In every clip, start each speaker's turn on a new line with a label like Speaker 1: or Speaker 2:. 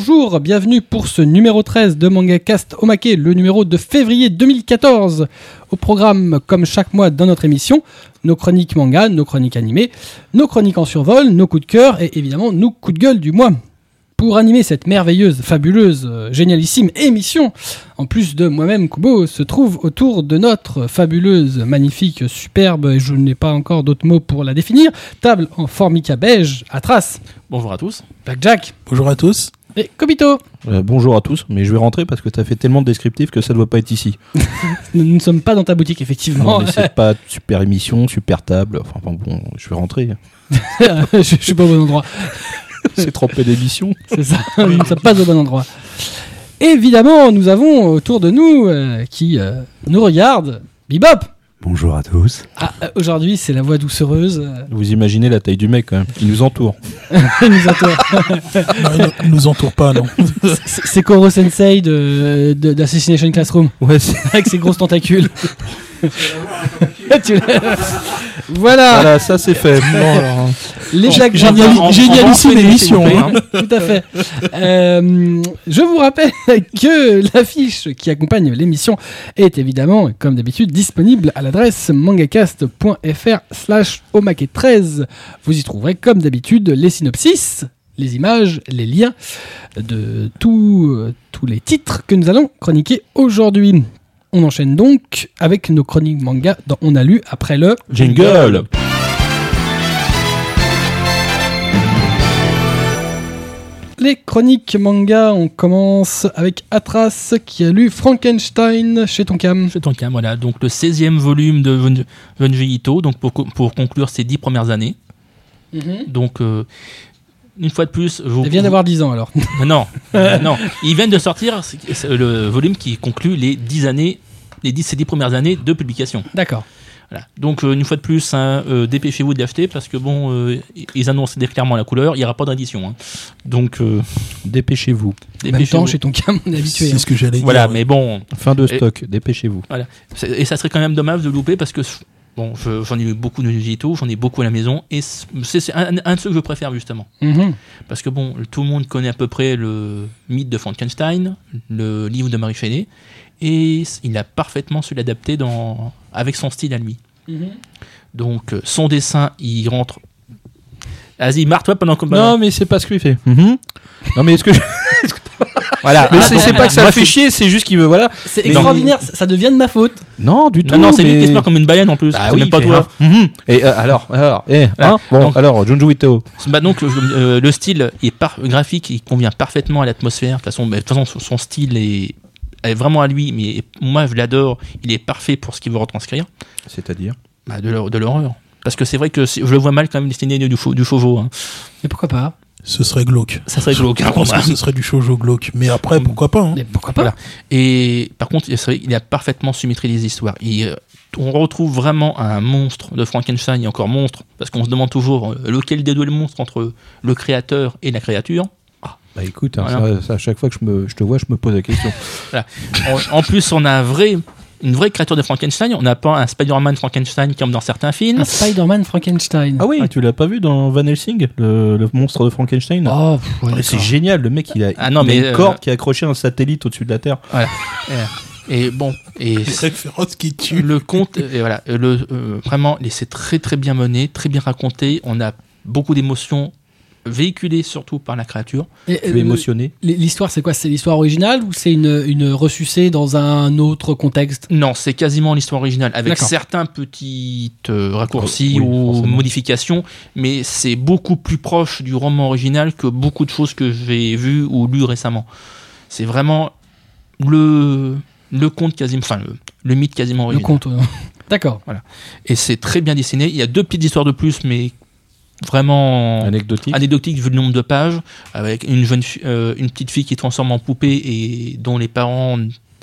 Speaker 1: Bonjour, bienvenue pour ce numéro 13 de Manga Cast Omake, le numéro de février 2014. Au programme, comme chaque mois dans notre émission, nos chroniques manga, nos chroniques animées, nos chroniques en survol, nos coups de cœur et évidemment nos coups de gueule du mois. Pour animer cette merveilleuse, fabuleuse, euh, génialissime émission, en plus de moi-même, Kubo, se trouve autour de notre fabuleuse, magnifique, superbe, et je n'ai pas encore d'autres mots pour la définir, table en formica beige à traces.
Speaker 2: Bonjour à tous.
Speaker 1: Blackjack
Speaker 3: Bonjour à tous.
Speaker 1: Et Kobito.
Speaker 4: Euh, bonjour à tous, mais je vais rentrer parce que t'as fait tellement de descriptifs que ça doit pas être ici.
Speaker 1: Nous ne sommes pas dans ta boutique, effectivement.
Speaker 4: Non, mais c'est pas super émission, super table. Enfin bon, bon, je vais rentrer.
Speaker 1: je, je suis pas au bon endroit.
Speaker 4: C'est trompé d'émission.
Speaker 1: C'est ça, nous ne sommes pas au bon endroit. Évidemment, nous avons autour de nous euh, qui euh, nous regarde Bebop.
Speaker 3: Bonjour à tous.
Speaker 1: Ah, euh, aujourd'hui, c'est la voix doucereuse.
Speaker 4: Vous imaginez la taille du mec quand même. Il nous entoure.
Speaker 1: il nous entoure.
Speaker 3: Non, il, nous- il nous entoure pas, non.
Speaker 1: C'est Koro Sensei de, de- d'Assassination Classroom,
Speaker 4: Ouais, c'est-
Speaker 1: avec ses grosses tentacules. Voilà,
Speaker 4: voilà, ça c'est fait. Bon, alors, hein.
Speaker 1: les Jacques
Speaker 3: Génial- génialissime émission,
Speaker 2: plaît, hein.
Speaker 1: Tout à fait. Euh, je vous rappelle que l'affiche qui accompagne l'émission est évidemment, comme d'habitude, disponible à l'adresse mangacast.fr slash omake13. Vous y trouverez, comme d'habitude, les synopsis, les images, les liens de euh, tous les titres que nous allons chroniquer aujourd'hui. On enchaîne donc avec nos chroniques manga dont on a lu après le
Speaker 4: Jingle.
Speaker 1: Les chroniques manga, on commence avec Atras qui a lu Frankenstein chez Tonkam.
Speaker 2: C'est ton cas, voilà. Donc le 16e volume de Ven- Junji Ito, donc pour, pour conclure ces 10 premières années. Donc euh, une fois de plus, je vous
Speaker 1: Il vient d'avoir 10 ans alors.
Speaker 2: non, non, ils viennent de sortir le volume qui conclut les 10 années les 10, ces 10 premières années de publication.
Speaker 1: D'accord.
Speaker 2: Voilà. Donc euh, une fois de plus, hein, euh, dépêchez-vous de l'acheter parce que bon, euh, ils annoncent clairement la couleur, il n'y aura pas d'édition. hein. Donc euh,
Speaker 4: Dépêchez-vous.
Speaker 1: En même temps,
Speaker 2: dépêchez-vous.
Speaker 1: chez Tonkam, on est habitué.
Speaker 3: C'est
Speaker 1: hein.
Speaker 3: ce que j'allais
Speaker 2: Voilà,
Speaker 3: dire.
Speaker 2: mais bon,
Speaker 4: Fin de stock. Dépêchez-vous.
Speaker 2: C'est- Et ça serait quand même dommage de louper parce que bon, je- j'en ai eu beaucoup de Digito, j'en ai beaucoup à la maison et c'est un, un de ceux que je préfère justement.
Speaker 1: Mhm.
Speaker 2: Parce que bon, tout le monde connaît à peu près le mythe de Frankenstein, le livre de Marie Shelley, et il a parfaitement su l'adapter dans avec son style à lui. Donc euh, son dessin, il rentre. Vas-y, marre-toi pendant que.
Speaker 4: Non, mais c'est pas ce qu'il fait. Mhm. Non, mais est-ce que. je-
Speaker 2: voilà.
Speaker 4: Mais
Speaker 2: Ah,
Speaker 4: c'est pas que ça
Speaker 2: moi,
Speaker 4: le fait chier, c'est juste qu'il veut. Voilà.
Speaker 1: C'est extraordinaire, ça ça devient de ma faute.
Speaker 4: Non, du tout.
Speaker 2: Non, non, c'est lui qui se meurt comme une baleine en plus.
Speaker 4: Ah oui,
Speaker 2: même pas toi.
Speaker 4: Mhm. Et euh, alors, alors, eh, hein, bon,
Speaker 2: Donc-
Speaker 4: alors, Junju Ito.
Speaker 2: Bah donc euh, euh, le style est par graphique, il convient parfaitement à l'atmosphère. De toute façon, bah, façon, son- style est, est vraiment à lui, mais moi je l'adore. Il est parfait pour ce qu'il veut retranscrire,
Speaker 4: C'est-à-dire
Speaker 2: bah, de l'hor- de l'horreur. Parce que c'est vrai que je le vois mal quand même dessiner du, faux- du Chauveau. Hein.
Speaker 1: Mais pourquoi pas?
Speaker 3: Ce serait glauque.
Speaker 2: Ça serait glauque.
Speaker 3: Je
Speaker 2: hein,
Speaker 3: pense que
Speaker 2: moi.
Speaker 3: ce serait du shoujo glauque. Mais après, pourquoi pas hein.
Speaker 1: Mais pourquoi pas
Speaker 2: Voilà. Et par contre, il a parfaitement su maîtriser les histoires. Euh, on retrouve vraiment un monstre de Frankenstein et encore monstre, parce qu'on se demande toujours euh, lequel des deux est le monstre entre le créateur et la créature?
Speaker 4: Bah écoute, hein,
Speaker 2: Voilà.
Speaker 4: ça, ça, à chaque fois que je, me, je te vois, je me pose la question.
Speaker 2: En, en plus, on a un vrai, une vraie créature de Frankenstein. On n'a pas un Spider-Man Frankenstein comme dans certains films.
Speaker 1: Un Spider-Man Frankenstein.
Speaker 4: Ah oui, tu l'as pas vu dans Van Helsing, le, le monstre de Frankenstein
Speaker 1: Oh, pff, ouais,
Speaker 4: Ouais, C'est génial, le mec il a,
Speaker 2: Ah non,
Speaker 4: il a
Speaker 2: mais,
Speaker 4: une
Speaker 2: euh,
Speaker 4: corde qui est accrochée à un satellite au-dessus de la Terre.
Speaker 2: Et bon, et
Speaker 3: qui tuent.
Speaker 2: le conte, et voilà, le, euh, vraiment, c'est très très bien mené, très bien raconté. On a beaucoup d'émotions véhiculées surtout par la créature.
Speaker 1: Et,
Speaker 4: Tu
Speaker 1: euh,
Speaker 4: es émotionné.
Speaker 1: L'histoire, c'est quoi? C'est l'histoire originale ou c'est une, une ressucée dans un autre contexte?
Speaker 2: Non, c'est quasiment l'histoire originale, avec certains petits euh, raccourcis
Speaker 4: Oui,
Speaker 2: ou
Speaker 4: forcément.
Speaker 2: modifications, mais c'est beaucoup plus proche du roman original que beaucoup de choses que j'ai vues ou lues récemment. C'est vraiment le, le conte quasiment, enfin le, le mythe quasiment
Speaker 1: Le
Speaker 2: original.
Speaker 1: conte. euh, D'accord.
Speaker 2: Et c'est très bien dessiné. Il y a deux petites histoires de plus, mais vraiment
Speaker 4: Anecdotique.
Speaker 2: anecdotique vu le nombre de pages, avec une jeune euh, une petite fille qui se transforme en poupée et dont les parents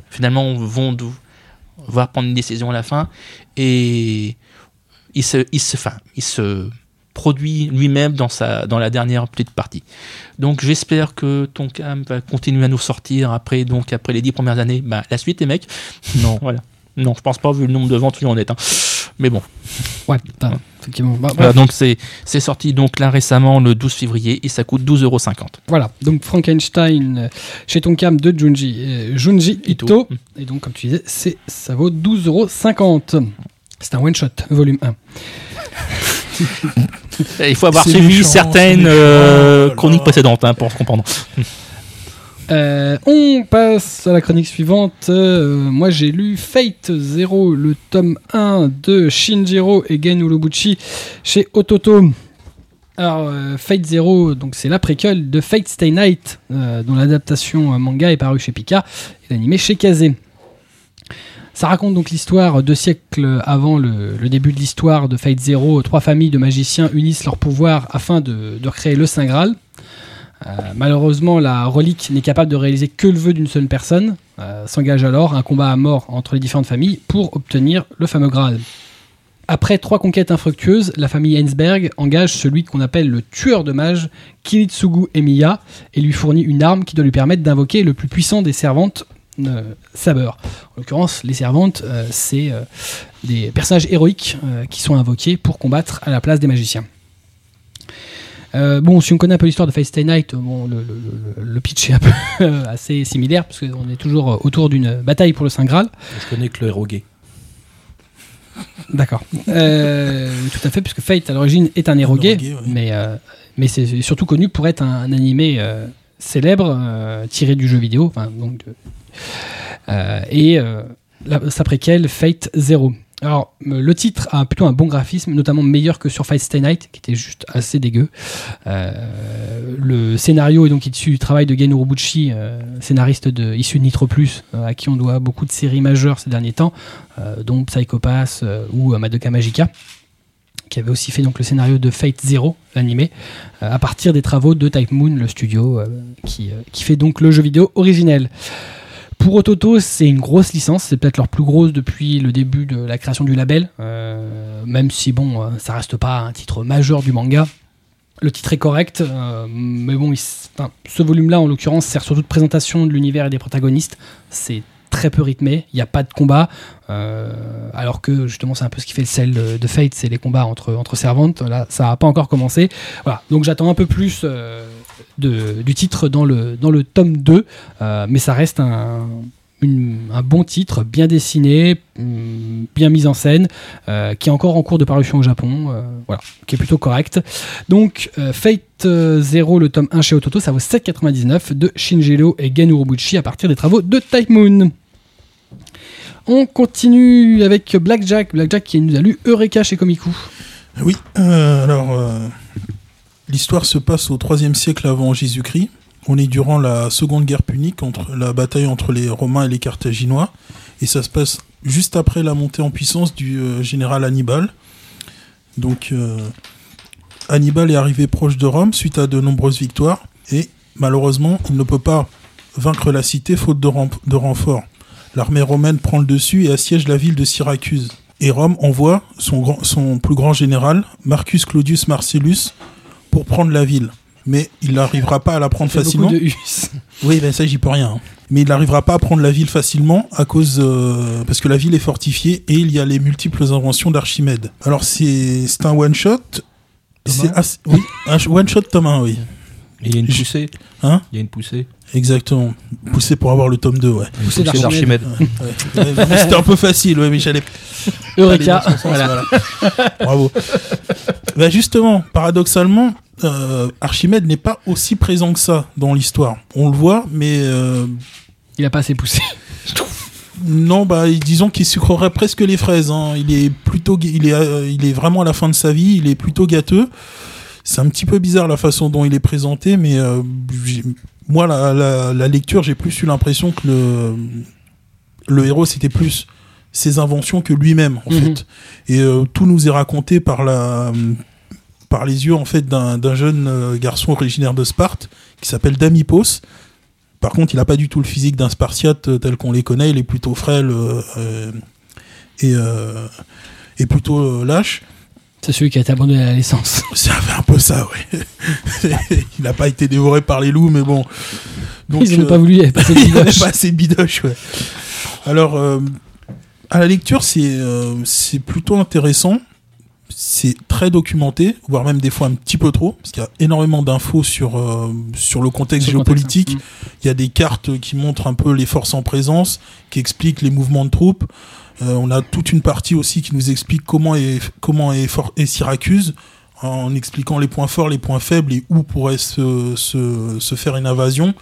Speaker 2: finalement vont devoir prendre une décision à la fin et il se il se enfin, il se produit lui-même dans sa dans la dernière petite partie. Donc j'espère que Tonkam va continuer à nous sortir après donc après les dix premières années bah, la suite les mecs. Non, voilà. Non, je pense pas vu le nombre de ventes où on est. hein. Mais bon,
Speaker 1: Ouais. Effectivement. Bah,
Speaker 2: Voilà, donc c'est c'est sorti donc là récemment le 12 février et ça coûte 12,50€.
Speaker 1: voilà. Donc Frankenstein euh, chez Tonkam de Junji, euh, Junji Ito.
Speaker 2: Ito.
Speaker 1: Et donc, comme tu disais, c'est, ça vaut 12,50€. C'est un one-shot, volume 1.
Speaker 2: Et Il faut avoir suivi certaines euh,
Speaker 3: Oh
Speaker 2: chroniques précédentes hein, pour se comprendre.
Speaker 1: Euh, on passe à la chronique suivante. Euh, moi, j'ai lu Fate Zero, le tome 1 de Shinjiro et Gen Urobuchi chez Ototo. Alors, euh, Fate Zero, donc c'est la préquelle de Fate Stay Night, dont l'adaptation manga est parue chez Pika et l'animé chez Kaze. Ça raconte donc l'histoire deux siècles avant le, le début de l'histoire de Fate Zero. Trois familles de magiciens unissent leurs pouvoirs afin de, de recréer le Saint Graal. Euh, malheureusement, la relique n'est capable de réaliser que le vœu d'une seule personne. Euh, S'engage alors un combat à mort entre les différentes familles pour obtenir le fameux Graal. Après trois conquêtes infructueuses, la famille Heinsberg engage celui qu'on appelle le tueur de mages, Kiritsugu Emiya, et lui fournit une arme qui doit lui permettre d'invoquer le plus puissant des servantes, euh. En l'occurrence, les servantes, euh, c'est des personnages héroïques qui sont invoqués pour combattre à la place des magiciens. Euh, bon, si on connaît un peu l'histoire de Fate Stay Night, bon, le, le- pitch est un peu assez similaire, parce qu'on est toujours euh, autour d'une bataille pour le Saint Graal.
Speaker 4: Je connais que le héros gay.
Speaker 1: D'accord. Euh, tout à fait, puisque Fate à l'origine est un héros gay,
Speaker 3: ouais.
Speaker 1: mais, euh, mais c'est surtout connu pour être un, un animé euh, célèbre euh, tiré du jeu vidéo. enfin, donc de- euh, et euh, la- sa préquelle Fate Zero. Alors, euh, le titre a plutôt un bon graphisme, notamment meilleur que sur Fate Stay Night, qui était juste assez dégueu. Euh, le scénario est donc issu du travail de Gen Urobuchi, euh, scénariste de, issu de Nitro Plus, à qui on doit beaucoup de séries majeures ces derniers temps, dont Psycho Pass euh, ou Madoka Magica, qui avait aussi fait donc le scénario de Fate Zero, l'animé, à partir des travaux de Type Moon, le studio qui, qui fait donc le jeu vidéo originel. Pour Ototo, c'est une grosse licence, c'est peut-être leur plus grosse depuis le début de la création du label, euh, même si bon, euh, ça reste pas un titre majeur du manga. Le titre est correct, euh, mais bon, ce volume-là, en l'occurrence, sert surtout de présentation de l'univers et des protagonistes. C'est très peu rythmé, il n'y a pas de combat, alors que justement, c'est un peu ce qui fait le sel de, Fate, c'est les combats entre, servantes. Là, ça n'a pas encore commencé. Voilà, donc j'attends un peu plus du titre dans le, dans le tome 2, euh, mais ça reste un, un bon titre, bien dessiné, hum, bien mis en scène, euh, qui est encore en cours de parution au Japon, euh, voilà, qui est plutôt correct. Donc, Fate Zero, le tome 1 chez Ototo, ça vaut 7,99 de Shinjiro et Gen Urobuchi à partir des travaux de Type Moon. On continue avec Blackjack, Blackjack qui nous a lu Eureka chez Komiku.
Speaker 3: Oui, alors l'histoire se passe au 3 siècle avant Jésus-Christ. On est durant la seconde guerre punique, entre la bataille entre les Romains et les Carthaginois, et ça se passe juste après la montée en puissance du euh, général Hannibal. Donc euh, Hannibal est arrivé proche de Rome suite à de nombreuses victoires, et malheureusement il ne peut pas vaincre la cité faute de, de renforts. L'armée romaine prend le dessus et assiège la ville de Syracuse. Et Rome envoie son plus grand général, Marcus Claudius Marcellus, pour prendre la ville. Mais il n'arrivera pas à la prendre facilement.
Speaker 1: de.
Speaker 3: Oui, ben ça, j'y peux rien. hein. Mais il n'arrivera pas à prendre la ville facilement à cause euh, parce que la ville est fortifiée et il y a les multiples inventions d'Archimède. Alors c'est c'est un one shot. C'est oui, un one shot tome 1, oui.
Speaker 4: Et il y a une
Speaker 3: Je-
Speaker 4: poussée.
Speaker 3: Hein
Speaker 4: Il y a une poussée.
Speaker 3: Poussé Poussé pour avoir le tome 2, ouais.
Speaker 1: Poussée
Speaker 4: Poussée
Speaker 1: d'Archimède.
Speaker 3: Ouais, C'était un peu facile, ouais, mais j'allais
Speaker 1: Eureka.
Speaker 3: Sens, voilà. Bravo. Bah justement, paradoxalement, euh, Archimède n'est pas aussi présent que ça dans l'histoire. On le voit, mais euh,
Speaker 1: Il a pas assez poussé.
Speaker 3: non, bah disons qu'il sucrerait presque les fraises. hein. Il est plutôt, il est, euh, il est vraiment à la fin de sa vie. Il est plutôt gâteux. C'est un petit peu bizarre la façon dont il est présenté, mais moi, la, la- la lecture, j'ai plus eu l'impression que le, le héros, c'était plus ses inventions que lui-même, en
Speaker 1: Mhm.
Speaker 3: fait. Et tout nous est raconté par la par les yeux en fait d'un jeune euh, garçon originaire de Sparte qui s'appelle Damipos. Par contre, il n'a pas du tout le physique d'un Spartiate euh, tel qu'on les connaît. Il est plutôt frêle euh, et, euh, et plutôt lâche.
Speaker 1: C'est celui qui a été abandonné à la naissance.
Speaker 3: C'est un peu ça, ouais. il n'a pas été dévoré par les loups, mais bon. Donc,
Speaker 1: Ils n'ont
Speaker 3: euh,
Speaker 1: pas voulu, il pas assez de bidoche.
Speaker 3: pas assez de bidoche, ouais. Alors, à la lecture, c'est c'est plutôt intéressant, c'est très documenté, voire même des fois un petit peu trop, parce qu'il y a énormément d'infos sur, euh, sur le contexte
Speaker 1: Sur le contexte,
Speaker 3: géopolitique.
Speaker 1: hein.
Speaker 3: Il y a des cartes qui montrent un peu les forces en présence, qui expliquent les mouvements de troupes. Euh, on a toute une partie aussi qui nous explique comment est, comment est, for- est Syracuse, en expliquant les points forts, les points faibles et où pourrait se, se, se faire une invasion.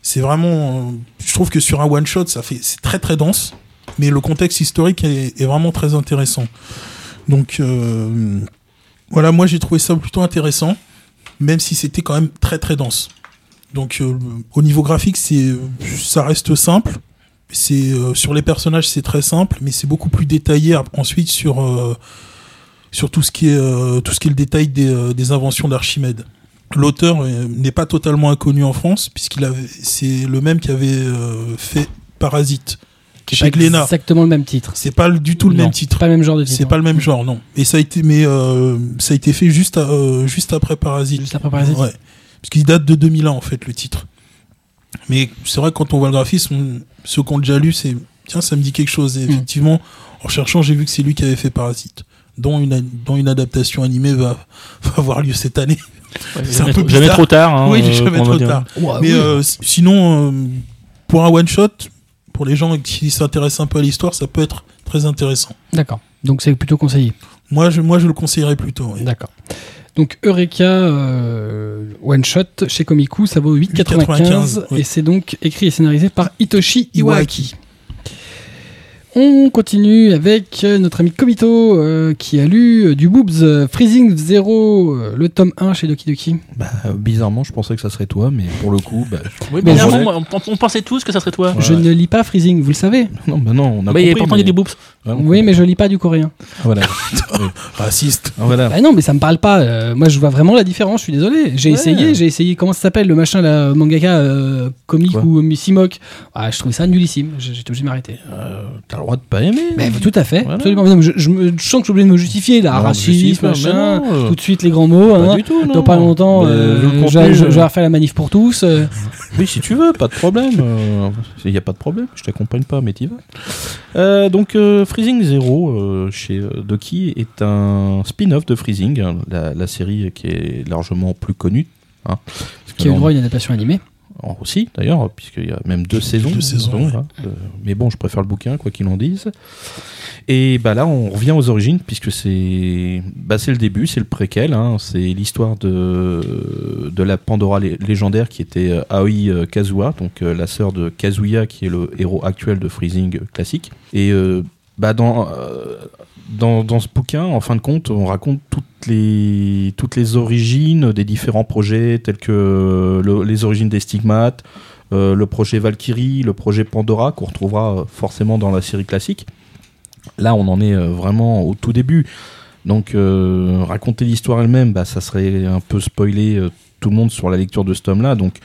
Speaker 3: C'est vraiment. euh, Je trouve que sur un one shot, ça fait, c'est très très dense, mais le contexte historique est, est vraiment très intéressant. Donc euh, voilà, moi j'ai trouvé ça plutôt intéressant, même si c'était quand même très très dense. Donc euh, au niveau graphique, c'est ça reste simple. Euh, sur les personnages, c'est très simple, mais c'est beaucoup plus détaillé ensuite sur tout ce qui est tout le détail des, inventions d'Archimède. L'auteur n'est pas totalement inconnu en France puisqu'il c'est le même qui avait fait Parasite chez Glénat.
Speaker 1: exactement le même titre.
Speaker 3: C'est pas du tout le
Speaker 1: Non,
Speaker 3: même titre.
Speaker 1: Pas le même genre de titre.
Speaker 3: C'est pas le même genre, non. Et ça a été, mais euh, ça a été fait juste, à- euh, juste après Parasite.
Speaker 1: Juste après Parasite.
Speaker 3: Ouais. Parce qu'il date de 2001 en fait le titre. Mais c'est vrai que quand on voit le graphisme, on- ceux qui ont déjà lu, c'est tiens, ça me dit quelque chose. Et
Speaker 1: Mm.
Speaker 3: effectivement, en cherchant, j'ai vu que c'est lui qui avait fait Parasite, dont une, dont une adaptation animée va, va avoir lieu cette année. C'est un peu
Speaker 4: trop- jamais
Speaker 3: bizarre.
Speaker 4: trop tard. hein,
Speaker 3: oui,
Speaker 4: euh,
Speaker 3: jamais trop
Speaker 4: dire.
Speaker 3: tard.
Speaker 1: Ouais,
Speaker 3: Mais
Speaker 1: oui.
Speaker 3: euh, sinon, euh, pour un one shot, pour les gens qui s'intéressent un peu à l'histoire, ça peut être très intéressant.
Speaker 1: D'accord. Donc c'est plutôt conseillé.
Speaker 3: Moi, je, moi, je le conseillerais plutôt. oui.
Speaker 1: D'accord. Donc Eureka euh, One Shot chez Komiku, ça vaut 8,95
Speaker 3: 8,95, oui.
Speaker 1: et c'est donc écrit et scénarisé par Hitoshi Iwaki. On continue avec euh, notre ami Komito euh, qui a lu euh, du Boobs euh, Freezing Zero, euh, le tome 1 chez Doki Doki.
Speaker 4: Bah, euh, bizarrement, je pensais que ça serait toi, mais pour le coup, bah, je-
Speaker 2: Oui,
Speaker 1: Bon,
Speaker 2: mais on, on- on pensait tous que ça serait toi.
Speaker 4: Ouais.
Speaker 1: Je ne lis pas Freezing, vous le savez.
Speaker 4: non, bah non, on a
Speaker 2: Bah,
Speaker 4: compris.
Speaker 2: pourtant, il y a des boobs.
Speaker 4: Ouais,
Speaker 1: Oui, mais je lis pas du coréen.
Speaker 4: Ah, voilà.
Speaker 3: Raciste.
Speaker 4: Ah, voilà.
Speaker 1: Bah non, mais ça me parle pas. euh, moi, je vois vraiment la différence. Je suis désolé. J'ai
Speaker 4: Ouais.
Speaker 1: essayé. J'ai essayé. Comment ça s'appelle le machin, la mangaka euh, comique
Speaker 4: Quoi
Speaker 1: ou Missimok Ah, je trouvais ça nullissime. J'ai j'étais obligé de m'arrêter.
Speaker 4: Le droit de pas aimer.
Speaker 1: Mais tout à fait.
Speaker 4: Voilà.
Speaker 1: Absolument. Non, mais je, je, me- je sens que je suis obligé de me justifier là.
Speaker 4: Non,
Speaker 1: Racisme,
Speaker 4: justifier,
Speaker 1: machin.
Speaker 4: mais non, euh,
Speaker 1: Tout de suite les grands mots.
Speaker 4: Pas
Speaker 1: hein.
Speaker 4: du tout, non.
Speaker 1: Dans pas longtemps,
Speaker 4: Mais
Speaker 1: euh,
Speaker 4: le
Speaker 1: je,
Speaker 4: contenu,
Speaker 1: je-
Speaker 4: euh,
Speaker 1: je vais refaire la manif pour tous. euh.
Speaker 4: Oui, si tu veux, pas de problème. Il n'y a pas de problème, je t'accompagne pas, mais t'y vas. Euh, donc, euh, Freezing Zero euh, chez euh, Doki est un spin-off de Freezing, hein, la, la série qui est largement plus connue. hein. Parce que
Speaker 1: Qui a eu
Speaker 4: là,
Speaker 1: le droit à une adaptation animée.
Speaker 4: On- aussi, d'ailleurs, puisqu'il y a même deux saisons.
Speaker 3: Deux saisons,
Speaker 4: donc,
Speaker 3: ouais.
Speaker 4: voilà. Euh, mais bon, je préfère le bouquin, quoi qu'il en dise. Et bah là, on revient aux origines, puisque c'est bah, le début, c'est le préquel. hein. c'est l'histoire de, de la Pandora lé- légendaire qui était euh, Aoi euh, Kazuha, donc euh, la sœur de Kazuya, qui est le héros actuel de Freezing classique. Et bah, dans, dans, ce bouquin, en fin de compte, on raconte toutes les, origines des différents projets, tels que le- les origines des stigmates, euh, le projet Valkyrie, le projet Pandora, qu'on retrouvera forcément dans la série classique. Là, on en est euh, vraiment au tout début. Donc, euh, raconter l'histoire elle-même, bah, ça serait un peu spoiler tout le monde sur la lecture de ce tome-là. Donc,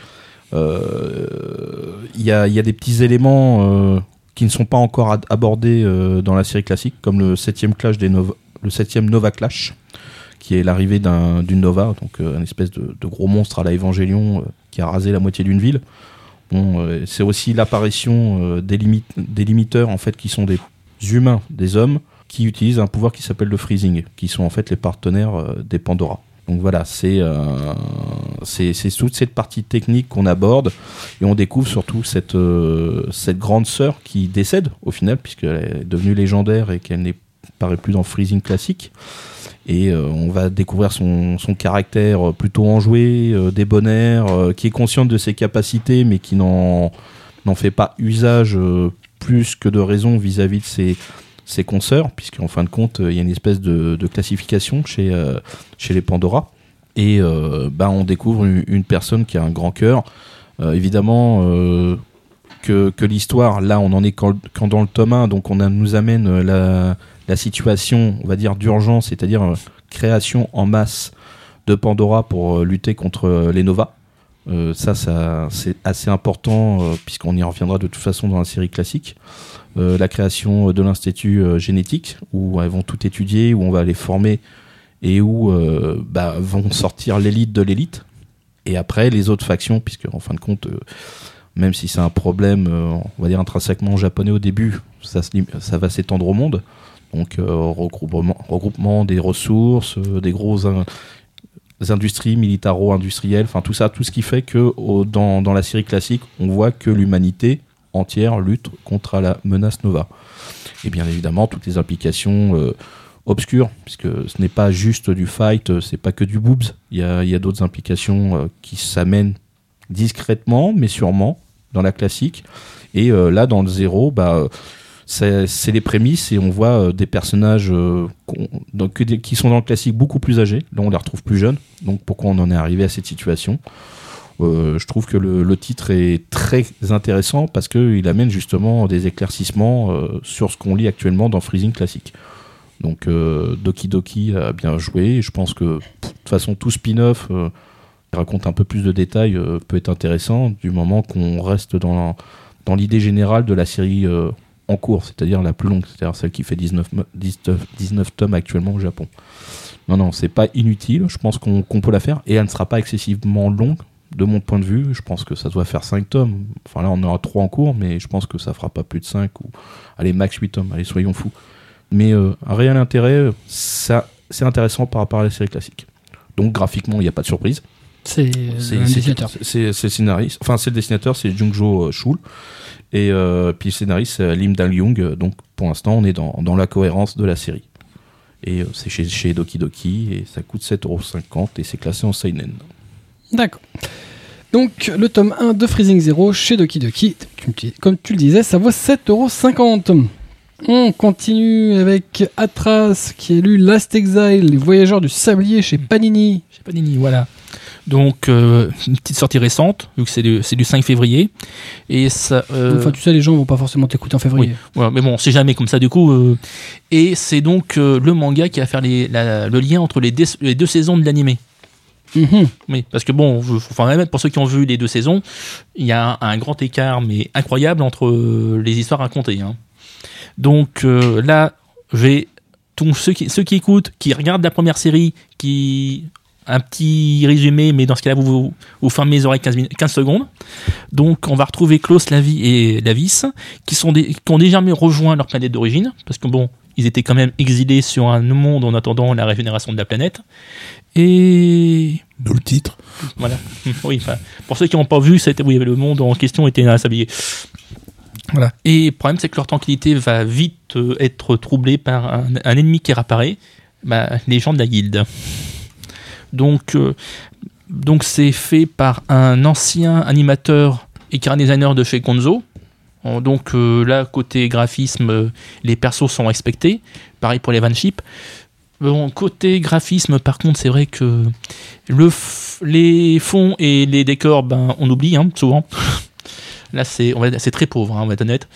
Speaker 4: il y, a, des petits éléments qui ne sont pas encore abordés euh, dans la série classique, comme le septième clash des Nova, le septième Nova Clash, qui est l'arrivée d'un- d'une Nova, donc euh, un espèce de, gros monstre à la Évangélion euh, qui a rasé la moitié d'une ville. Bon, c'est aussi l'apparition des, limi- des limiteurs en fait qui sont des humains, des hommes, qui utilisent un pouvoir qui s'appelle le freezing, qui sont en fait les partenaires des Pandora. Donc voilà, c'est euh, c'est toute cette partie technique qu'on aborde et on découvre surtout cette, euh, cette grande sœur qui décède au final, puisqu'elle est devenue légendaire et qu'elle n'apparaît plus dans Freezing classique. Et euh, on va découvrir son, son caractère plutôt enjoué, débonnaire, qui est consciente de ses capacités, mais qui n'en fait pas usage plus que de raison vis-à-vis de ses, ses consoeurs, puisqu'en fin de compte, euh, il y a une espèce de, classification chez, euh, chez les Pandora. Et euh, bah, on découvre une, personne qui a un grand cœur. Évidemment, que, que l'histoire, là, on en est quand, dans le tome 1, donc on nous amène la, la situation, on va dire, d'urgence, c'est-à-dire création en masse de Pandora pour lutter contre les Nova. Euh, ça, ça c'est assez important euh, puisqu'on y reviendra de toute façon dans la série classique. Euh, la création de l'institut génétique où elles vont tout étudier, où on va les former et où bah, vont sortir l'élite de l'élite. Et après les autres factions, puisque en fin de compte, même si c'est un problème, on va dire intrinsèquement japonais au début, ça, ça va s'étendre au monde. Donc regroupement, regroupement des ressources, des in- industries militaro-industrielles, enfin tout ça, tout ce qui fait que dans, dans la série classique, on voit que l'humanité entière lutte contre la menace Nova. Et bien évidemment, toutes les implications euh, obscures, puisque ce n'est pas juste du fight, euh, c'est pas que du boobs, il y a, y a d'autres implications euh, qui s'amènent discrètement, mais sûrement, dans la classique. Et là, dans le zéro, bah, c'est les prémices et on voit euh, des personnages euh, qui sont dans le classique beaucoup plus âgés. Là, on les retrouve plus jeunes. Donc, pourquoi on en est arrivé à cette situation? Euh, Je trouve que le, titre est très intéressant parce qu'il amène justement des éclaircissements sur ce qu'on lit actuellement dans Freezing classique. Donc, Doki Doki a bien joué. Je pense que, de toute façon, tout spin-off qui raconte un peu plus de détails peut être intéressant du moment qu'on reste dans, dans l'idée générale de la série en cours, c'est-à-dire la plus longue, c'est-à-dire celle qui fait 19, mo- 19, 19 tomes actuellement au Japon. Non, non, c'est pas inutile, je pense qu'on peut la faire, et elle ne sera pas excessivement longue, de mon point de vue, je pense que ça doit faire 5 tomes, enfin là on aura 3 en cours, mais je pense que ça fera pas plus de 5, ou allez, max 8 tomes, allez, soyons fous. Mais euh, un réel intérêt, ça, c'est intéressant par rapport à la série classique. Donc graphiquement, il n'y a pas de surprise.
Speaker 1: C'est un
Speaker 4: c'est-
Speaker 1: dessinateur.
Speaker 4: c'est- le scénariste, enfin c'est le dessinateur, c'est Jungjo euh, Shul. Et euh, puis le scénariste, c'est Lim Dal Young. Euh, Donc pour l'instant, on est dans, dans la cohérence de la série. Et euh, c'est chez, chez Doki Doki et ça coûte 7,50€ et c'est classé en Seinen.
Speaker 1: D'accord. Donc, le tome 1 de Freezing Zero chez Doki Doki, comme tu le disais, ça vaut 7,50€. On continue avec Atras qui a lu Last Exile, les voyageurs du sablier chez Panini.
Speaker 2: Chez Panini, voilà. Donc, euh, une petite sortie récente, vu que c'est du, du 5 février. Et ça. euh,
Speaker 1: Enfin, tu sais, les gens vont pas forcément t'écouter en février.
Speaker 2: voilà, mais bon, c'est jamais comme ça du coup. euh, et c'est donc le manga qui va faire les- la- le lien entre les, des- les deux saisons de l'animé.
Speaker 1: Mhm.
Speaker 2: Oui, parce que bon, faut même pour ceux qui ont vu les deux saisons, il y a un, un grand écart, mais incroyable entre les histoires racontées. hein. Donc là, j'ai tous ceux qui, ceux qui écoutent, qui regardent la première série, qui un petit résumé, mais dans ce cas-là, vous, vous, vous fermez les oreilles 15, minutes- 15 secondes. Donc, on va retrouver Klaus, Lavi et Lavis, qui, sont des, qui ont déjà rejoint leur planète d'origine, parce que bon, ils étaient quand même exilés sur un monde en attendant la régénération de la planète. Et
Speaker 3: D'où le titre.
Speaker 2: voilà. oui, pour ceux qui n'ont pas vu, c'était, oui, le monde en question était s'habiller. Voilà. Et le problème, c'est que leur tranquillité va vite euh, être troublée par un, un ennemi qui réapparaît, bah, les gens de la guilde. Donc, euh, donc c'est fait par un ancien animateur et cara designer de chez Gonzo. Euh, Donc euh, là, côté graphisme, euh, les persos sont respectés. Pareil pour les Van Ship. Bon, côté graphisme, par contre, c'est vrai que le les fonds et les décors, ben, on oublie hein, souvent. Là, c'est très pauvre, hein, on va être honnête.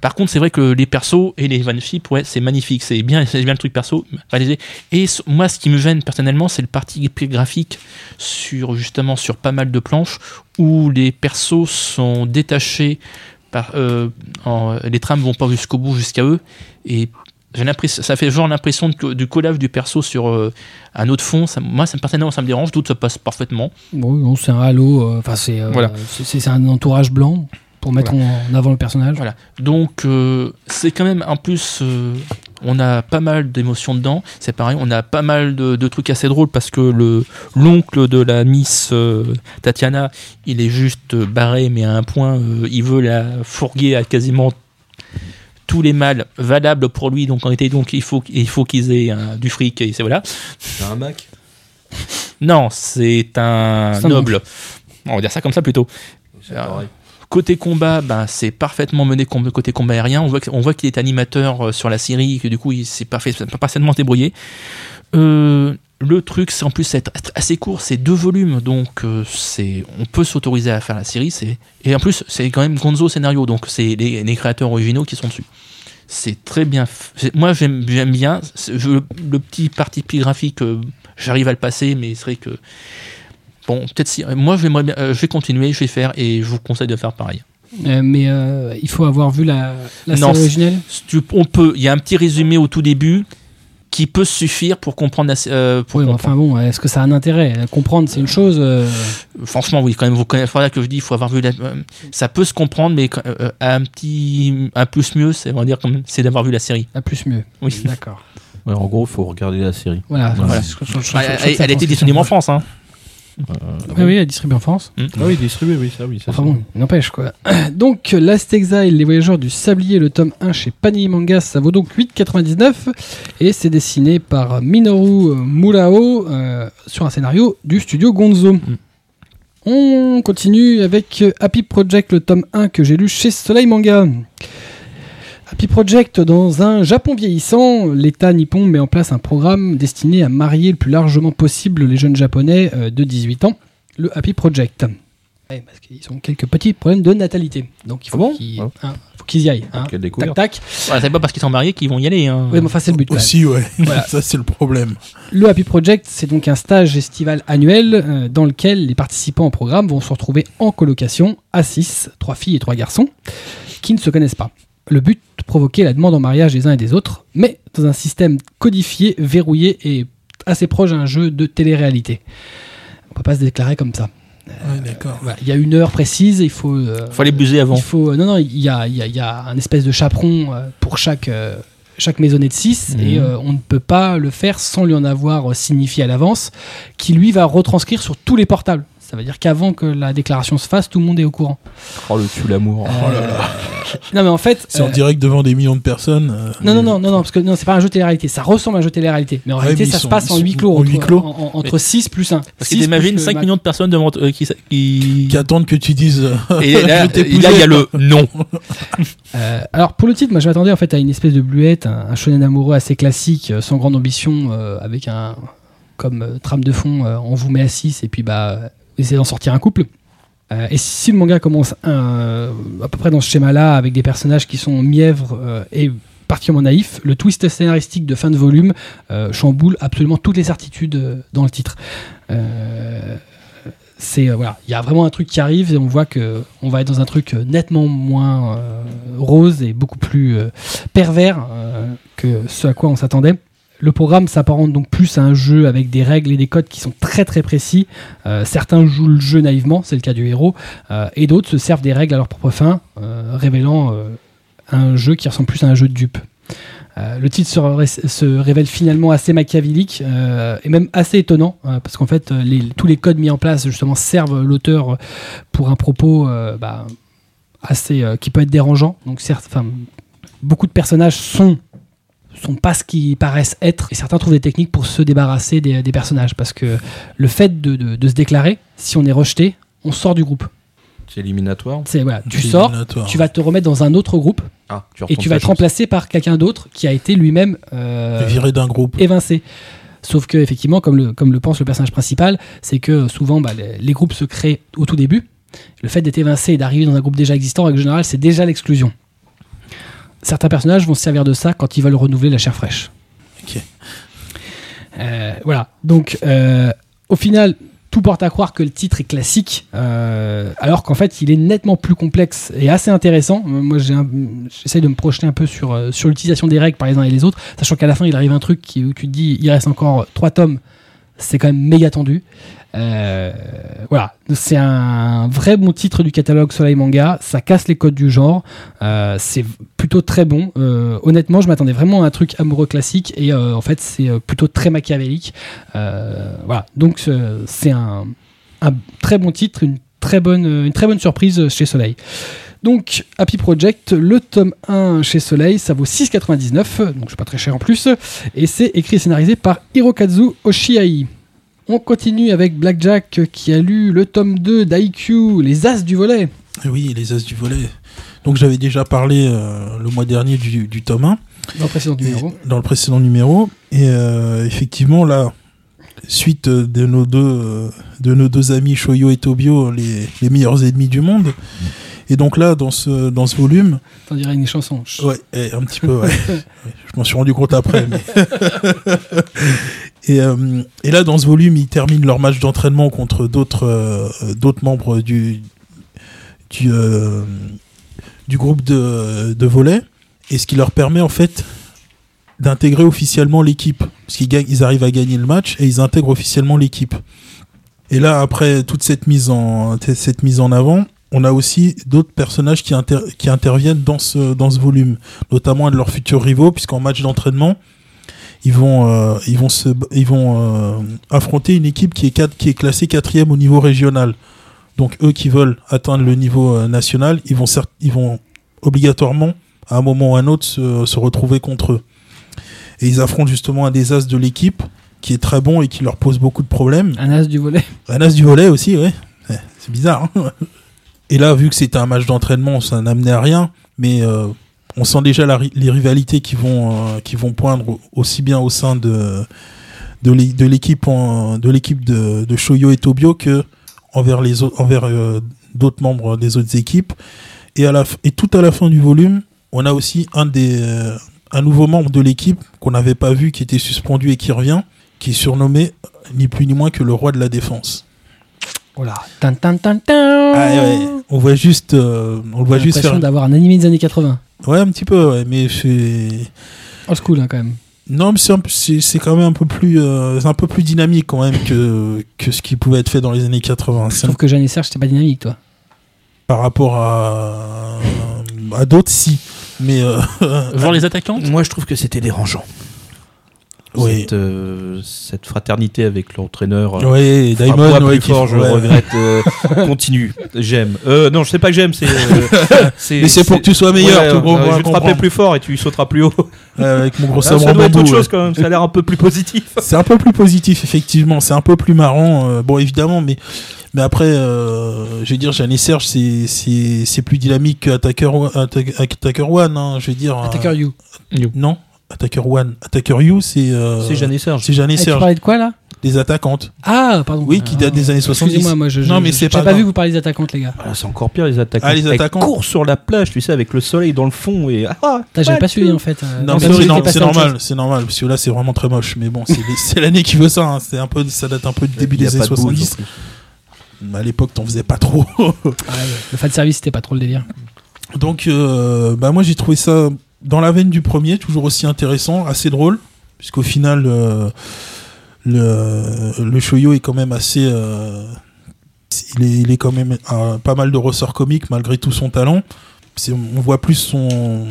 Speaker 2: Par contre, c'est vrai que les persos et les Ship, ouais, c'est magnifique. C'est bien, c'est bien le truc perso réalisé. Et moi, ce qui me gêne personnellement, c'est le parti graphique sur justement sur pas mal de planches où les persos sont détachés par euh, en- les trames vont pas jusqu'au bout jusqu'à eux et j'ai l'impression ça fait genre l'impression du collage du perso sur euh, un autre fond ça, moi ça me personnellement ça me dérange d'autres ça passe parfaitement
Speaker 1: Bon, c'est un halo, euh, enfin, c'est euh,
Speaker 2: Voilà.
Speaker 1: c'est un entourage blanc pour mettre en avant le personnage.
Speaker 2: Voilà. Donc euh, c'est quand même en plus euh, on a pas mal d'émotions dedans. C'est pareil, on a pas mal de, de trucs assez drôles parce que le l'oncle de la Miss euh, Tatiana, il est juste barré mais à un point euh, il veut la fourguer à quasiment tous les mâles valables pour lui donc en été donc il faut il faut qu'ils aient du fric et c'est voilà.
Speaker 4: C'est un Mac?
Speaker 2: Non, c'est un
Speaker 1: C'est un
Speaker 2: noble. On va dire ça comme ça plutôt. Côté combat, ben, c'est parfaitement mené côté combat aérien. On voit, qu'il est animateur euh, sur la série et que du coup, il s'est parfait- parfaitement débrouillé. Euh, le truc, c'est en plus être assez court, c'est deux volumes, donc euh, on peut s'autoriser à faire la série. Et en plus, c'est quand même Gonzo scénario, donc c'est les, créateurs originaux qui sont dessus. C'est très bien. Moi, j'aime, bien. Le petit parti graphique, j'arrive à le passer, mais c'est vrai que bon, peut-être si. Moi, j'aimerais bien, euh, je vais continuer, je vais faire, et je vous conseille de faire pareil.
Speaker 1: Euh, mais euh, il faut avoir vu la, la
Speaker 2: Non,
Speaker 1: série originelle?
Speaker 2: Tu- on peut, il y a un petit résumé au tout début. qui peut suffire pour comprendre. la euh, pour
Speaker 1: Oui, mais
Speaker 2: comprendre.
Speaker 1: enfin bon, est-ce que ça a un intérêt? Comprendre, c'est une chose. euh,
Speaker 2: Franchement, oui, quand même, vous connaissez. Voilà que je dis, il faut avoir vu. La... euh, Ça peut se comprendre, mais euh, un petit, un plus mieux, c'est on va dire c'est d'avoir vu la série.
Speaker 1: à plus mieux.
Speaker 2: Oui.
Speaker 1: D'accord.
Speaker 4: Ouais, en gros, il faut regarder la série.
Speaker 1: Voilà.
Speaker 4: Voilà.
Speaker 1: Je- je-
Speaker 2: Bah, elle, elle a été disponible en France, hein.
Speaker 1: Oui, oui, elle est distribuée en France.
Speaker 4: Ah oui, distribué, oui, ça, oui. Ça,
Speaker 1: Enfin bon, n'empêche quoi. Donc, Last Exile, Les Voyageurs du Sablier, le tome 1 chez Panini Manga, ça vaut donc 8,99 et c'est dessiné par Minoru Murao euh, sur un scénario du studio Gonzo. On continue avec Happy Project, le tome 1 que j'ai lu chez Soleil Manga. Happy Project, dans un Japon vieillissant, l'État nippon met en place un programme destiné à marier le plus largement possible les jeunes japonais euh, de 18 ans, le Happy Project. Ouais, parce qu'ils ont quelques petits problèmes de natalité. Donc il faut
Speaker 4: Ah bon
Speaker 1: qu'ils hein, qu'ils y aillent. hein. Tac,
Speaker 4: découverte.
Speaker 1: tac.
Speaker 2: Voilà, c'est pas parce qu'ils sont mariés qu'ils vont y aller. Hein.
Speaker 1: Oui, mais enfin, c'est le but.
Speaker 3: Aussi, ouais.
Speaker 1: Voilà.
Speaker 3: ça, c'est le problème.
Speaker 1: Le Happy Project, c'est donc un stage estival annuel euh, dans lequel les participants au programme vont se retrouver en colocation à 6, 3 filles et 3 garçons, qui ne se connaissent pas. Le but, provoquer la demande en mariage des uns et des autres, mais dans un système codifié, verrouillé et assez proche d'un jeu de télé-réalité. On peut pas se déclarer comme ça.
Speaker 3: Ouais, d'accord.
Speaker 1: Voilà, Il y a une heure précise, il faut... euh,
Speaker 2: Faut aller buser avant.
Speaker 1: Il faut, non, non, il y a, il y a- il y a un espèce de chaperon euh, pour chaque, euh, chaque maisonnée de 6 et
Speaker 4: Mhm.
Speaker 1: euh, on ne peut pas le faire sans lui en avoir euh, signifié à l'avance, qui lui va retranscrire sur tous les portables. Ça veut dire qu'avant que la déclaration se fasse, tout le monde est au courant.
Speaker 4: Oh, le tue l'amour.
Speaker 1: Euh, Non, mais en fait.
Speaker 3: C'est en
Speaker 1: euh,
Speaker 3: direct devant des millions de personnes. euh,
Speaker 1: non, non, non, non, non, parce que non, c'est pas un jeu télé-réalité. Ça ressemble à un jeu télé-réalité. Mais en
Speaker 3: Ouais,
Speaker 1: réalité,
Speaker 3: mais
Speaker 1: ça se passe en huis clos.
Speaker 3: en huis clos.
Speaker 1: en- en- entre 6 plus 1.
Speaker 2: Parce qu'il imagine 5 millions de personnes devant euh, qui, qui...
Speaker 3: Qui attendent que tu dises. euh,
Speaker 2: Et là, là, il y a le non.
Speaker 1: Euh, alors pour le titre, moi je m'attendais en fait à une espèce de bluette, un, un shonen amoureux assez classique, euh, sans grande ambition, euh, avec un comme euh, trame de fond, euh, on vous met à 6 et puis bah essayez d'en sortir un couple. Euh, et si le manga commence euh, à peu près dans ce schéma-là, avec des personnages qui sont mièvres euh, et particulièrement naïfs, le twist scénaristique de fin de volume chamboule absolument toutes les certitudes dans le titre. C'est voilà, il y a vraiment un truc qui arrive et on voit que on va être dans un truc nettement moins rose et beaucoup plus pervers que ce à quoi on s'attendait. Le programme s'apparente donc plus à un jeu avec des règles et des codes qui sont très très précis. Euh, certains jouent le jeu naïvement, c'est le cas du héros, euh, et d'autres se servent des règles à leur propre fin, euh, révélant un jeu qui ressemble plus à un jeu de dupe. Le titre se, ré- se révèle finalement assez machiavélique et même assez étonnant parce qu'en fait tous les codes mis en place justement servent l'auteur pour un propos bah, assez qui peut être dérangeant. Donc certes, beaucoup de personnages sont sont pas ce qu'ils paraissent être et certains trouvent des techniques pour se débarrasser des, des personnages parce que le fait de, de- de se déclarer, si on est rejeté, on sort du groupe.
Speaker 4: C'est éliminatoire.
Speaker 1: C'est voilà, tu sors, tu vas te remettre dans un autre groupe
Speaker 4: Ah, tu
Speaker 1: et tu vas être
Speaker 4: chance.
Speaker 1: remplacé par quelqu'un d'autre qui a été lui-même euh,
Speaker 3: Viré d'un groupe.
Speaker 1: évincé. Sauf que effectivement, comme le, comme le pense le personnage principal, c'est que souvent bah, les, les groupes se créent au tout début. Le fait d'être évincé et d'arriver dans un groupe déjà existant, en règle générale, c'est déjà l'exclusion. Certains personnages vont se servir de ça quand ils veulent renouveler la chair fraîche.
Speaker 3: Ok.
Speaker 1: Euh, voilà. Donc, euh, au final, tout porte à croire que le titre est classique, euh, alors qu'en fait, il est nettement plus complexe et assez intéressant. Moi, j'essaie de me projeter un peu sur, sur l'utilisation des règles par les uns et les autres, sachant qu'à la fin, il arrive un truc qui, où tu te dis, il reste encore trois tomes. C'est quand même méga tendu. Euh, voilà, c'est un vrai bon titre du catalogue Soleil Manga. Ça casse les codes du genre. Euh, c'est plutôt très bon. Euh, honnêtement, je m'attendais vraiment à un truc amoureux classique et en fait, c'est plutôt très machiavélique. Voilà, donc c'est un, un très bon titre, une très bonne, une très bonne surprise chez Soleil. Donc, Happy Project, le tome 1 chez Soleil, ça vaut 6,99, donc c'est pas très cher en plus, et c'est écrit et scénarisé par Hirokazu Oshiai. On continue avec Blackjack qui a lu le tome 2 d'IQ, Les As du volet.
Speaker 3: Eh Oui, les As du volet. Donc j'avais déjà parlé euh, le mois dernier du, du tome 1.
Speaker 1: Dans le précédent
Speaker 3: Et-
Speaker 1: numéro.
Speaker 3: dans le précédent numéro. Et euh, effectivement, là, suite euh, de nos deux, de nos deux amis Shoyo et Tobio, les, les meilleurs ennemis du monde. Et donc là, dans ce, dans ce volume,
Speaker 1: T'en dirais une chanson.
Speaker 3: ouais, un petit peu, ouais. Je m'en suis rendu compte après. mais- et, euh, et là, dans ce volume, ils terminent leur match d'entraînement contre d'autres euh, d'autres membres du, du, euh, du groupe de, de volley. Et ce qui leur permet, en fait, d'intégrer officiellement l'équipe. Parce qu'ils gagnent, ils arrivent à gagner le match et ils intègrent officiellement l'équipe. Et là, après toute cette mise en, cette mise en avant, on a aussi d'autres personnages qui, inter- qui interviennent dans ce, dans ce volume, notamment un de leurs futurs rivaux, puisqu'en match d'entraînement, ils vont, euh, ils vont, se, ils vont euh, affronter une équipe qui est, quatre- qui est classée quatrième au niveau régional. Donc eux qui veulent atteindre le niveau euh, national, ils vont, cer- ils vont obligatoirement, à un moment ou à un autre, se, se retrouver contre eux. Et ils affrontent justement un des as de l'équipe qui est très bon et qui leur pose beaucoup de problèmes.
Speaker 1: Un as du volet.
Speaker 3: Un as du volet aussi, ouais. Ouais, C'est bizarre. hein. Et là, vu que c'était un match d'entraînement, ça n'amenait à rien. Mais euh, on sent déjà les rivalités qui vont, euh, poindre au- aussi bien au sein de, de l'é- de l'équipe de l'équipe Shoyo et Tobio que envers les envers euh, d'autres membres des autres équipes. Et tout à la fin du volume, on a aussi un un nouveau membre de l'équipe qu'on n'avait pas vu, qui était suspendu et qui revient, qui est surnommé ni plus ni moins que le roi de la défense.
Speaker 1: Oh là. Tan, tan, tan, tan.
Speaker 3: Ah ouais, on voit juste, euh, on le voit
Speaker 1: J'ai
Speaker 3: juste
Speaker 1: l'impression
Speaker 3: faire.
Speaker 1: d'avoir un animé des années 80.
Speaker 3: Ouais, un petit peu, ouais, mais c'est.
Speaker 1: Old school hein, quand même.
Speaker 3: Non, mais c'est quand même un peu plus, euh, un peu plus dynamique quand même que que ce qui pouvait être fait dans les années 80.
Speaker 1: Je trouve que Jeanne et Serge, c'était pas dynamique, toi.
Speaker 3: Par rapport à à d'autres, si. Mais euh,
Speaker 2: Voir les attaquants
Speaker 4: Moi, je trouve que c'était dérangeant.
Speaker 3: Oui,
Speaker 4: Cette, euh, cette fraternité avec l'entraîneur. euh,
Speaker 3: ouais,
Speaker 4: frappe-moi
Speaker 3: Diamond, ouais,
Speaker 4: plus
Speaker 3: qui-
Speaker 4: fort, je
Speaker 3: ouais.
Speaker 4: regrette. euh, continue, j'aime. Euh, non, je sais pas que j'aime, c'est. euh,
Speaker 3: Mais c'est pour que tu sois meilleur,
Speaker 4: Ouais,
Speaker 3: tout gros,
Speaker 4: euh, je vais te frapper plus fort et tu sauteras plus haut.
Speaker 3: Ouais, avec mon gros
Speaker 4: Ah,
Speaker 3: sabre
Speaker 4: ça
Speaker 3: en
Speaker 4: doit être autre chose
Speaker 3: ouais.
Speaker 4: quand même. Ça a l'air un peu plus positif.
Speaker 3: C'est un peu plus positif, effectivement. C'est un peu plus marrant. euh, bon, évidemment, mais mais après, euh, je veux dire, Jeanne et Serge, c'est c'est c'est plus dynamique que Attacker One- Attack- Attacker One. Hein, je veux dire. euh,
Speaker 1: Attacker You.
Speaker 3: Non, Attacker One. Attacker You, c'est. euh,
Speaker 4: C'est Jeanne et Serge.
Speaker 3: C'est Jeanne et
Speaker 1: Eh, tu
Speaker 3: Serge,
Speaker 1: parlais de quoi là?
Speaker 3: Des attaquantes.
Speaker 1: Ah, pardon.
Speaker 3: Oui, qui datent des années 70.
Speaker 1: Excusez-moi, moi je.
Speaker 3: Non, mais c'est
Speaker 1: J'ai
Speaker 3: pas
Speaker 1: pas
Speaker 3: grave.
Speaker 1: vu que vous parliez des attaquantes, les gars.
Speaker 4: Ah, c'est encore pire les attaquants.
Speaker 3: Ah, les
Speaker 4: Elles
Speaker 3: attaquants.
Speaker 4: courent sur la plage, tu sais, avec le soleil dans le fond et ah,
Speaker 1: Putain, J'avais pas
Speaker 4: pas
Speaker 1: suivi en fait. euh,
Speaker 3: Non, c'est normal, c'est normal, parce que là c'est vraiment très moche. Mais bon, c'est c'est l'année qui veut ça. hein, C'est un peu, ça date un peu du début
Speaker 4: Il y a
Speaker 3: des années
Speaker 4: pas de boule,
Speaker 3: 70.
Speaker 4: non plus.
Speaker 3: À l'époque, t'en faisais pas trop.
Speaker 1: Ah Le fan service, c'était pas trop le délire.
Speaker 3: Donc, euh, bah moi j'ai trouvé ça dans la veine du premier, toujours aussi intéressant, assez drôle, puisqu'au final, euh, le, le shoyo est quand même assez. euh, il, est, quand même à pas mal de ressorts comiques malgré tout son talent. On voit plus son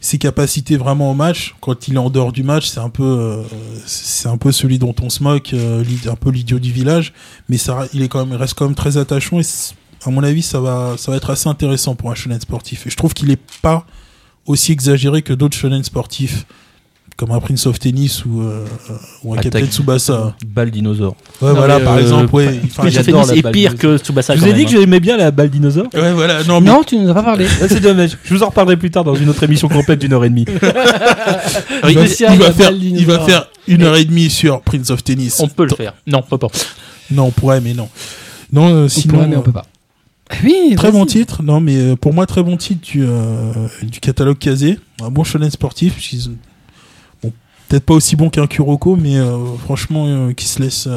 Speaker 3: ses capacités vraiment au match. Quand il est en dehors du match, c'est un peu, euh, un peu celui dont on se moque, euh, un peu l'idiot du village. Mais ça, il est quand même, reste quand même très attachant et à mon avis, ça va, ça va être assez intéressant pour un shonen sportif. Et je trouve qu'il est pas aussi exagéré que d'autres shonen sportifs, comme un Prince of Tennis ou, euh, ou un
Speaker 4: Attaque-
Speaker 3: Captain Tsubasa.
Speaker 4: Balle dinosaure.
Speaker 3: Ouais,
Speaker 2: Non,
Speaker 3: voilà,
Speaker 2: mais,
Speaker 3: par
Speaker 2: euh,
Speaker 3: exemple, ouais. Enfin,
Speaker 2: Prince of
Speaker 4: j'adore
Speaker 2: Tennis
Speaker 4: la
Speaker 2: est
Speaker 4: balle
Speaker 2: pire que Tsubasa.
Speaker 4: Je vous
Speaker 2: quand
Speaker 4: ai dit
Speaker 2: même,
Speaker 4: que j'aimais bien la balle dinosaure.
Speaker 3: ouais, voilà. Non, mais
Speaker 1: Non, tu nous as pas parlé.
Speaker 4: Ah, c'est dommage. Je vous en reparlerai plus tard dans une autre émission complète d'une heure et demie.
Speaker 3: il, va,
Speaker 1: Spécial,
Speaker 3: il va
Speaker 1: la
Speaker 3: faire,
Speaker 1: balle
Speaker 3: il va
Speaker 1: dinosaure.
Speaker 3: faire une heure et demie sur Prince of Tennis.
Speaker 2: On peut le faire. Non, pas pas.
Speaker 3: Non, on pourrait, mais non. Non, euh,
Speaker 1: On
Speaker 3: sinon.
Speaker 1: pourrait, mais on peut pas. Oui,
Speaker 3: Très bon titre, non mais euh, pour moi très bon titre du, euh, du catalogue casé, un bon shonen sportif, puisqu'ils- bon, peut-être pas aussi bon qu'un Kuroko, mais euh, franchement euh, qui se laisse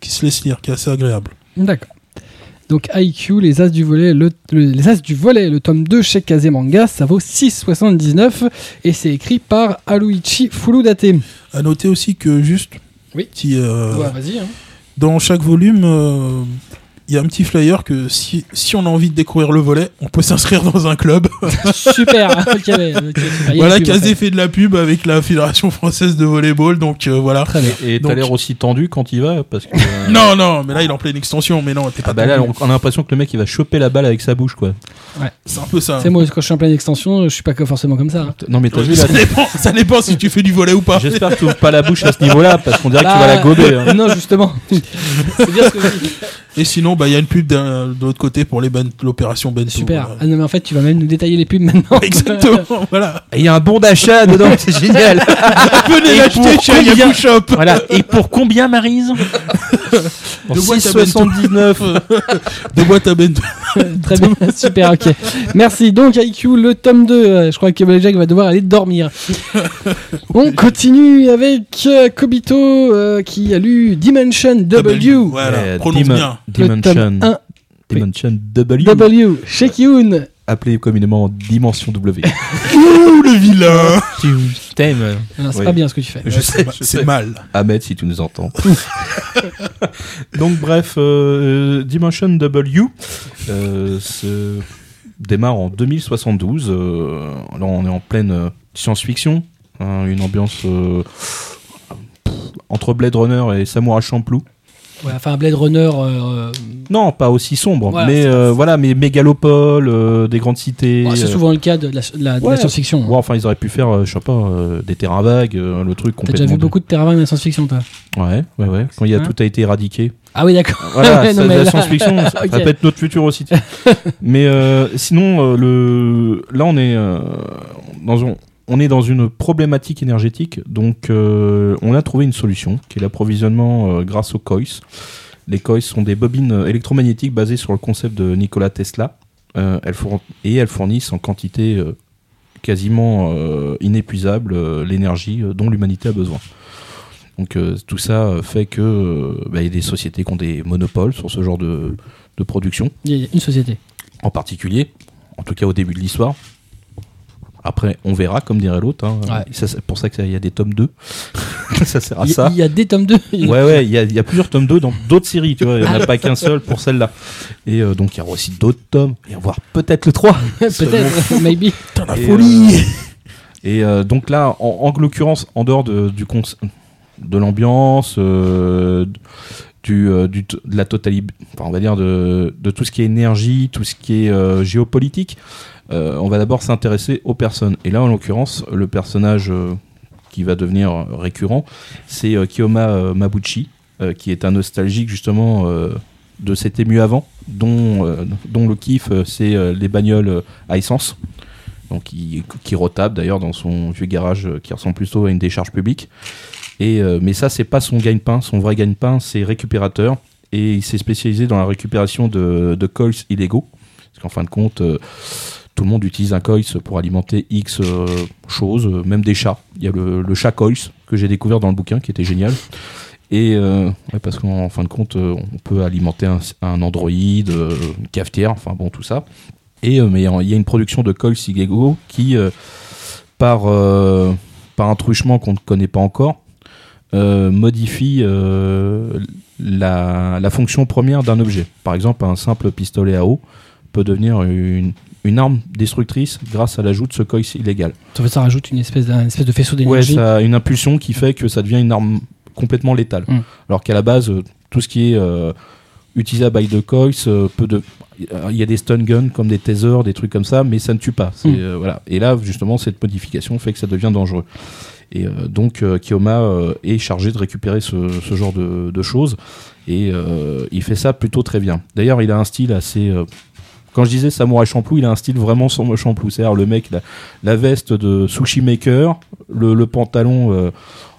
Speaker 3: qui se laisse lire, qui est assez agréable.
Speaker 1: D'accord. Donc IQ, les As du volet, le, le- les As du volet, le tome 2 chez Kaze Manga, ça vaut 6,79 et c'est écrit par Aluichi Fuludate.
Speaker 3: À noter aussi que juste,
Speaker 1: Oui.
Speaker 3: petit,
Speaker 1: Ouais, vas-y. hein.
Speaker 3: dans chaque volume, il y a un petit flyer que si, si on a envie de découvrir le volet, on peut s'inscrire dans un club.
Speaker 1: Super. ok, ouais, ok, super.
Speaker 3: Voilà, Kazé
Speaker 1: fait.
Speaker 3: fait de la pub avec la Fédération française de volleyball, donc euh, voilà.
Speaker 1: Très bien.
Speaker 4: Et t'as l'air aussi tendu quand il va parce que. euh,
Speaker 3: Non, non, mais là il est en pleine extension, mais non, t'es pas
Speaker 4: Ah bah là,
Speaker 3: tendu.
Speaker 4: on a l'impression que le mec il va choper la balle avec sa bouche quoi.
Speaker 3: C'est un peu ça.
Speaker 1: C'est moi, quand je suis en pleine extension, je suis pas que forcément comme ça. hein.
Speaker 4: Non mais t'as vu là
Speaker 3: ça, dépend, ça dépend si tu fais du volet ou pas.
Speaker 4: J'espère que tu ouvres pas la bouche à ce niveau-là parce qu'on dirait que tu vas
Speaker 1: Bah,
Speaker 4: la gober. hein.
Speaker 1: Non, justement. c'est bien ce que je dis.
Speaker 3: Et sinon, bah, il y a une pub d'un- de l'autre côté pour les ben- l'opération Bento.
Speaker 1: Super.
Speaker 3: voilà.
Speaker 1: Ah non, mais en fait, tu vas même nous détailler les pubs maintenant.
Speaker 3: Exactement, voilà.
Speaker 4: Et Il y a un bon d'achat dedans, c'est génial.
Speaker 3: Venez
Speaker 2: Et
Speaker 3: l'acheter chez
Speaker 2: combien
Speaker 3: Yahoo Shop.
Speaker 2: Voilà. Et pour combien, Marise
Speaker 4: Pour
Speaker 3: De boîte à
Speaker 4: 6,79.
Speaker 3: De boîte à Bento.
Speaker 1: Très bien, super, ok. Merci. Donc, IQ, le tome 2. euh, Je crois que Black Jack va devoir aller dormir. On continue avec euh, Kobito euh, qui a lu Dimension W.
Speaker 3: Voilà, prononce
Speaker 4: Dim-
Speaker 1: Le
Speaker 4: Dimension.
Speaker 1: 1
Speaker 4: Dimension W.
Speaker 1: W.
Speaker 4: Appelé communément Dimension W.
Speaker 3: Ouh, le vilain
Speaker 2: Tu t'aimes.
Speaker 1: C'est
Speaker 4: Oui.
Speaker 1: pas bien ce que tu fais.
Speaker 4: Je sais,
Speaker 3: C'est mal.
Speaker 4: Ahmed, si tu nous entends. Donc bref, euh, Dimension W euh, se démarre en 2072. euh, là, on est en pleine euh, science-fiction, hein, une ambiance euh, pff, entre Blade Runner et Samurai Champloo.
Speaker 1: Ouais, enfin, Blade Runner. euh,
Speaker 4: Non, pas aussi sombre,
Speaker 1: Voilà,
Speaker 4: mais euh, voilà, mais mégalopole, euh, des grandes cités.
Speaker 1: bon, c'est
Speaker 4: euh,
Speaker 1: souvent le cas de la, science-fiction.
Speaker 4: ouais, enfin, ils auraient pu faire, euh, je sais pas, euh, des terrains vagues, euh, le truc
Speaker 1: T'as
Speaker 4: complètement.
Speaker 1: déjà vu beaucoup de terrain dans la science-fiction, toi?
Speaker 4: Ouais, ouais, ouais. Quand il y a
Speaker 1: Hein
Speaker 4: tout a été éradiqué.
Speaker 1: Ah oui, d'accord.
Speaker 4: Voilà,
Speaker 1: Ouais, non,
Speaker 4: ça,
Speaker 1: mais
Speaker 4: la
Speaker 1: là-
Speaker 4: science-fiction, ça,
Speaker 1: Ok.
Speaker 4: ça peut être notre futur aussi. mais euh, sinon, euh, le... là, on est, euh, dans un- on est dans une problématique énergétique. Donc, euh, on a trouvé une solution qui est l'approvisionnement euh, grâce aux COIS. Les COIS sont des bobines électromagnétiques basées sur le concept de Nikola Tesla. Euh, elles Et elles fournissent en quantité quasiment inépuisable l'énergie dont l'humanité a besoin. Donc tout ça fait que bah, il y a des sociétés qui ont des monopoles sur ce genre de, de production,
Speaker 1: Il y a une société.
Speaker 4: en particulier, en tout cas au début de l'histoire. Après, on verra, comme dirait l'autre. hein.
Speaker 1: Ouais.
Speaker 4: C'est pour ça qu'il y a des tomes 2. ça sert à
Speaker 1: Il y,
Speaker 4: ça.
Speaker 1: il y a des tomes 2.
Speaker 4: Ouais, ouais, il y, a- il y a plusieurs tomes 2 dans d'autres séries, tu vois. Il n'y en a pas qu'un seul pour celle-là. Et euh, donc, il y aura aussi d'autres tomes. Et voir peut-être le 3.
Speaker 1: Peut-être, maybe.
Speaker 3: Putain, la
Speaker 4: Et,
Speaker 3: folie
Speaker 4: Et euh, donc là, en, en l'occurrence, en dehors de, du de l'ambiance, euh, du, euh, de la totalité, enfin, on va dire de, de tout ce qui est énergie, tout ce qui est euh, géopolitique, euh, on va d'abord s'intéresser aux personnes. Et là, en l'occurrence, le personnage qui va devenir récurrent, c'est Kiyoma Mabuchi, qui est un nostalgique justement de C'était mieux avant, dont, dont le kiff, c'est les bagnoles à essence donc qui, qui retape d'ailleurs dans son vieux garage qui ressemble plutôt à une décharge publique. Euh, mais ça, c'est pas son gagne-pain. Son vrai gagne-pain, c'est récupérateur. Et il s'est spécialisé dans la récupération de, de coils illégaux. Parce qu'en fin de compte, euh, tout le monde utilise un coils pour alimenter X euh, choses, euh, même des chats. Il y a le, chat coils que j'ai découvert dans le bouquin qui était génial. Et parce qu'en fin de compte, on peut alimenter un, un Android, une cafetière, enfin bon, tout ça. Et mais il y a une production de coils illégaux qui, par, un truchement qu'on ne connaît pas encore, modifie euh, la, la fonction première d'un objet. Par exemple, un simple pistolet à eau peut devenir une, une arme destructrice grâce à l'ajout de ce coils illégal.
Speaker 1: Ça, fait, ça rajoute une espèce, une espèce de faisceau
Speaker 4: Ouais,
Speaker 1: d'énergie.
Speaker 4: ça a une impulsion qui fait que ça devient une arme complètement létale.
Speaker 1: Mm.
Speaker 4: Alors qu'à la base, euh, tout ce qui est euh, utilisable by the coils euh, peut de il y a des stun guns comme des tasers, des trucs comme ça, mais ça ne tue pas.
Speaker 1: Mm.
Speaker 4: euh, voilà. Et là, justement, cette modification fait que ça devient dangereux. Et euh, donc, euh, Kiyoma euh, est chargé de récupérer ce, ce genre de, de choses. Et il fait ça plutôt très bien. D'ailleurs, il a un style assez. quand je disais Samurai Champloo, il a un style vraiment Samurai Champloo. C'est-à-dire le mec, la, la veste de sushi maker, le, le pantalon, euh,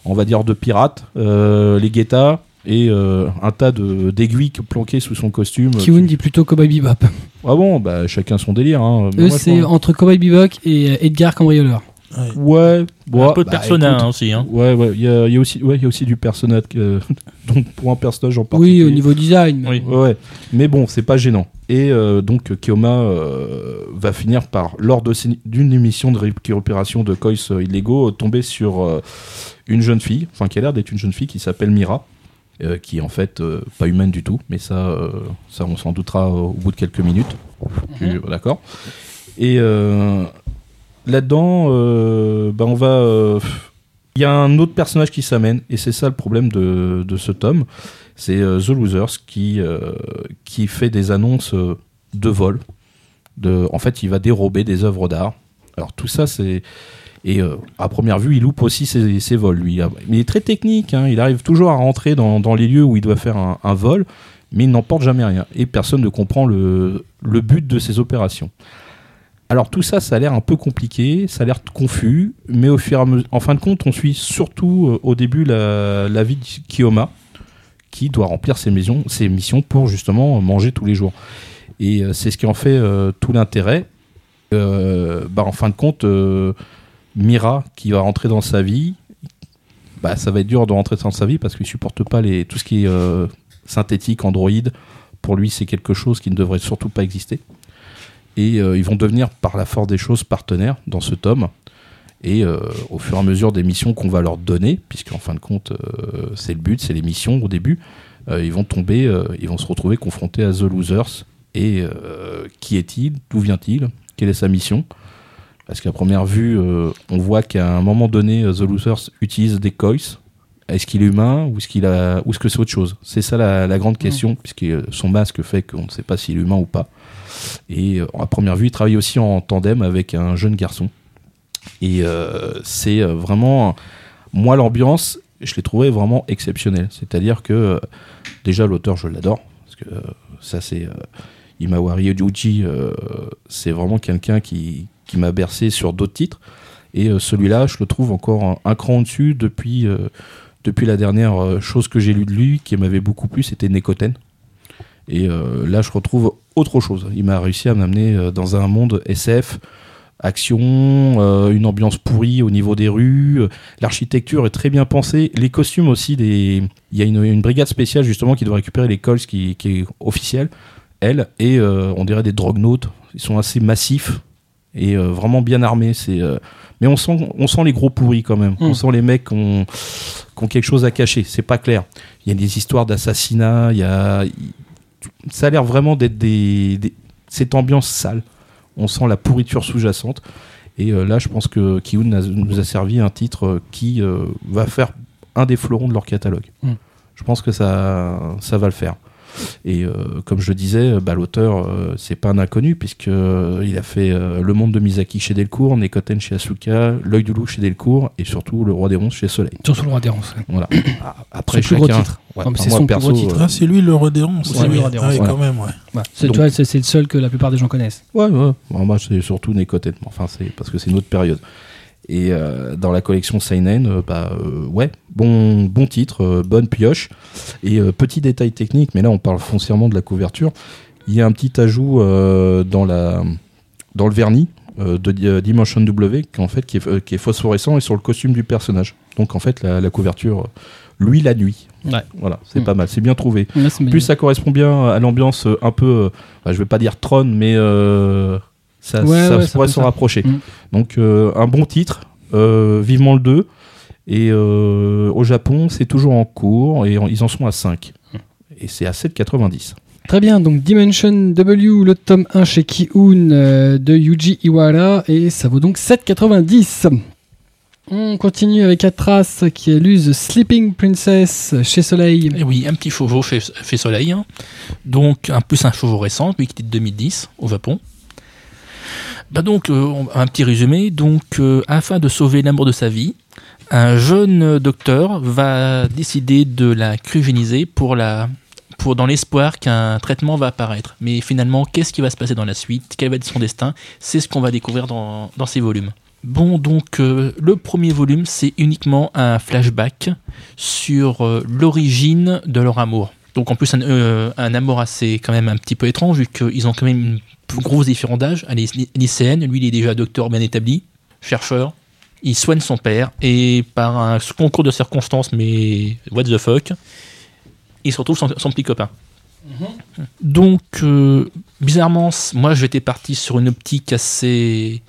Speaker 4: on va dire, de pirate, euh, les guettas et euh, un tas d'aiguilles planquées sous son costume.
Speaker 1: Kiun dit plutôt Cowboy Bebop.
Speaker 4: Ah bon, bah chacun son délire. Hein.
Speaker 1: Eux, c'est entre Cowboy Bebop et Edgar Cambrioleur.
Speaker 3: Ouais.
Speaker 4: Ouais, bon,
Speaker 2: un peu de
Speaker 4: bah,
Speaker 2: personnage
Speaker 4: écoute,
Speaker 2: aussi. Hein.
Speaker 4: Ouais, ouais, il y a, il y a aussi, ouais, il y a aussi du personnage. euh, donc pour un personnage en particulier.
Speaker 1: Oui, au niveau design. mais
Speaker 2: Oui.
Speaker 4: Ouais, mais bon, c'est pas gênant. Et euh, donc Kiyoma euh, va finir par, lors d'une émission de récupération de coils euh, illégaux, tomber sur euh, une jeune fille, enfin qui a l'air d'être une jeune fille qui s'appelle Mira, euh, qui est en fait euh, pas humaine du tout, mais ça, euh, ça on s'en doutera au bout de quelques minutes. Euh, D'accord. Et euh, là-dedans, euh, bah, on va. euh, Il y a un autre personnage qui s'amène, et c'est ça le problème de, de ce tome. C'est euh, The Losers qui, qui fait des annonces de vol. De, en fait, il va dérober des œuvres d'art. Alors tout ça, c'est. Et à première vue, il loupe aussi ses, vols, lui. Mais il est très technique, hein. il arrive toujours à rentrer dans, dans les lieux où il doit faire un, un vol, mais il n'emporte jamais rien. Et personne ne comprend le, le but de ses opérations. Alors tout ça, ça a l'air un peu compliqué, ça a l'air confus, mais en fin de compte, on suit surtout euh, au début la, vie de Kiyoma, qui doit remplir ses missions, pour justement manger tous les jours. Et euh, c'est ce qui en fait euh, tout l'intérêt. Bah, en fin de compte, Mira, qui va rentrer dans sa vie, bah, ça va être dur de rentrer dans sa vie parce qu'il supporte pas tout ce qui est synthétique, Android. Pour lui, c'est quelque chose qui ne devrait surtout pas exister. Et euh, ils vont devenir par la force des choses partenaires dans ce tome. Et euh, au fur et à mesure des missions qu'on va leur donner, puisqu'en fin de compte, euh, c'est le but, c'est les missions au début, ils vont tomber, ils vont se retrouver confrontés à The Losers. Et qui est-il? D'où vient-il? Quelle est sa mission? Parce qu'à première vue, on voit qu'à un moment donné, The Losers utilise des coils. Est-ce qu'il est humain ou est-ce qu'il a ou est-ce que c'est autre chose? C'est ça la, la grande question, puisque son masque fait qu'on ne sait pas s'il est humain ou pas. Et euh, à première vue, il travaille aussi en tandem avec un jeune garçon. Et euh, c'est euh, vraiment, moi, l'ambiance, je l'ai trouvé vraiment exceptionnelle. C'est-à-dire que déjà l'auteur, je l'adore, parce que ça, c'est Imawari euh, c'est vraiment quelqu'un qui, qui m'a bercé sur d'autres titres. Et celui-là, je le trouve encore un, cran au-dessus depuis, depuis la dernière chose que j'ai lue de lui, qui m'avait beaucoup plu, c'était Nekoten. Et là, je retrouve autre chose. Il m'a réussi à m'amener euh, dans un monde SF, action, euh, une ambiance pourrie au niveau des rues. L'architecture est très bien pensée. Les costumes aussi, des... il y a une, une brigade spéciale justement qui doit récupérer les cols, qui, qui est officielle, elle, et euh, on dirait des droguenotes. Ils sont assez massifs et euh, vraiment bien armés. C'est, Mais on sent, on sent les gros pourris quand même.
Speaker 1: Mm.
Speaker 4: On sent les mecs qui ont, qui ont quelque chose à cacher. C'est pas clair. Il y a des histoires d'assassinats, il y a... Ça a l'air vraiment d'être des, des- cette ambiance sale. On sent la pourriture sous-jacente. Et euh, là, je pense que Kiun nous a servi un titre euh, qui euh, va faire un des fleurons de leur catalogue.
Speaker 1: Mm.
Speaker 4: Je pense que ça, ça va le faire. Et euh, comme je le disais, bah, l'auteur, euh, c'est pas un inconnu, puisque euh, il a fait euh, Le Monde de Misaki chez Delcourt, Nekoten chez Asuka, L'œil du loup chez Delcourt, et surtout Le Roi des ronces chez Soleil.
Speaker 1: Surtout le roi des ronces. ouais.
Speaker 4: Voilà. Après,
Speaker 1: Son plus gros
Speaker 4: chacun-
Speaker 1: titre.
Speaker 4: Ouais,
Speaker 1: c'est son plus
Speaker 4: perso,
Speaker 1: gros titre.
Speaker 3: Ah, c'est lui le Redéron.
Speaker 1: C'est lui, le Redéron,
Speaker 3: Ah,
Speaker 4: voilà.
Speaker 3: quand même, ouais.
Speaker 1: Ouais. C'est, c'est, c'est le seul que la plupart des gens connaissent.
Speaker 4: Ouais, ouais. Bon, moi, c'est surtout Nekoten. Enfin, c'est parce que c'est une autre période. Et euh, dans la collection Seinen, euh, bah, euh, ouais, bon, bon titre, euh, bonne pioche. Et petit détail technique, mais là, on parle foncièrement de la couverture. Il y a un petit ajout dans, la, dans le vernis de Di- Dimension W, qui, en fait, qui, est, qui est phosphorescent et sur le costume du personnage. Donc, en fait, la, la couverture, lui, la nuit.
Speaker 1: Ouais.
Speaker 4: Voilà, c'est
Speaker 1: Mm.
Speaker 4: pas mal, c'est bien trouvé.
Speaker 1: Là,
Speaker 4: Plus ça correspond bien à l'ambiance un peu, bah, je vais pas dire Tron, mais ça,
Speaker 1: Ouais,
Speaker 4: ça
Speaker 1: ouais, ça
Speaker 4: pourrait s'en rapprocher.
Speaker 1: Mm.
Speaker 4: Donc euh, un bon titre, euh, vivement le 2. Et euh, au Japon, c'est toujours en cours et en- ils en sont à 5. Et c'est à 7,90.
Speaker 1: Très bien, donc Dimension W, le tome 1 chez Ki-un euh, de Yuji Iwara, et ça vaut donc 7,90. On continue avec Atras qui a lu The Sleeping Princess chez Soleil.
Speaker 2: Et oui, un petit chevaux fait, fait soleil. hein. Donc, un plus un chevaux récent, lui qui est de 2010 au Japon. Bah donc, euh, un petit résumé. Donc, euh, afin de sauver l'amour de sa vie, un jeune docteur va décider de la cryogéniser pour la, pour dans l'espoir qu'un traitement va apparaître. Mais finalement, qu'est-ce qui va se passer dans la suite? Quel va être son destin? C'est ce qu'on va découvrir dans, dans ces volumes. Bon, donc euh, le premier volume, c'est uniquement un flashback sur l'origine de leur amour. Donc en plus un, un amour assez quand même un petit peu étrange vu qu'ils ont quand même une grosse différence d'âge. Elle est lycéenne, lui il est déjà docteur bien établi, chercheur. Il soigne son père et par un concours de circonstances, mais what the fuck, il se retrouve son, son petit copain. Donc euh, bizarrement, moi j'étais parti sur une optique assez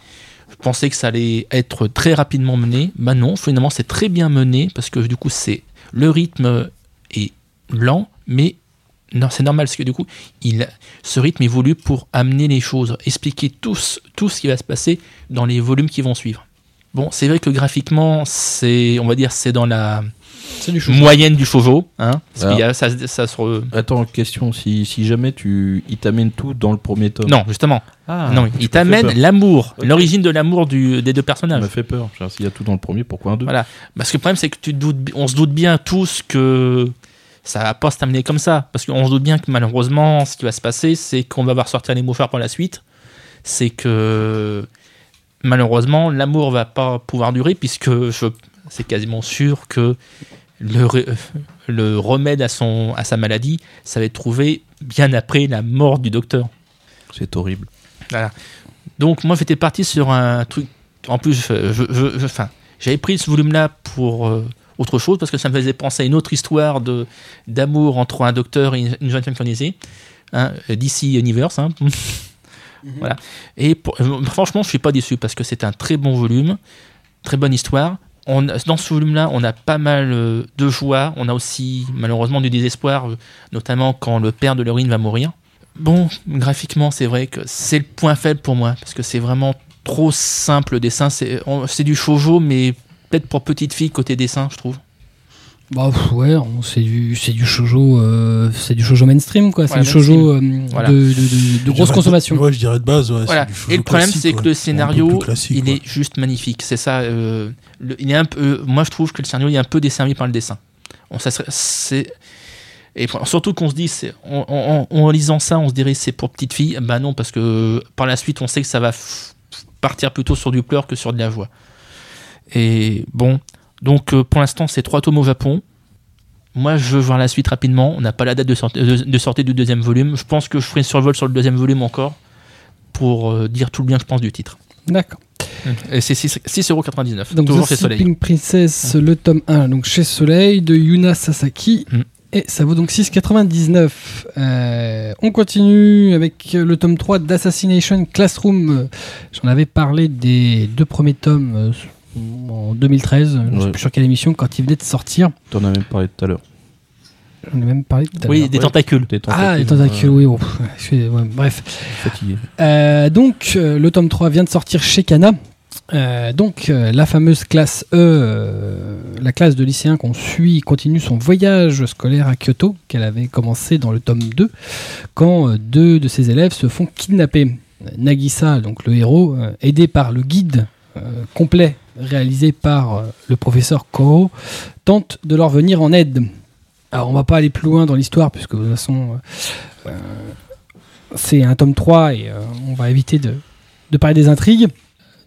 Speaker 2: je pensais que ça allait être très rapidement mené. Bah non, finalement c'est très bien mené parce que du coup c'est le rythme est lent, mais non, c'est normal parce que du coup il, ce rythme est voulu pour amener les choses, expliquer tout, ce- tout ce qui va se passer dans les volumes qui vont suivre. Bon, c'est vrai que graphiquement c'est, on va dire, c'est dans la
Speaker 1: du
Speaker 2: moyenne du Shoujo, hein, parce
Speaker 4: Alors.
Speaker 2: qu'il y a- ça, ça se re-
Speaker 4: Attends, question, si, si jamais tu, il t'amène tout dans le premier tome.
Speaker 2: Non, justement.
Speaker 4: Ah,
Speaker 2: non, il t'amène l'amour, l'origine de l'amour du- des deux
Speaker 4: Ça
Speaker 2: personnages.
Speaker 4: m'a fait peur. S'il y a tout dans le premier, pourquoi un deux?
Speaker 2: Voilà. Parce que le problème, c'est que tu te doutes, on se doute bien tous que ça va pas se terminer comme ça. Parce qu'on se doute bien que malheureusement, ce qui va se passer, c'est qu'on va voir sortir les mouchoirs pour la suite. C'est que malheureusement, l'amour va pas pouvoir durer, puisque c'est quasiment sûr que le, le remède à, son, à sa maladie, ça va être trouvé bien après la mort du docteur.
Speaker 4: C'est horrible.
Speaker 2: Donc moi j'étais parti sur un truc. En plus, je, je- je- je- enfin, j'avais pris ce volume-là pour euh, autre chose parce que ça me faisait penser à une autre histoire de d'amour entre un docteur et une, une jeune femme disait, hein, DC Universe. hein. Voilà. Et pour- euh, franchement, je suis pas déçu parce que c'est un très bon volume, très bonne histoire. On, dans ce volume-là, on a pas mal euh, de joie. On a aussi malheureusement du désespoir, euh, notamment quand le père de l'héroïne va mourir. Bon, graphiquement, c'est vrai que c'est le point faible pour moi parce que c'est vraiment trop simple le dessin. C'est du shoujo, mais peut-être pour petite fille côté dessin, je trouve.
Speaker 1: Bah ouais, c'est du c'est du shoujo euh, c'est du shoujo mainstream quoi, c'est
Speaker 2: Voilà,
Speaker 1: du shoujo euh,
Speaker 2: Voilà.
Speaker 1: de, de, de- de grosse consommation.
Speaker 3: Ouais, je dirais de base. Ouais,
Speaker 2: Voilà.
Speaker 3: c'est du
Speaker 2: Et le problème, c'est que
Speaker 3: ouais.
Speaker 2: le scénario, il
Speaker 3: ouais.
Speaker 2: est juste magnifique. C'est ça. euh, le- il est un peu. euh, moi, je trouve que le scénario il est un peu desservi par le dessin. On, ça serait- c'est et surtout qu'on se dit, c'est- en, en- en lisant ça, on se dirait c'est pour petite fille. Bah non, parce que par la suite, on sait que ça va partir plutôt sur du pleur que sur de la joie. Et bon, donc euh, pour l'instant, c'est trois tomes au Japon. Moi, je veux voir la suite rapidement. On n'a pas la date de, sortie- de- de sortie du deuxième volume. Je pense que je ferai un survol sur le deuxième volume encore pour euh, dire tout le bien que je pense du titre.
Speaker 1: D'accord.
Speaker 2: Et c'est 6 6,99€.
Speaker 1: Donc
Speaker 2: Toujours
Speaker 1: The
Speaker 2: chez Soleil.
Speaker 1: Sleeping Princess, le tome 1, donc chez Soleil, de Yuna Sasaki.
Speaker 2: Mm.
Speaker 1: Et ça vaut donc 6,99. Euh, on continue avec le tome 3 d'Assassination Classroom. J'en avais parlé des deux premiers tomes euh, en 2013. Je ne sais plus sur quelle émission, quand ils venaient de sortir.
Speaker 4: T'en as même parlé tout à l'heure.
Speaker 1: J'en ai même parlé tout à
Speaker 2: Oui, des tentacules.
Speaker 4: T'es
Speaker 1: Ah, les tentacules, oui. bon, ouais, bref.
Speaker 4: fatigué.
Speaker 1: Euh, donc, euh, le tome 3 vient de sortir chez Kana. Euh, donc, euh, la fameuse classe E, euh, la classe de lycéens qu'on suit, continue son voyage scolaire à Kyoto, qu'elle avait commencé dans le tome 2, quand euh, deux de ses élèves se font kidnapper. Nagisa, donc le héros, euh, aidé par le guide euh, complet réalisé par euh, le professeur Koro, tente de leur venir en aide. Alors, on va pas aller plus loin dans l'histoire, puisque de toute façon, euh, euh, c'est un tome 3 et on va éviter de, de parler des intrigues.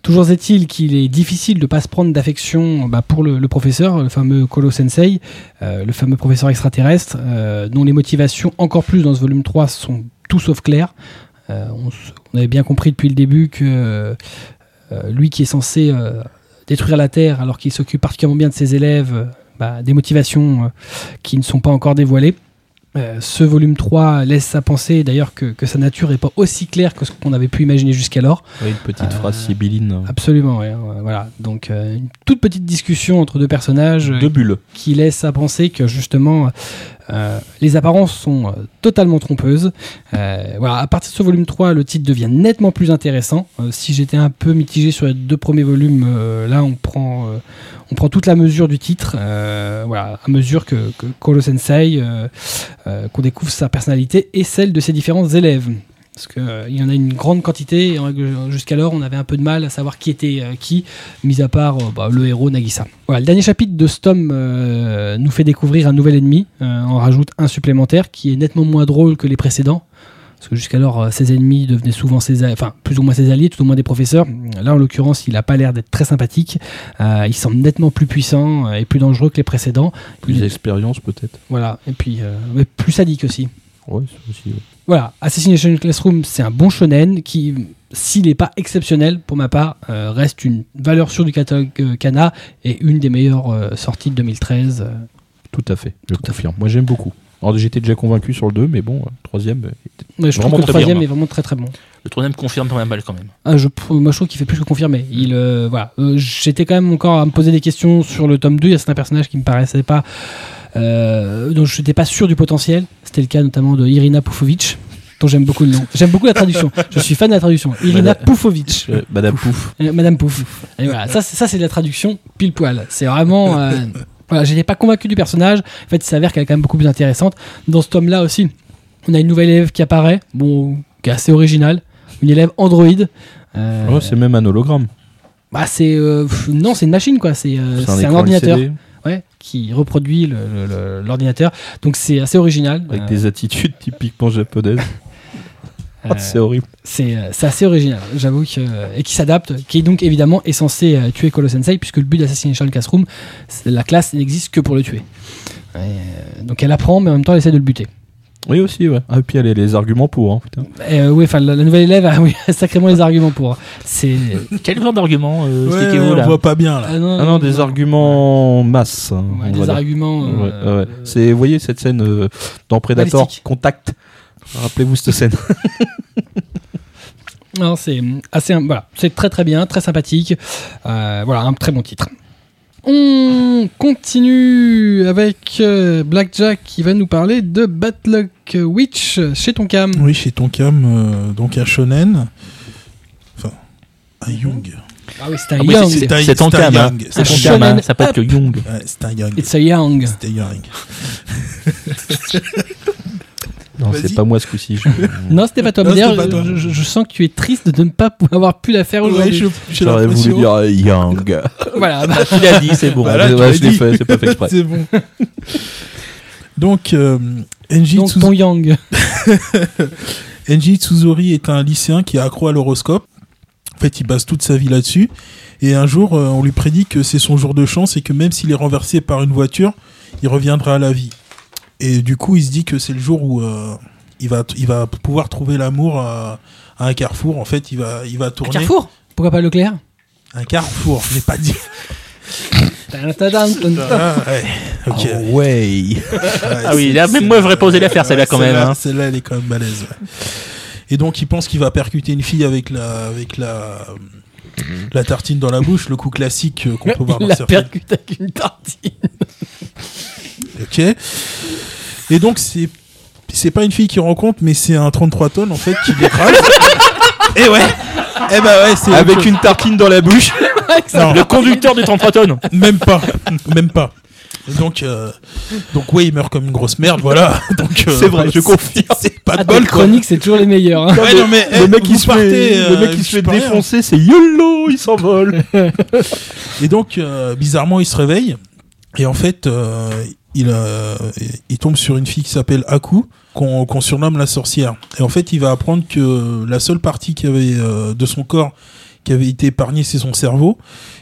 Speaker 1: Toujours est-il qu'il est difficile de pas se prendre d'affection bah, pour le, professeur, le fameux Kolo Sensei, le fameux professeur extraterrestre, dont les motivations, encore plus dans ce volume 3, sont tout sauf claires. On, avait bien compris depuis le début que lui qui est censé détruire la Terre alors qu'il s'occupe particulièrement bien de ses élèves, euh, bah, des motivations euh, qui ne sont pas encore dévoilées. Euh, ce volume 3 laisse à penser d'ailleurs que, que sa nature n'est pas aussi claire que ce qu'on avait pu imaginer jusqu'alors.
Speaker 4: Une petite
Speaker 1: Euh,
Speaker 4: phrase sibylline.
Speaker 1: Absolument, ouais, ouais, voilà. Donc euh, une toute petite discussion entre deux personnages euh,
Speaker 4: Deux bulles.
Speaker 1: qui laisse à penser que justement euh, les apparences sont euh, totalement trompeuses. Euh, voilà, à partir de ce volume 3, le titre devient nettement plus intéressant. Euh, si j'étais un peu mitigé sur les deux premiers volumes, euh, là on prend, euh, on prend toute la mesure du titre. Euh, à mesure que, que Kolo Sensei, euh, euh, qu'on découvre sa personnalité et celle de ses différents élèves. Parce qu'il y en a une grande quantité, et jusqu'alors on avait un peu de mal à savoir qui était qui, mis à part bah, le héros Nagisa. Voilà, le dernier chapitre de ce nous fait découvrir un nouvel ennemi, en rajoute un supplémentaire qui est nettement moins drôle que les précédents. Parce que jusqu'alors, euh, ses ennemis devenaient souvent ses, enfin, plus ou moins ses alliés, tout au moins des professeurs. Là, en l'occurrence, il n'a pas l'air d'être très sympathique. Euh, il semble nettement plus puissant euh, et plus dangereux que les précédents.
Speaker 4: Plus d'expérience peut-être.
Speaker 1: Voilà, et puis euh, mais plus sadique aussi.
Speaker 4: Ouais, aussi. ouais.
Speaker 1: Voilà, Assassination Classroom, c'est un bon shonen qui, s'il n'est pas exceptionnel pour ma part, euh, reste une valeur sûre du catalogue Kana et une des meilleures sorties de 2013. euh.
Speaker 4: Tout à fait. Je
Speaker 1: Tout à
Speaker 4: confirme. Moi j'aime beaucoup. Alors j'étais déjà convaincu sur le 2, mais bon, euh, troisième. euh,
Speaker 1: Ouais, je trouve que le troisième
Speaker 2: bien,
Speaker 1: est vraiment très très bon.
Speaker 2: Le troisième confirme pour ma balle quand même.
Speaker 1: Ah, je, moi, je trouve qu'il fait plus que confirmer. Il, euh, voilà. Euh, J'étais quand même encore à me poser des questions sur le tome 2. Il y a certains personnages qui me paraissaient pas. Euh, dont je n'étais pas sûr du potentiel. C'était le cas notamment de Irina Pufovic, dont j'aime beaucoup le nom. J'aime beaucoup la traduction. Je suis fan de la traduction. Irina
Speaker 4: euh, Madame Pouf.
Speaker 1: Euh, Madame Pouf. Et voilà, ça, c'est- ça c'est de la traduction pile poil. C'est vraiment. Voilà, j'étais pas convaincu du personnage. En fait, il s'avère qu'elle est quand même beaucoup plus intéressante. Dans ce tome-là aussi, on a une nouvelle élève qui apparaît, bon, qui est assez originale. Une élève androïde. Euh,
Speaker 4: Ouais, c'est même un hologramme.
Speaker 1: bah, c'est. euh, pff, non, c'est une machine, quoi. C'est euh, un, ordinateur
Speaker 4: LCD
Speaker 1: ouais, qui reproduit l'ordinateur. Donc, c'est assez original.
Speaker 4: avec des attitudes typiquement japonaises.
Speaker 1: euh,
Speaker 4: Ah, c'est horrible.
Speaker 1: C'est euh, c'est assez original, j'avoue que et qui s'adapte, qui donc évidemment est censé euh, tuer Kolo Sensei puisque le but d'Assassination Classroom, la classe n'existe que pour le tuer. Et, euh, donc elle apprend, mais en même temps elle essaie de le buter.
Speaker 4: Oui, aussi, ouais. Ah, et puis elle a les arguments pour, hein, putain.
Speaker 1: Et, euh, oui, enfin la, la nouvelle élève a oui, sacrément les arguments pour. C'est
Speaker 2: Quel genre d'argument euh,
Speaker 3: Ouais, on
Speaker 2: là
Speaker 3: voit pas bien là.
Speaker 1: ah, non,
Speaker 4: Ah non, des arguments masse. hein,
Speaker 1: Ouais, des arguments. Euh,
Speaker 4: ouais. C'est, vous voyez cette scène euh, dans Predator. Contact Rappelez-vous cette scène.
Speaker 1: Non, c'est assez, voilà, c'est très très bien, très sympathique. Euh, voilà, un très bon titre. On continue avec euh, Blackjack qui va nous parler de Batlock Witch chez Tonkam.
Speaker 3: Oui, chez Tonkam, euh, donc un shonen. Enfin, un young.
Speaker 1: Ah oui, c'est un
Speaker 2: Ah oui,
Speaker 1: young.
Speaker 2: c'est-
Speaker 3: un-
Speaker 2: C'est ton
Speaker 3: un
Speaker 2: cam, hein.
Speaker 3: young.
Speaker 2: C'est
Speaker 1: Un
Speaker 2: ton
Speaker 1: shonen
Speaker 2: cam, hein. Ça peut être
Speaker 1: up.
Speaker 2: que Young.
Speaker 3: Ouais, c'est un young.
Speaker 1: It's a young.
Speaker 3: C'est un young.
Speaker 4: Non, c'est pas moi ce coup-ci. je-
Speaker 1: Non, c'était pas toi.
Speaker 3: Non, pas toi.
Speaker 1: je, sens que tu es triste de ne pas avoir pu la faire
Speaker 3: Ouais,
Speaker 1: aujourd'hui.
Speaker 3: j'ai
Speaker 4: J'aurais voulu dire Young.
Speaker 1: Voilà, bah,
Speaker 2: Tu l'as dit, c'est bon.
Speaker 3: Bah là,
Speaker 4: Ouais,
Speaker 3: tu
Speaker 4: ouais,
Speaker 3: l'as
Speaker 4: je l'ai
Speaker 3: dit.
Speaker 4: fait, c'est pas fait exprès.
Speaker 3: C'est bon. Donc, euh,
Speaker 1: donc
Speaker 3: Tsuzori est un lycéen qui est accro à l'horoscope. En fait, il base toute sa vie là-dessus. Et un jour, euh, on lui prédit que c'est son jour de chance et que même s'il est renversé par une voiture, il reviendra à la vie. Et du coup, il se dit que c'est le jour où euh, il, va, il va pouvoir trouver l'amour à, à un carrefour. En fait, il va, il va tourner.
Speaker 1: Carrefour? Pourquoi pas Leclerc?
Speaker 3: Un carrefour, je l'ai pas dit. Ah, ouais. Ok.
Speaker 4: Oh, ouais.
Speaker 2: Ah oui, là, même moi, j'aurais posé l'affaire, celle-là, quand même,
Speaker 3: Celle-là,
Speaker 2: hein.
Speaker 3: celle-là, elle est quand même balèze. ouais. Et donc, il pense qu'il va percuter une fille avec la, avec la, la tartine dans la bouche, le coup classique euh, qu'on peut voir
Speaker 1: Il
Speaker 3: dans
Speaker 1: la
Speaker 3: certaines.
Speaker 1: percute avec une tartine.
Speaker 3: Ok. Et donc, c'est, c'est pas une fille qu'il rencontre, mais c'est un 33 tonnes, en fait, qui l'écrase. Et ouais. Eh ben ouais, c'est
Speaker 4: Avec une tartine dans la bouche.
Speaker 3: Non,
Speaker 2: Le conducteur du 33 tonnes.
Speaker 3: même pas, même pas. Et donc, euh, donc ouais, il meurt comme une grosse merde, voilà. Donc, euh,
Speaker 4: C'est vrai, je confirme.
Speaker 3: C'est pas
Speaker 1: Ah,
Speaker 3: de bol, quoi.
Speaker 1: chroniques, c'est toujours les meilleurs. hein.
Speaker 3: Ouais, non, mais,
Speaker 4: le
Speaker 3: eh,
Speaker 4: mec qui se
Speaker 3: partez,
Speaker 4: fait, le
Speaker 3: euh,
Speaker 4: mec qui se
Speaker 3: je
Speaker 4: fait défoncer, c'est YOLO, il s'envole.
Speaker 3: Et donc, euh, bizarrement, il se réveille. Et en fait, euh, il, euh, il tombe sur une fille qui s'appelle Aku, qu'on surnomme la sorcière. Et en fait, il va apprendre que la seule partie qui avait, euh, de son corps qui avait été épargnée, c'est son cerveau.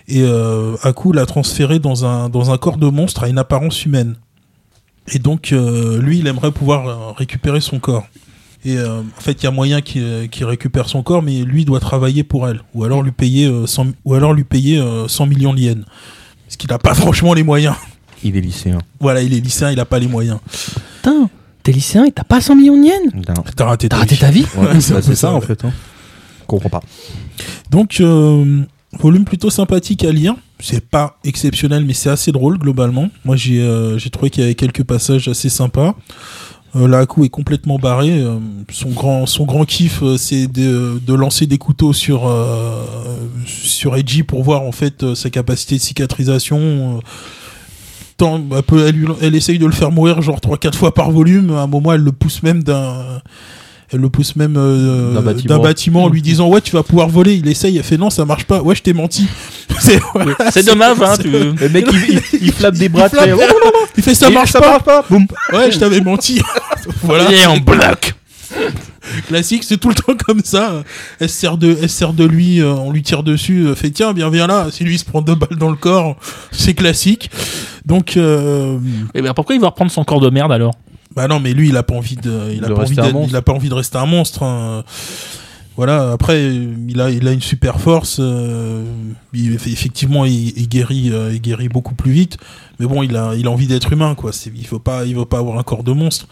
Speaker 3: Et euh, Aku l'a transféré dans un, dans un corps de monstre à une apparence humaine. Et donc, lui, il aimerait pouvoir récupérer son corps. Et en fait, il y a moyen qu'il récupère son corps, mais lui doit travailler pour elle, ou alors lui payer, euh, 100, ou alors lui payer 100 millions de yens, parce qu'il n'a pas franchement les moyens.
Speaker 4: Il est lycéen.
Speaker 3: Voilà, il est lycéen, il n'a pas les moyens.
Speaker 1: Putain, t'es lycéen et t'as pas 100 millions de yens.
Speaker 3: T'as raté, ta
Speaker 1: raté
Speaker 3: vie.
Speaker 1: ta vie
Speaker 4: Ouais,
Speaker 3: C'est un
Speaker 4: bah, c'est
Speaker 3: ça,
Speaker 4: ça en fait. Hein. Comprends pas.
Speaker 3: Donc, euh, volume plutôt sympathique à lire. C'est pas exceptionnel, mais c'est assez drôle globalement. Moi, j'ai euh, trouvé qu'il y avait quelques passages assez sympas. Euh, est complètement barré. euh, son grand son grand kiff, euh, c'est de, de lancer des couteaux sur euh, sur Edgy pour voir en fait euh, sa capacité de cicatrisation. Elle, peut- elle, lui- elle essaye de le faire mourir genre 3-4 fois par volume. À un moment, elle le pousse même d'un elle le pousse même euh,
Speaker 4: D'un
Speaker 3: d'un
Speaker 4: bâtiment.
Speaker 3: bâtiment. en lui disant ouais tu vas pouvoir voler. Il essaye, elle fait non ça marche pas. Ouais je t'ai menti. C'est voilà,
Speaker 2: C'est dommage, hein. Tu...
Speaker 4: Le mec, il, il, il flappe des bras.
Speaker 3: Il flappe.
Speaker 4: Oh, non, non, non.
Speaker 3: il fait ça marche
Speaker 4: ça
Speaker 3: pas.
Speaker 4: marche pas. Boum.
Speaker 3: Ouais je t'avais menti. voilà.
Speaker 2: Et en bloc.
Speaker 3: Classique c'est tout le temps comme ça. Elle se sert de elle se sert de lui, euh, on lui tire dessus. euh, fait tiens viens viens là. Si lui il se prend deux balles dans le corps, c'est classique. Donc euh,
Speaker 2: Et ben pourquoi il va reprendre son corps de merde alors?
Speaker 3: Bah non, mais lui, il a pas envie de, il a
Speaker 4: De
Speaker 3: pas envie
Speaker 4: rester un
Speaker 3: d'être-
Speaker 4: monstre.
Speaker 3: il a pas envie de rester un monstre. hein. Voilà. Après, il a, il a une super force. euh, effectivement, il, guérit, euh, il guérit beaucoup plus vite. Mais bon, il a, il a envie d'être humain, quoi. Il faut pas, il veut pas avoir un corps de monstre.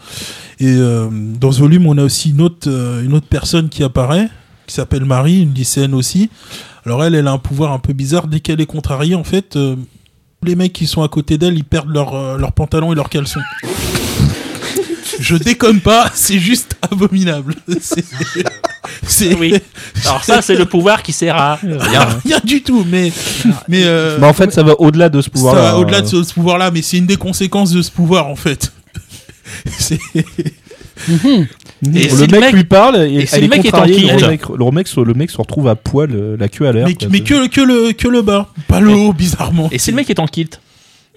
Speaker 3: Et euh, dans ce volume, on a aussi une autre, une autre personne qui apparaît, qui s'appelle Marie, une lycéenne aussi. Alors elle, elle a un pouvoir un peu bizarre. Dès qu'elle est contrariée, en fait, les mecs qui sont à côté d'elle, ils perdent leurs leurs pantalons et leurs caleçons. Je déconne pas, c'est juste abominable. C'est, c'est
Speaker 2: Oui. Alors ça, c'est le pouvoir qui sert à rien.
Speaker 3: rien du tout, mais mais euh,
Speaker 4: Mais en fait, ça va au-delà de ce
Speaker 3: ça
Speaker 4: pouvoir-là.
Speaker 3: va au-delà de ce, ce pouvoir-là, mais c'est une des conséquences de ce pouvoir en fait. C'est-
Speaker 1: Mhm.
Speaker 2: Et
Speaker 4: le
Speaker 2: si
Speaker 4: mec,
Speaker 2: le mec-
Speaker 4: lui parle et,
Speaker 2: et si
Speaker 4: elle
Speaker 2: le
Speaker 4: est
Speaker 2: mec est en kilt
Speaker 4: le, mec, le, mec, se- le mec se retrouve à poil, euh, la queue à l'air.
Speaker 3: mais,
Speaker 4: quoi.
Speaker 3: mais que, que le que le que le bas, pas le haut bizarrement.
Speaker 2: Et si le mec est en kilt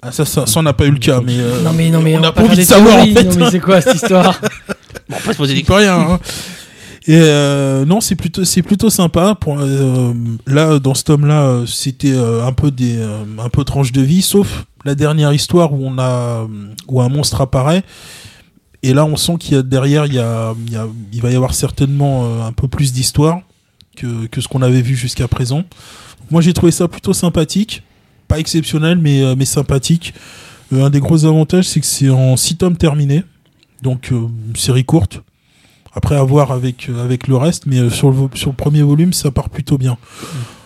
Speaker 3: Ah, ça, ça, ça, on n'a pas eu le cas, mais euh,
Speaker 1: Non mais non mais
Speaker 3: on n'a pas envie de savoir en fait.
Speaker 1: Non mais c'est quoi cette histoire
Speaker 2: Bon, on peut se poser des
Speaker 3: C'est pas rien. hein. Et euh, non, c'est plutôt c'est plutôt sympa. Pour euh, là, dans ce tome-là, c'était un peu des un peu tranche de vie, sauf la dernière histoire où on a où un monstre apparaît. Et là, on sent qu'il y a derrière, il y a, il y a- il va y avoir certainement un peu plus d'histoire que que ce qu'on avait vu jusqu'à présent. Moi, j'ai trouvé ça plutôt sympathique, pas exceptionnel, mais euh, mais sympathique. Euh, un des gros avantages, c'est que c'est en 6 tomes terminés, donc euh, une série courte Après, à voir avec, euh, avec le reste, mais euh, sur, le, sur le premier volume, ça part plutôt bien.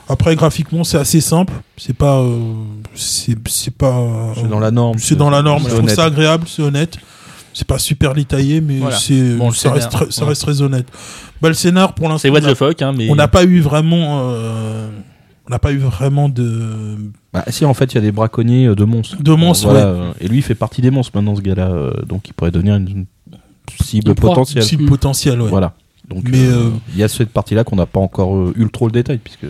Speaker 3: Après, graphiquement, c'est assez simple. C'est pas. euh, c'est c'est pas. euh,
Speaker 4: C'est dans la norme.
Speaker 3: c'est dans la norme.
Speaker 4: c'est
Speaker 3: Je trouve
Speaker 4: honnête.
Speaker 3: ça agréable, c'est honnête. C'est pas super détaillé, mais
Speaker 2: Voilà.
Speaker 3: c'est
Speaker 2: Bon,
Speaker 3: ça, reste, très- ça
Speaker 2: ouais.
Speaker 3: reste très honnête. Bah, le scénar, pour l'instant,
Speaker 2: C'est what the fuck, hein, mais.
Speaker 3: on n'a pas eu vraiment. euh, n'a pas eu vraiment de.
Speaker 4: Bah, si, en fait, il y a des braconniers euh, de monstres.
Speaker 3: De monstres,
Speaker 4: Voilà,
Speaker 3: ouais.
Speaker 4: euh, Et lui, il fait partie des monstres maintenant, ce gars-là. euh, donc, il pourrait devenir une cible
Speaker 1: Une
Speaker 4: potentielle.
Speaker 3: cible
Speaker 1: Mm.
Speaker 3: potentielle, ouais.
Speaker 4: Voilà. Donc,
Speaker 3: Mais,
Speaker 4: euh,
Speaker 3: euh,
Speaker 4: il y a cette partie-là qu'on n'a pas encore eu le trop le détail, puisque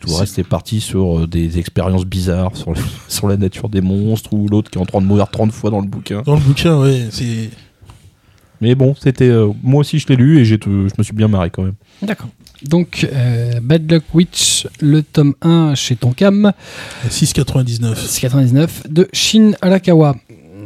Speaker 4: tout le reste est parti sur des expériences bizarres, sur, les- sur la nature des monstres, ou l'autre qui est en train de mourir 30 fois dans le bouquin.
Speaker 3: Dans le bouquin, ouais, c'est.
Speaker 4: Mais bon, c'était. euh, moi aussi, je l'ai lu et je me suis bien marré quand même.
Speaker 1: D'accord. Donc, euh, Bad Luck Witch, le tome 1 chez Tonkam,
Speaker 3: 6,99.
Speaker 1: 6,99 de Shin Arakawa.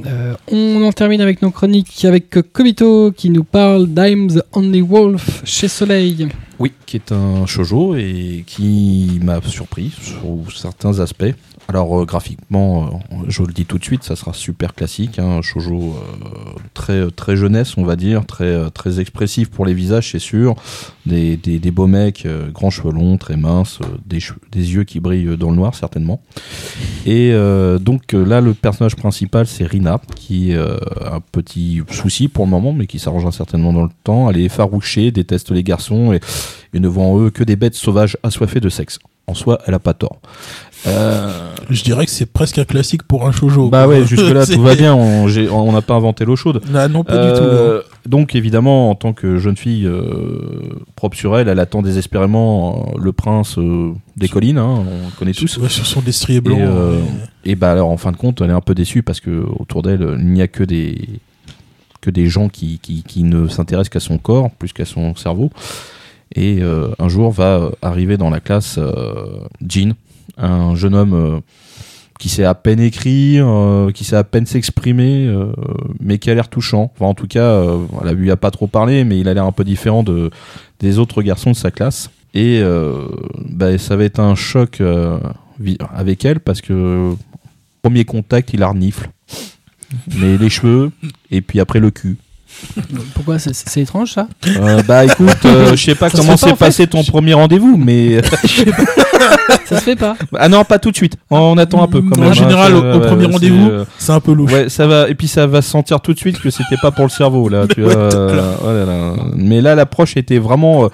Speaker 1: Euh, on en termine avec nos chroniques avec Kobito qui nous parle d'I'm the Only Wolf chez Soleil.
Speaker 4: Oui, qui est un shojo et qui m'a surpris sur certains aspects. Alors euh, graphiquement, euh, je le dis tout de suite, ça sera super classique, hein, un shojo euh, très très jeunesse, on va dire, très euh, très expressif pour les visages, c'est sûr. Des, des, des beaux mecs, euh, grands cheveux longs, très minces, des, des yeux qui brillent dans le noir certainement. Et donc là, le personnage principal, c'est Rina, qui a un petit souci pour le moment, mais qui s'arrangera certainement dans le temps. Elle est effarouchée, déteste les garçons et, et ne voit en eux que des bêtes sauvages assoiffées de sexe. En soi, elle a pas tort. Euh,
Speaker 3: Je dirais que c'est presque un classique pour un shoujo.
Speaker 4: bah
Speaker 3: quoi.
Speaker 4: ouais, jusque-là,
Speaker 3: C'est-
Speaker 4: tout va bien. On n'a pas inventé l'eau chaude.
Speaker 3: Non, pas du tout.
Speaker 4: Euh, Donc évidemment, en tant que jeune fille euh, propre sur elle, elle attend désespérément le prince des collines, hein, on le connaît tous.
Speaker 3: Ouais, sur son destrier blanc.
Speaker 4: Et,
Speaker 3: ouais.
Speaker 4: Et bah alors en fin de compte, elle est un peu déçue parce que autour d'elle, il n'y a que des que des gens qui, qui, qui ne s'intéressent qu'à son corps plus qu'à son cerveau. Et euh, un jour va arriver dans la classe euh, Jean, un jeune homme euh, qui sait à peine écrire, euh, qui sait à peine s'exprimer, euh, mais qui a l'air touchant. Enfin, en tout cas, euh, elle lui a pas trop parlé, mais il a l'air un peu différent de, des autres garçons de sa classe. Et bah, ça va être un choc avec elle parce que premier contact, il la renifle. Mais les cheveux, et puis après le cul.
Speaker 1: Pourquoi? C'est- étrange ça?
Speaker 4: Bah écoute, je sais pas
Speaker 1: Ça
Speaker 4: comment
Speaker 1: pas,
Speaker 4: s'est
Speaker 1: fait
Speaker 4: passé ton premier rendez-vous, mais
Speaker 1: Ça se fait pas.
Speaker 4: ah non, pas tout de suite. On attend un peu quand
Speaker 3: En
Speaker 4: même. hein,
Speaker 3: général,
Speaker 4: ça,
Speaker 3: au- au
Speaker 4: ouais,
Speaker 3: premier
Speaker 4: c'est,
Speaker 3: rendez-vous,
Speaker 4: euh,
Speaker 3: C'est un peu louche.
Speaker 4: Ouais, ça va. Et puis ça va se sentir tout de suite que c'était pas pour le cerveau là. Tu vois, euh, oh là là. Mais là, l'approche était vraiment euh,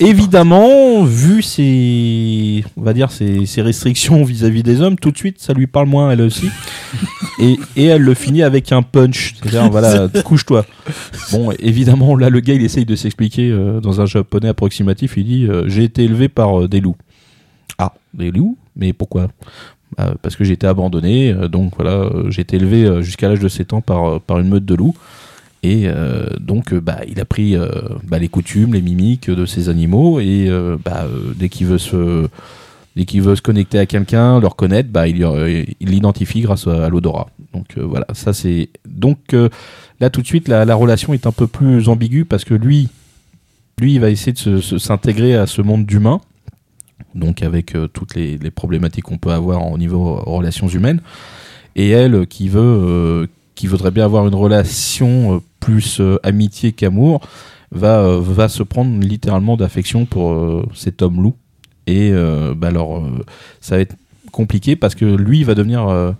Speaker 4: évidemment vu ses, on va dire ses, ses restrictions vis-à-vis des hommes. Tout de suite, ça lui parle moins elle aussi. et, et elle le finit avec un punch. C'est-à-dire voilà, couche-toi. Bon, évidemment, là, le gars, il essaye de s'expliquer euh, dans un japonais approximatif. Il dit euh, J'ai été élevé par euh, des loups. Ah, des loups Mais pourquoi? Bah, Parce que j'ai été abandonné. euh, donc voilà, euh, j'ai été élevé euh, jusqu'à l'âge de 7 ans par, par une meute de loups. Et donc, bah, il a pris bah, les coutumes, les mimiques de ces animaux. Et bah, dès qu'il veut se. Dès qu'il veut se connecter à quelqu'un, le reconnaître, bah, il il l'identifie grâce à, l'odorat. Donc voilà, ça c'est. Donc là tout de suite, la, la relation est un peu plus ambiguë parce que lui, lui, il va essayer de s'intégrer à ce monde d'humains, donc avec euh, toutes les, problématiques qu'on peut avoir au niveau relations humaines, et elle euh, qui veut, euh, qui voudrait bien avoir une relation plus amitié qu'amour, va va se prendre littéralement d'affection pour cet homme loup, et bah alors ça va être compliqué parce que lui il va devenir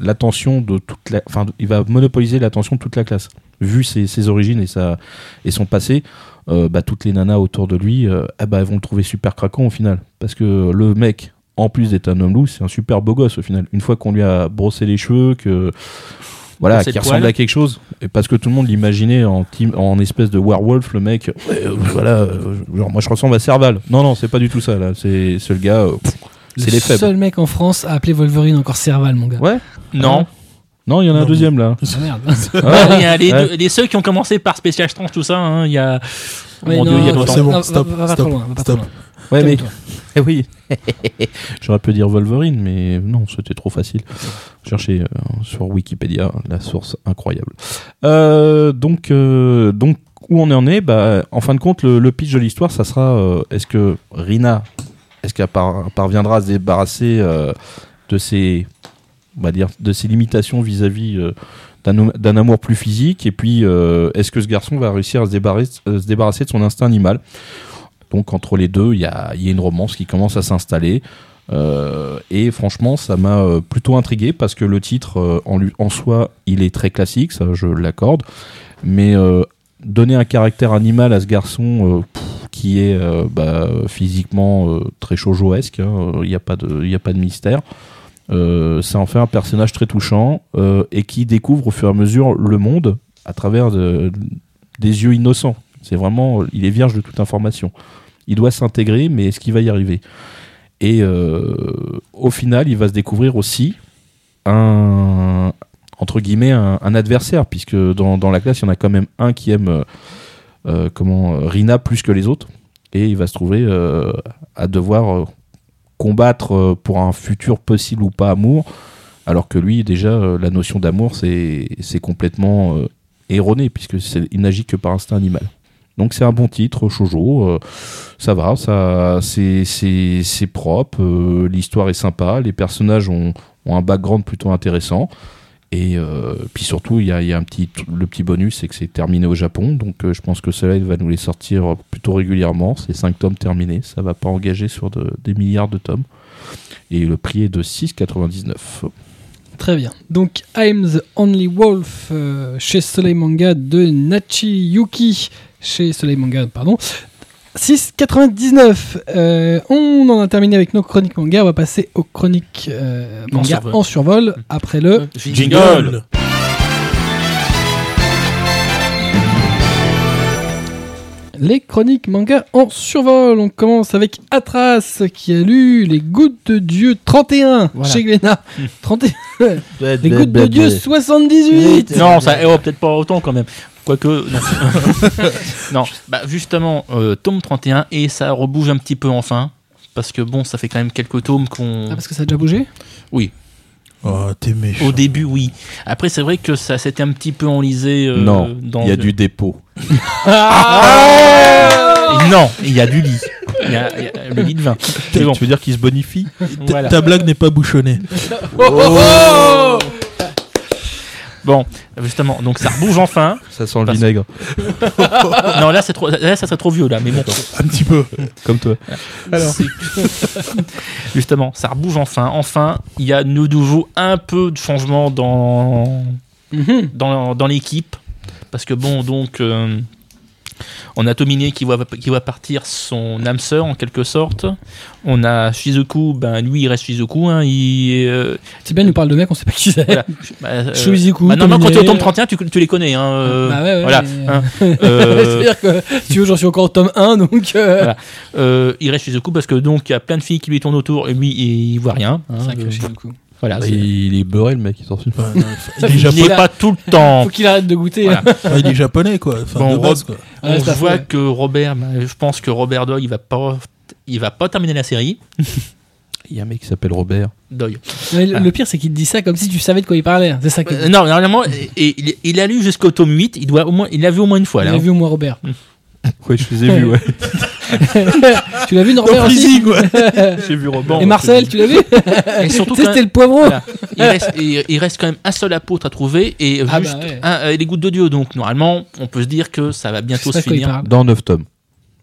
Speaker 4: l'attention de toute la, enfin il va monopoliser l'attention de toute la classe vu ses, ses origines et sa et son passé euh, bah, toutes les nanas autour de lui euh, ah bah, elles vont le trouver super craquant au final. Parce que le mec en plus d'être un homme loup c'est un super beau gosse au final. Une fois qu'on lui a brossé les cheveux que voilà qui
Speaker 2: le
Speaker 4: ressemble à quelque chose et parce que tout le monde l'imaginait en team, en espèce de werewolf le mec euh, voilà euh, genre moi je ressemble à Serval. Non non c'est pas du tout ça là. C'est le gars euh, c'est
Speaker 1: Le
Speaker 4: les faibles.
Speaker 1: seul mec en France à appeler Wolverine encore Serval, mon gars.
Speaker 4: ouais.
Speaker 2: Non.
Speaker 4: Non il y en a un deuxième là
Speaker 1: Ah, merde.
Speaker 2: Ouais, il y a les,
Speaker 4: Ouais.
Speaker 2: deux- les ceux qui ont commencé par Special Strange, tout ça, hein, il y a.
Speaker 1: Ouais,
Speaker 2: Mon
Speaker 1: non,
Speaker 2: Dieu, il y a.
Speaker 3: C'est bon,
Speaker 1: non, va-
Speaker 3: stop,
Speaker 1: va, va pas
Speaker 3: stop,
Speaker 1: trop loin, va pas
Speaker 3: stop.
Speaker 1: loin.
Speaker 4: Ouais, mais. Eh oui. J'aurais pu dire Wolverine, mais non, c'était trop facile. Cherchez euh, sur Wikipédia la source incroyable. Euh, donc, euh, donc, où on en est? Bah, En fin de compte, le, le pitch de l'histoire, ça sera euh, est-ce que Rina, est-ce qu'elle par- parviendra à se débarrasser euh, de ses, de ses limitations vis-à-vis euh, d'un amour plus physique. Et puis, euh, est-ce que ce garçon va réussir à se débarrasser, se débarrasser de son instinct animal? Donc, entre les deux, il y a, y a une romance qui commence à s'installer. Euh, et franchement, ça m'a plutôt intrigué parce que le titre en, lui, en soi, il est très classique, ça je l'accorde. Mais donner un caractère animal à ce garçon qui est bah, physiquement euh, très shoujoesque, hein, il n'y a, a pas de mystère, euh, ça en fait un personnage très touchant euh, et qui découvre au fur et à mesure le monde à travers de- des yeux innocents. C'est vraiment, il est vierge de toute information. Il doit s'intégrer, mais est-ce qu'il va y arriver? Et euh, au final, il va se découvrir aussi un entre guillemets un, adversaire, puisque dans, la classe, il y en a quand même un qui aime euh, euh, comment euh, Rina plus que les autres, et il va se trouver euh, à devoir euh, combattre euh, pour un futur possible ou pas amour, alors que lui, déjà, euh, la notion d'amour, c'est complètement euh, erroné, puisque il n'agit que par instinct animal. Donc c'est un bon titre, Shoujo, ça va, ça, c'est propre, l'histoire est sympa, les personnages ont un background plutôt intéressant. Et euh, puis surtout, il y a, un petit, le petit bonus, c'est que c'est terminé au Japon. Donc euh, je pense que cela, il va nous les sortir plutôt régulièrement. C'est 5 tomes terminés. Ça va pas engager sur de- des milliards de tomes. Et le prix est de 6,99.
Speaker 1: Très bien. Donc, I'm the Only Wolf euh, chez Soleil Manga de Nachi Yuki chez Soleil Manga, pardon. 6,99. Euh, on en a terminé avec nos chroniques manga. On va passer aux chroniques euh,
Speaker 2: En
Speaker 1: manga
Speaker 2: survol.
Speaker 1: en survol après le.
Speaker 2: Jingle.
Speaker 1: Les chroniques manga en survol. On commence avec Atras qui a lu Les Gouttes de Dieu 31
Speaker 2: Voilà.
Speaker 1: chez Glénat. 31. Les Gouttes de Dieu 78.
Speaker 2: Non, ça, eh oh, peut-être pas autant quand même. Quoique, non. non, bah justement, euh, tome 31, et ça rebouge un petit peu enfin. Parce que bon, ça fait quand même quelques tomes qu'on.
Speaker 1: Ah, parce que ça a déjà bougé
Speaker 3: Oh, t'es méchant.
Speaker 2: Au début, oui. Après, c'est vrai que ça s'était un petit peu enlisé. euh,
Speaker 4: non,
Speaker 2: dans
Speaker 4: il y a
Speaker 2: le-
Speaker 4: du dépôt.
Speaker 2: Non, il y a du lit. Il y a, il y a le lit de vin. Bon,
Speaker 4: Tu veux dire qu'il se bonifie
Speaker 3: Ta-
Speaker 2: voilà.
Speaker 3: Ta blague n'est pas bouchonnée.
Speaker 2: Bon, justement, donc ça rebouge enfin.
Speaker 4: Ça sent le
Speaker 2: Parce-
Speaker 4: vinaigre,
Speaker 2: Non, là, c'est trop, là, ça serait trop vieux, là. Mais bon,
Speaker 3: Un petit peu.
Speaker 4: comme toi.
Speaker 2: Justement, ça rebouge enfin. Enfin, il y a de nouveau un peu de changement dans,
Speaker 1: Mhm.
Speaker 2: dans, dans l'équipe. Parce que bon, donc, euh, on a Tomine qui voit, qui voit partir son âme sœur en quelque sorte. On a Shizuku, ben lui il reste Shizuku. Hein, il, euh,
Speaker 1: C'est bien, il nous parle de mec, on sait pas qui c'est.
Speaker 2: voilà. Bah, euh,
Speaker 1: Shizuku,
Speaker 2: bah, normalement, quand tu es au tome
Speaker 1: Tomine.
Speaker 2: 31, tu, tu les connais. Hein, euh,
Speaker 1: Bah ouais, ouais,
Speaker 2: voilà. hein. Euh,
Speaker 1: C'est-à-dire que tu veux, j'en suis encore au tome 1, donc. euh,
Speaker 2: Voilà. Euh, il reste Shizuku parce que donc il y a plein de filles qui lui tournent autour et lui il voit rien. hein.
Speaker 1: Sacré
Speaker 2: Euh,
Speaker 1: Shizuku.
Speaker 2: Voilà. c'est-
Speaker 4: il est beurré, le mec, il s'en fout.
Speaker 3: Enfin, il, est
Speaker 2: Il
Speaker 1: Japonais.
Speaker 2: pas tout le temps.
Speaker 1: Faut qu'il arrête de goûter.
Speaker 2: Voilà.
Speaker 1: hein.
Speaker 3: Ouais, il est japonais, quoi. Enfin,
Speaker 2: Bon,
Speaker 3: de base, quoi.
Speaker 1: Ouais,
Speaker 2: On voit que Robert, ben, je pense que Robert Doyle, il va pas, il va pas terminer la série.
Speaker 4: Il y a un mec qui s'appelle Robert.
Speaker 2: Doyle.
Speaker 1: Mais le, le pire, c'est qu'il te dit ça comme si tu savais de quoi il parlait. C'est ça que.
Speaker 2: Euh, non, normalement, et, il, il a lu jusqu'au tome 8. Il doit au moins, il l'a vu au moins une fois
Speaker 1: Il
Speaker 2: là.
Speaker 1: a vu au moins Robert.
Speaker 4: Ouais, je les ai vus, ouais.
Speaker 1: tu l'as vu,
Speaker 3: Dans
Speaker 1: Norbert aussi
Speaker 3: ouais.
Speaker 4: J'ai vu Robert.
Speaker 1: Et Marcel, tu l'as vu
Speaker 2: Et surtout,
Speaker 1: Tu sais,
Speaker 2: quand
Speaker 1: c'était le poivreau.
Speaker 2: Voilà. il, reste, il, il reste quand même un seul apôtre à trouver et
Speaker 1: Ah
Speaker 2: juste
Speaker 1: bah ouais.
Speaker 2: un, euh, les gouttes de Dieu. Donc normalement, on peut se dire que ça va bientôt se finir.
Speaker 4: Dans 9 tomes.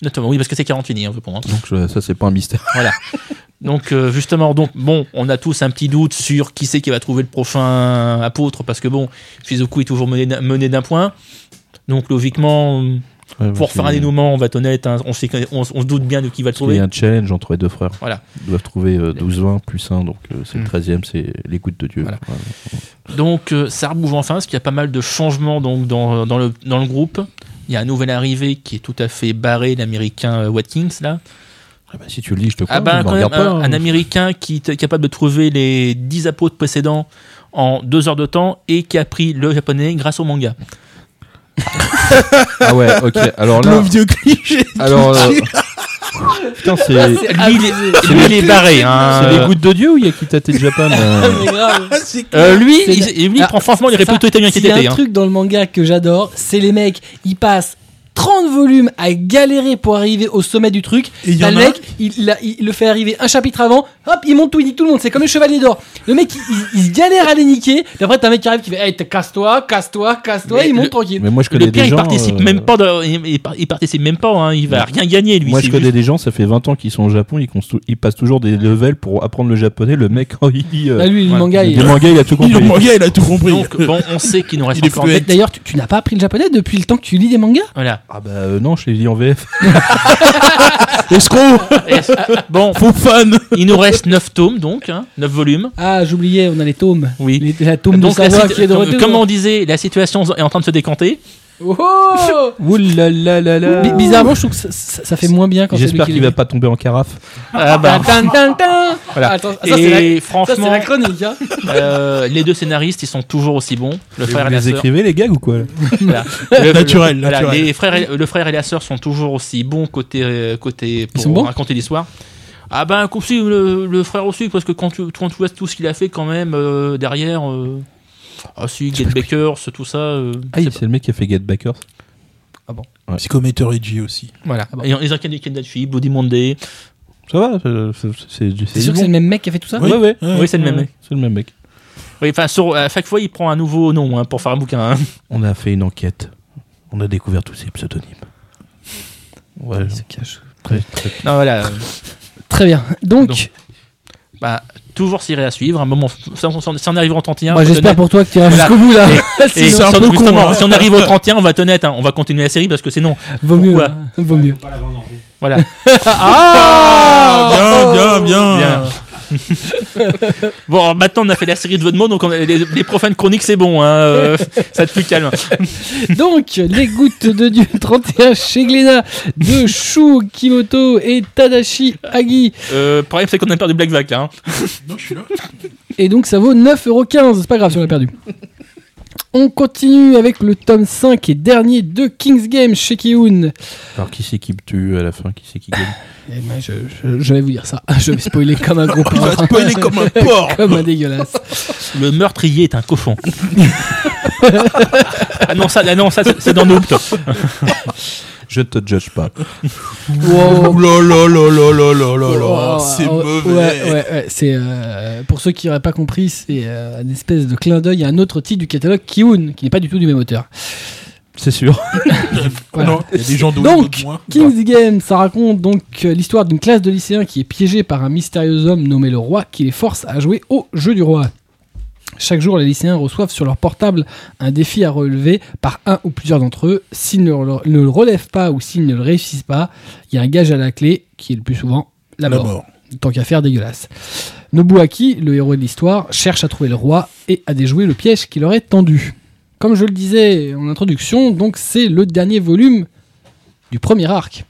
Speaker 2: Notamment, oui, parce que c'est 40 fini, hein, pense.
Speaker 4: Donc je- ça, c'est pas un mystère.
Speaker 2: Voilà. Donc euh, justement, donc bon, on a tous un petit doute sur qui c'est qui va trouver le prochain apôtre parce que bon, Shizuku est toujours mené d'un- mené d'un point. Donc logiquement,
Speaker 4: Ouais,
Speaker 2: pour faire un dénouement, on va être honnête, hein, on, sait, qu'on- on, on se doute bien de qui va le
Speaker 4: Parce qu'il y
Speaker 2: trouver.
Speaker 4: a un challenge entre les deux frères.
Speaker 2: Voilà.
Speaker 4: Ils doivent trouver euh, 12-20 plus 1, donc euh, c'est le 13 e c'est les gouttes de Dieu.
Speaker 2: Voilà. Donc euh, ça rebouge enfin, parce qu'il y a pas mal de changements donc dans, dans le, dans le groupe. Il y a un nouvel arrivé qui est tout à fait barré, l'américain euh, Watkins là.
Speaker 4: Ah bah, si tu le lis, je te crois.
Speaker 2: Ah
Speaker 4: ne
Speaker 2: quand
Speaker 4: me
Speaker 2: même,
Speaker 4: pas,
Speaker 2: un,
Speaker 4: hein.
Speaker 2: un américain qui est capable de trouver les 10 apôtres précédents en deux heures de temps et qui a appris le japonais grâce au manga.
Speaker 4: Ah ouais, ok. Alors
Speaker 3: Le
Speaker 4: là,
Speaker 3: vieux cliché.
Speaker 4: alors, euh, putain, c'est
Speaker 2: Lui, il est, il barré. Hein.
Speaker 4: c'est les gouttes de Dieu ou il y a Kitate Japan euh,
Speaker 1: Mais grave.
Speaker 3: Ah, c'est
Speaker 2: Euh, lui, il, lui, il
Speaker 1: Ah,
Speaker 2: prend franchement, il aurait plutôt été bien qu'il
Speaker 1: S'il y a un
Speaker 2: hein.
Speaker 1: truc dans le manga que j'adore, c'est les mecs, ils passent 30 volumes à galérer pour arriver au sommet du truc.
Speaker 3: Et il y
Speaker 1: T'as
Speaker 3: en
Speaker 1: le
Speaker 3: a
Speaker 1: mec, il, il a- il le fait arriver un chapitre avant, hop, il monte tout, il nique tout le monde. C'est comme le chevalier d'or. Le mec, il, il- il galère à les niquer. Puis après, t'as un mec qui arrive qui fait, hey, t'es- casse-toi, casse-toi, casse-toi,
Speaker 2: Mais
Speaker 1: il monte
Speaker 2: le-
Speaker 1: tranquille.
Speaker 4: Mais moi, je connais
Speaker 2: Le pire,
Speaker 4: des
Speaker 2: il
Speaker 4: gens.
Speaker 2: participe
Speaker 4: euh,
Speaker 2: même pas. de- il, il par- il participe même pas. Hein, il va rien gagner lui.
Speaker 4: Moi,
Speaker 2: c'est
Speaker 4: je connais
Speaker 2: juste-
Speaker 4: des gens, ça fait 20 ans qu'ils sont au Japon, ils, constru- ils passent toujours des levels pour apprendre le japonais. Le mec, quand il lit euh,
Speaker 1: Ah, lui, le
Speaker 2: ouais.
Speaker 1: manga,
Speaker 4: des
Speaker 1: il...
Speaker 4: mangas, il a tout
Speaker 3: Il, le
Speaker 4: compris.
Speaker 3: manga, il a tout compris.
Speaker 2: Donc bon, on sait qu'il nous reste
Speaker 3: Il est
Speaker 2: encore.
Speaker 1: D'ailleurs, tu, tu n'as pas appris le japonais depuis le temps que tu lis des mangas?
Speaker 2: Voilà.
Speaker 4: Ah bah euh, non, je l'ai dit en VF.
Speaker 3: Escroc
Speaker 2: Et- bon,
Speaker 3: Faux fan
Speaker 2: il nous reste 9 tomes donc, hein, 9 volumes.
Speaker 1: Ah, j'oubliais, on a les tomes.
Speaker 2: Oui.
Speaker 1: Les- la tome de
Speaker 2: Donc, la
Speaker 1: Savoie
Speaker 2: situ-
Speaker 1: qui est de
Speaker 2: comme,
Speaker 1: retour.
Speaker 2: comme on disait, la situation est en train de se décanter.
Speaker 1: Oh
Speaker 4: Ouh là là là là.
Speaker 1: Bi- Bizarrement, je trouve que ça, ça- ça fait moins bien quand c'est lui
Speaker 4: J'espère
Speaker 1: qui
Speaker 4: qu'il
Speaker 1: les
Speaker 4: va
Speaker 1: dit.
Speaker 4: pas tomber en carafe.
Speaker 2: Ah bah,
Speaker 1: Tin, tin, tin.
Speaker 2: Voilà.
Speaker 1: Attends, ça, c'est la-
Speaker 2: et
Speaker 1: c'est
Speaker 2: franchement,
Speaker 1: la chronique. Hein.
Speaker 2: euh, les deux scénaristes, ils sont toujours aussi bons. Le
Speaker 4: Et
Speaker 2: frère
Speaker 4: vous
Speaker 2: et la
Speaker 4: les
Speaker 2: sœur.
Speaker 4: écrivez les gags ou quoi
Speaker 2: Voilà. Le-
Speaker 3: Naturel,
Speaker 2: le- voilà,
Speaker 3: naturel.
Speaker 2: les frères et- le frère et la sœur sont toujours aussi bons côté, euh, côté pour
Speaker 1: sont bons
Speaker 2: raconter l'histoire. Ah ben, le, le frère aussi, parce que quand tu, quand tu vois tout ce qu'il a fait quand même euh, derrière. euh, ah si, Get Bakers, tout ça. euh,
Speaker 4: Ah,
Speaker 2: c'est
Speaker 4: le mec qui a fait Get Backers.
Speaker 3: Psychometer Edgy aussi.
Speaker 2: Voilà.
Speaker 1: Ah bon.
Speaker 2: Et ils ont Candy Kendachi, Bloody Monday.
Speaker 4: Ça va, c'est- c'est c'est du
Speaker 1: C'est sûr que c'est le même mec qui a fait tout ça
Speaker 3: Oui.
Speaker 4: Ouais, ouais.
Speaker 3: Ouais.
Speaker 2: Oui, c'est le même.
Speaker 4: Ouais, C'est le même mec.
Speaker 2: Oui, enfin, sur- à chaque fois, il prend un nouveau nom hein, pour faire un bouquin. hein.
Speaker 4: On a fait une enquête. On a découvert tous ces pseudonymes. Ouais,
Speaker 1: Il se cache.
Speaker 4: très, très-
Speaker 2: Non, voilà.
Speaker 1: Très bien. Donc,
Speaker 2: Donc, bah, toujours série à suivre. Un moment, si on, si on arrive au 31,
Speaker 1: moi
Speaker 2: on va
Speaker 1: j'espère pour toi que tu iras
Speaker 2: Voilà.
Speaker 1: jusqu'au bout là.
Speaker 2: Et
Speaker 3: C'est un peu con, hein.
Speaker 2: si on arrive au 31, on va te honnête, hein, on va continuer la série parce que sinon,
Speaker 1: vaut mieux. Hein, Vaut mieux.
Speaker 2: voilà.
Speaker 3: Ah, bien, bien, bien.
Speaker 2: Bien. Bon, maintenant on a fait la série de Vodmo, donc on a- les, les profanes chroniques c'est bon, hein, euh, ça te plus calme.
Speaker 1: Donc, les gouttes de Dieu 31 chez Glénat de Shu Kimoto et Tadashi Agi.
Speaker 2: Euh, problème c'est qu'on a perdu Black Vac là. hein.
Speaker 3: Non, je suis là.
Speaker 1: Et donc, ça vaut 9,15€. C'est pas grave si on l'a perdu. On continue avec le tome 5 et dernier de King's Game chez Kiun.
Speaker 4: Alors, qui c'est qui tue à la fin? Qui c'est qui gagne?
Speaker 1: Eh ben, je, je- je vais vous dire ça. Je vais spoiler comme un gros
Speaker 3: Il va
Speaker 1: porc.
Speaker 3: spoiler comme un porc.
Speaker 1: Comme un dégueulasse.
Speaker 2: Le meurtrier est un cochon. ah non, ça, ah non, ça c'est- dans Noobs.
Speaker 4: Je te judge pas.
Speaker 1: Wow.
Speaker 3: Là là là là là là là là. C'est mauvais.
Speaker 1: Ouais, ouais, ouais, c'est euh, pour ceux qui n'auraient pas compris, c'est euh, une espèce de clin d'œil à un autre titre du catalogue Kiun, qui n'est pas du tout du même auteur.
Speaker 4: C'est sûr.
Speaker 1: Voilà.
Speaker 3: Non, y a des gens
Speaker 1: Donc. King's Game, ça raconte donc euh, l'histoire d'une classe de lycéens qui est piégée par un mystérieux homme nommé le roi qui les force à jouer au jeu du roi. Chaque jour, les lycéens reçoivent sur leur portable un défi à relever par un ou plusieurs d'entre eux. S'ils ne, le- ne le relèvent pas ou s'ils ne le réussissent pas, il y a un gage à la clé qui est le plus souvent la,
Speaker 3: La
Speaker 1: mort.
Speaker 3: mort.
Speaker 1: Tant qu'à faire, dégueulasse. Nobuaki, le héros de l'histoire, cherche à trouver le roi et à déjouer le piège qui leur est tendu. Comme je le disais en introduction, donc c'est le dernier volume du premier arc.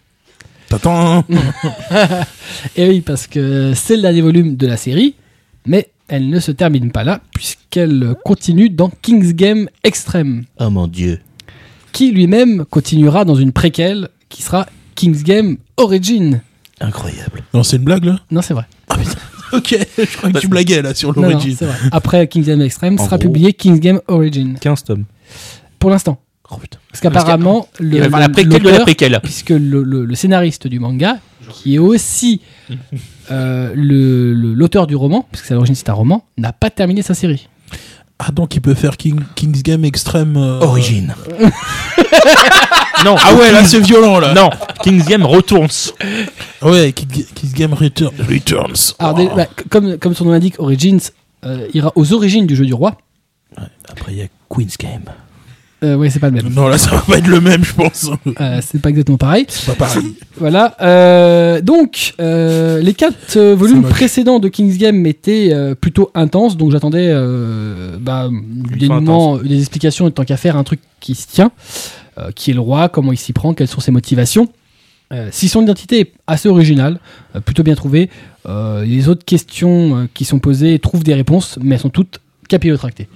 Speaker 3: T'attends,
Speaker 1: Et oui, parce que c'est le dernier volume de la série, mais elle ne se termine pas là, puisqu'elle continue dans King's Game Extreme,
Speaker 4: Oh mon dieu.
Speaker 1: qui lui-même continuera dans une préquelle qui sera King's Game Origin.
Speaker 4: Incroyable.
Speaker 3: Non, c'est une blague là?
Speaker 1: Non, c'est vrai.
Speaker 3: Ok, je crois que tu blaguais là sur
Speaker 1: vrai. Après King's Game Extreme
Speaker 4: En
Speaker 1: sera
Speaker 4: gros.
Speaker 1: publié King's Game Origin.
Speaker 4: 15 tomes.
Speaker 1: Pour l'instant.
Speaker 4: Oh putain.
Speaker 1: Parce qu'apparemment, le,
Speaker 2: la
Speaker 1: le-
Speaker 2: préquelle de la préquelle.
Speaker 1: puisque le, le- le scénariste du manga, qui est aussi l'auteur du roman, puisque c'est à l'origine c'est un roman, n'a pas terminé sa série.
Speaker 3: Ah, donc il peut faire King, King's Game Extrême. euh,
Speaker 4: Origine.
Speaker 2: Non,
Speaker 3: Ah ouais, là
Speaker 2: King's-
Speaker 3: c'est violent là.
Speaker 2: Non, King's Game retourne.
Speaker 3: Ouais, King- King's Game Return- Returns.
Speaker 1: Alors,
Speaker 3: Oh.
Speaker 1: bah, comme, comme son nom l'indique, Origins euh, ira aux origines du jeu du roi.
Speaker 4: Après, il y a Queen's Game.
Speaker 1: Euh, ouais, c'est pas le même.
Speaker 3: Non, là ça va pas être le même, je pense.
Speaker 1: Euh, c'est pas exactement pareil.
Speaker 3: C'est pas pareil.
Speaker 1: Voilà. euh, donc, euh, les quatre volumes précédents de King's Game étaient plutôt intenses, donc j'attendais bah, des explications, tant qu'à faire un truc qui se tient, qui est le roi, comment il s'y prend, quelles sont ses motivations. Si son identité est assez originale, plutôt bien trouvée, les autres questions qui sont posées trouvent des réponses, mais elles sont toutes capillotractées.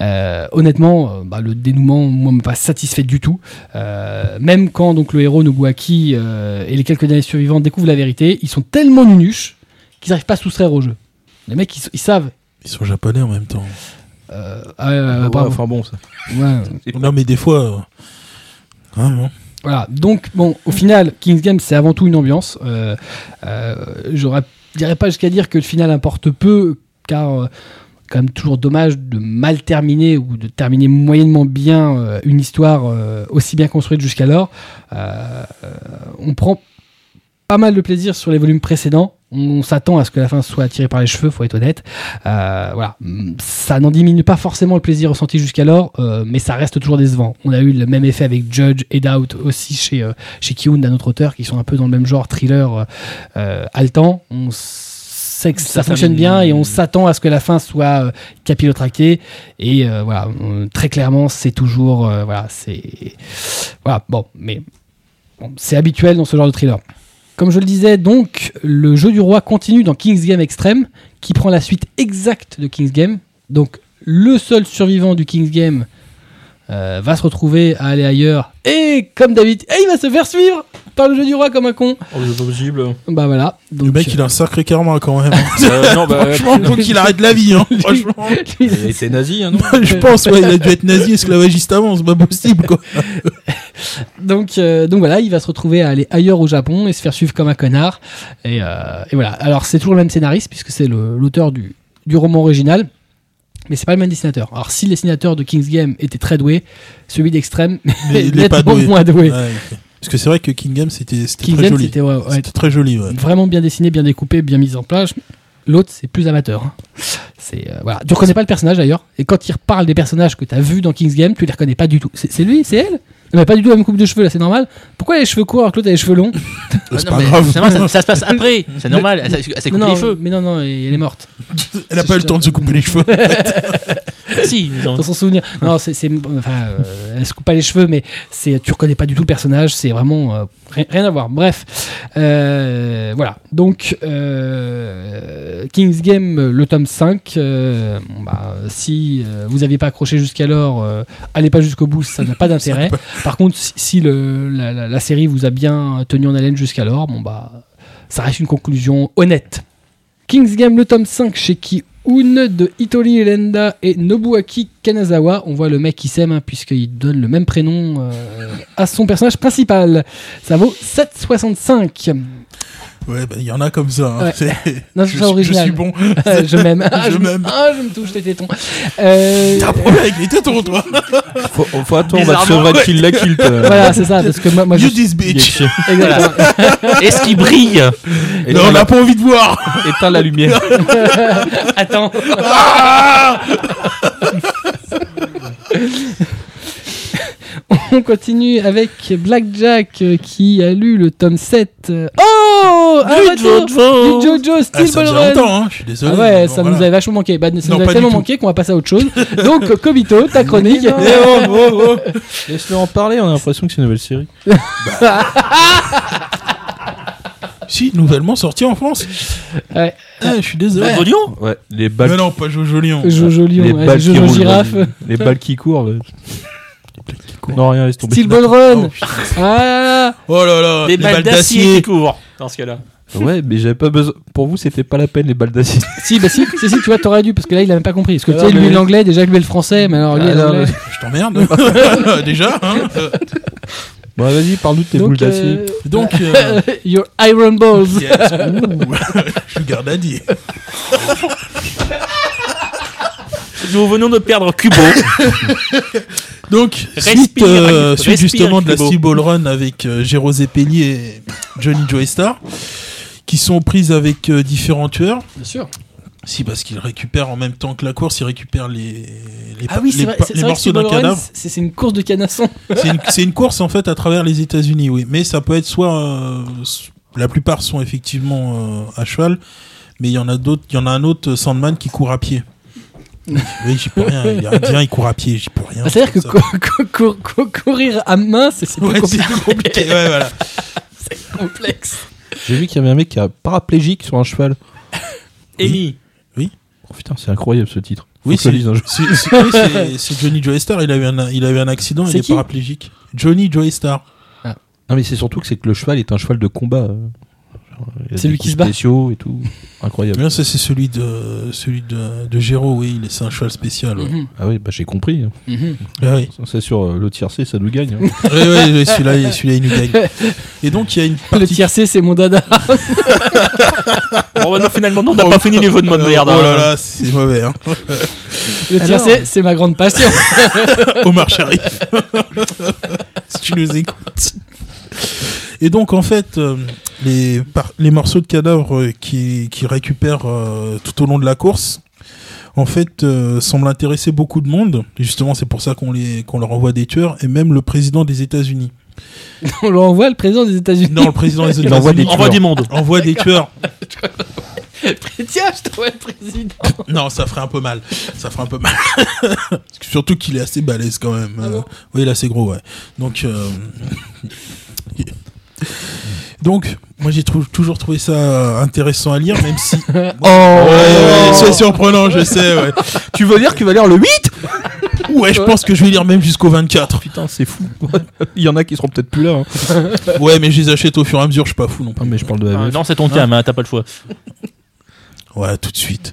Speaker 1: Euh, honnêtement, euh, bah, le dénouement, moi, m'a pas satisfait du tout. Euh, même quand donc le héros Nobuaki euh, et les quelques derniers survivants découvrent la vérité, ils sont tellement nunuches qu'ils n'arrivent pas à se soustraire au jeu. Les mecs, ils, ils savent.
Speaker 3: Ils sont japonais en même temps.
Speaker 1: Euh, ah, euh,
Speaker 4: Ouais, enfin bon, ça.
Speaker 1: Ouais.
Speaker 3: Non, mais des fois. euh, hein, non.
Speaker 1: Voilà, donc bon, au final, King's Game c'est avant tout une ambiance. Euh, euh, J'aurais, dirais pas jusqu'à dire que le final importe peu, car euh, quand même toujours dommage de mal terminer ou de terminer moyennement bien euh, une histoire euh, aussi bien construite jusqu'alors. Euh, on prend pas mal de plaisir sur les volumes précédents. On s'attend à ce que la fin soit tirée par les cheveux, faut être honnête. Voilà, ça n'en diminue pas forcément le plaisir ressenti jusqu'alors, mais ça reste toujours décevant. On a eu le même effet avec Judge et Doubt aussi chez chez Kiyun d'un autre auteur qui sont un peu dans le même genre thriller haletant. Sait que ça,
Speaker 2: Ça
Speaker 1: fonctionne bien et on s'attend à ce que la fin soit euh, capillotractée. Et euh, voilà, très clairement, c'est toujours euh, voilà, c'est voilà bon, mais bon, c'est habituel dans ce genre de thriller. Comme je le disais, donc, le jeu du roi continue dans King's Game Extreme, qui prend la suite exacte de King's Game. Donc, le seul survivant du King's Game euh, va se retrouver à aller ailleurs. Et comme d'habitude, et il va se faire suivre par le jeu du roi comme un con.
Speaker 4: Oh, c'est pas possible.
Speaker 1: Bah voilà. Donc,
Speaker 3: Le mec, il a un sacré karma quand même.
Speaker 4: Euh, non, bah,
Speaker 3: Franchement, faut qu'il arrête la vie. Hein. Franchement,
Speaker 4: il a été nazi, hein, non
Speaker 3: je pense, ouais, il a dû être nazi, esclavagiste avant, c'est pas possible, quoi.
Speaker 1: donc, euh, donc voilà, il va se retrouver à aller ailleurs au Japon et se faire suivre comme un connard. Et, euh, et voilà. Alors c'est toujours le même scénariste puisque c'est l'auteur du, du roman original. Mais c'est pas le même dessinateur. Alors si les dessinateurs de King's Game étaient très doués, celui d'Extrême
Speaker 3: est pas doué.
Speaker 1: moins doué.
Speaker 3: Ouais. Parce que c'est vrai que Kingdom, c'était c'était
Speaker 1: King's
Speaker 3: très
Speaker 1: Game
Speaker 3: joli.
Speaker 1: c'était ouais, ouais,
Speaker 3: C'était très joli,
Speaker 1: vraiment bien dessiné, bien découpé, bien mis en place. L'autre, c'est plus amateur. hein. C'est euh, voilà. Tu reconnais pas le personnage d'ailleurs. Et quand il reparle des personnages que tu as vus dans King's Game, tu les reconnais pas du tout. C'est lui, c'est elle? Elle n'a pas du tout la même coupe de cheveux là, c'est normal. Pourquoi elle a les cheveux courts alors que l'autre a les cheveux longs
Speaker 3: C'est
Speaker 2: non,
Speaker 3: pas
Speaker 2: mais
Speaker 3: grave.
Speaker 2: c'est ça, ça se passe après, c'est normal, elle, s'est- elle s'est
Speaker 1: Non,
Speaker 2: coupé
Speaker 1: non,
Speaker 2: les cheveux.
Speaker 1: mais non, non, elle est morte.
Speaker 3: Elle a pas eu le temps de se couper les cheveux.
Speaker 2: Si, ont-
Speaker 1: Dans son souvenir. Non, c'est, enfin, euh, elle se coupe pas les cheveux, mais c'est, tu reconnais pas du tout le personnage. C'est vraiment euh, ri- rien à voir. Bref, Euh, voilà. Donc King's Game, le tome 5. euh, bon, bah, si vous n'aviez pas accroché jusqu'alors, allez pas jusqu'au bout, ça n'a pas d'intérêt. Par contre, si, si le, la, la- la série vous a bien tenu en haleine jusqu'alors, bon bah, ça reste une conclusion honnête. King's Game, le tome 5 chez Ki Un de Hitori Elenda et Nobuaki Kanazawa. On voit le mec qui s'aime hein, puisqu'il donne le même prénom euh, à son personnage principal. Ça vaut 7,65.
Speaker 3: Ouais, bah, il y en a comme ça. hein.
Speaker 1: Ouais. Non,
Speaker 3: je, suis- je
Speaker 1: original.
Speaker 3: suis bon.
Speaker 1: je m'aime. Ah,
Speaker 3: Je
Speaker 1: me-
Speaker 3: m'aime.
Speaker 1: Ah, je me touche les tétons. Euh,
Speaker 3: T'as un problème avec les tétons, toi
Speaker 4: Faut, faut attendre, on va te
Speaker 2: Bizarrement,
Speaker 4: sevrer kill la euh.
Speaker 1: voilà, c'est ça, parce que moi, moi je
Speaker 3: You this bitch.
Speaker 2: Est-ce qu'il brille
Speaker 4: Et
Speaker 3: Non, on n'a pas envie de voir
Speaker 4: Éteins la lumière.
Speaker 1: Attends. On continue avec Blackjack euh, qui a lu le tome 7. euh, Oh Un
Speaker 2: Du
Speaker 1: retour
Speaker 2: Jojo.
Speaker 1: Du Jojo
Speaker 3: ah,
Speaker 1: Steel
Speaker 3: Ça
Speaker 1: Ball Run
Speaker 3: longtemps, hein. je suis désolé.
Speaker 1: Ah ouais,
Speaker 3: Bon,
Speaker 1: ça
Speaker 3: voilà.
Speaker 1: nous avait vachement manqué. Bah, ça
Speaker 3: Non,
Speaker 1: nous avait tellement manqué qu'on va passer à autre chose. Donc, Kobito, ta chronique.
Speaker 4: Eh, oh, oh, oh. Laisse-le en parler, on a l'impression que c'est une nouvelle série.
Speaker 3: Si, nouvellement sorti en France.
Speaker 1: Ouais.
Speaker 3: Ah, je suis désolé.
Speaker 2: Jojo
Speaker 4: Ouais, les balles,
Speaker 3: Mais non, pas Jojo Lion.
Speaker 1: Jojo Lion,
Speaker 4: les
Speaker 1: ouais,
Speaker 4: balles qui
Speaker 1: Jojo
Speaker 4: roulent,
Speaker 1: Girafe.
Speaker 4: Les balles qui courent. là. Non, rien, laisse tomber.
Speaker 1: Steel Ball Run.
Speaker 3: Oh.
Speaker 1: Ah là là.
Speaker 3: Oh là là,
Speaker 2: Les balles d'acier qui couvrent, dans ce cas-là.
Speaker 4: Ouais, mais j'avais pas besoin. Pour vous, c'était pas la peine les balles d'acier.
Speaker 1: Si, bah si, si, si, tu vois, t'aurais dû, parce que là, il a même pas compris. Parce que tu
Speaker 4: Ah,
Speaker 1: sais, lui,
Speaker 4: mais-
Speaker 1: l'anglais, déjà, lui, le français, mais alors lui,
Speaker 4: Ah,
Speaker 1: l'anglais.
Speaker 3: Je t'emmerde. Déjà, hein.
Speaker 4: Bon, vas-y, parle-nous de tes boules
Speaker 1: Donc,
Speaker 4: d'acier.
Speaker 1: euh,
Speaker 3: Donc, euh,
Speaker 1: Your Iron Balls.
Speaker 3: yes. Sugar Daddy.
Speaker 2: Nous venons de perdre Kubo.
Speaker 3: Donc,
Speaker 2: Respire,
Speaker 3: suite, euh, suite
Speaker 2: respire,
Speaker 3: justement de la. Steel Ball Run avec euh, Géro Zeppeli et Johnny Joystar, qui sont prises avec euh, différents tueurs.
Speaker 1: Bien sûr.
Speaker 3: Si, parce qu'ils récupèrent en même temps que la course, ils récupèrent les, les,
Speaker 1: Ah oui,
Speaker 3: les,
Speaker 1: vrai,
Speaker 3: les morceaux d'un cadavre.
Speaker 1: c'est une course de canasson.
Speaker 3: C'est une, une course en fait à travers les États-Unis, oui. Mais ça peut être soit. euh, la plupart sont effectivement euh, à cheval, mais il y en a d'autres. Il y en a un autre, Sandman, qui court à pied. Oui, j'y peux rien. Il est indien, il court à pied, j'y peux rien.
Speaker 1: Bah, C'est-à-dire que
Speaker 3: Ça-
Speaker 1: cou- cou- cou- cou- courir à main, c'est c'est plus
Speaker 3: Ouais, c'est
Speaker 1: compliqué.
Speaker 3: plus compliqué. Ouais, voilà.
Speaker 1: complexe.
Speaker 4: J'ai vu qu'il y avait un mec qui est paraplégique sur un cheval.
Speaker 2: Amy.
Speaker 4: Oh putain, c'est incroyable ce titre. Faut
Speaker 3: Oui, c'est c'est- c'est- oui, c'est- c'est Johnny Joystar. Il a eu un, il a eu un accident, il
Speaker 1: C'est
Speaker 3: est paraplégique. Johnny Joystar.
Speaker 4: Non, mais c'est surtout que c'est que le cheval est un cheval de combat.
Speaker 1: C'est lui qui se bat.
Speaker 4: spéciaux et tout. Incroyable.
Speaker 3: Bien, ça c'est celui de celui de, de Géraud, oui, il est- c'est un cheval spécial. ouais.
Speaker 1: Mhm,
Speaker 4: Ah oui, bah j'ai compris. hein.
Speaker 1: mhm.
Speaker 3: Ah oui.
Speaker 4: Ça, C'est sur euh, le tiercé, ça nous gagne. hein.
Speaker 3: Ouais, ouais, celui-là, celui-là, il nous gagne. Et donc, il y a une
Speaker 1: Le
Speaker 3: partie.
Speaker 1: tiercé, c'est mon dada.
Speaker 2: Bon, bah non, finalement, non, on n'a pas fini niveau de mode
Speaker 3: Oh
Speaker 2: merde.
Speaker 3: là
Speaker 2: hein.
Speaker 3: là, c'est mauvais, hein.
Speaker 1: Le tiercé, c'est ma grande passion.
Speaker 3: Omar Sharif. si tu nous écoutes. Et donc, en fait, euh, les, par- les morceaux de cadavres euh, qui, qui récupèrent euh, tout au long de la course, en fait, euh, semblent intéresser beaucoup de monde. Et justement, c'est pour ça qu'on les, qu'on leur envoie des tueurs, et même le président des États-Unis.
Speaker 1: On leur envoie le président des États-Unis.
Speaker 3: Non, le président des
Speaker 4: Il envoie des
Speaker 3: États-Unis
Speaker 2: Envoie monde.
Speaker 3: envoie des tueurs.
Speaker 1: Tiens, je t'envoie le président.
Speaker 3: Non, ça ferait un peu mal. Ça ferait un peu mal. Surtout qu'il est assez balèze quand même. Euh, oui, il est assez gros, ouais. Donc, euh, donc, moi j'ai trou- toujours trouvé ça intéressant à lire, même si.
Speaker 1: Oh,
Speaker 3: Ouais, ouais, c'est surprenant, je sais. Ouais.
Speaker 4: tu veux dire que tu vas lire le 8
Speaker 3: ouais, je pense que je vais lire même jusqu'au 24.
Speaker 4: Putain, c'est fou. Il y en a qui seront peut-être plus là. hein.
Speaker 3: Ouais, mais je les achète au fur et à mesure, je suis pas fou non plus.
Speaker 4: Ah, mais je parle de la
Speaker 2: Ah, non, c'est ton cam, hein, t'as pas le choix.
Speaker 3: Ouais, tout de suite.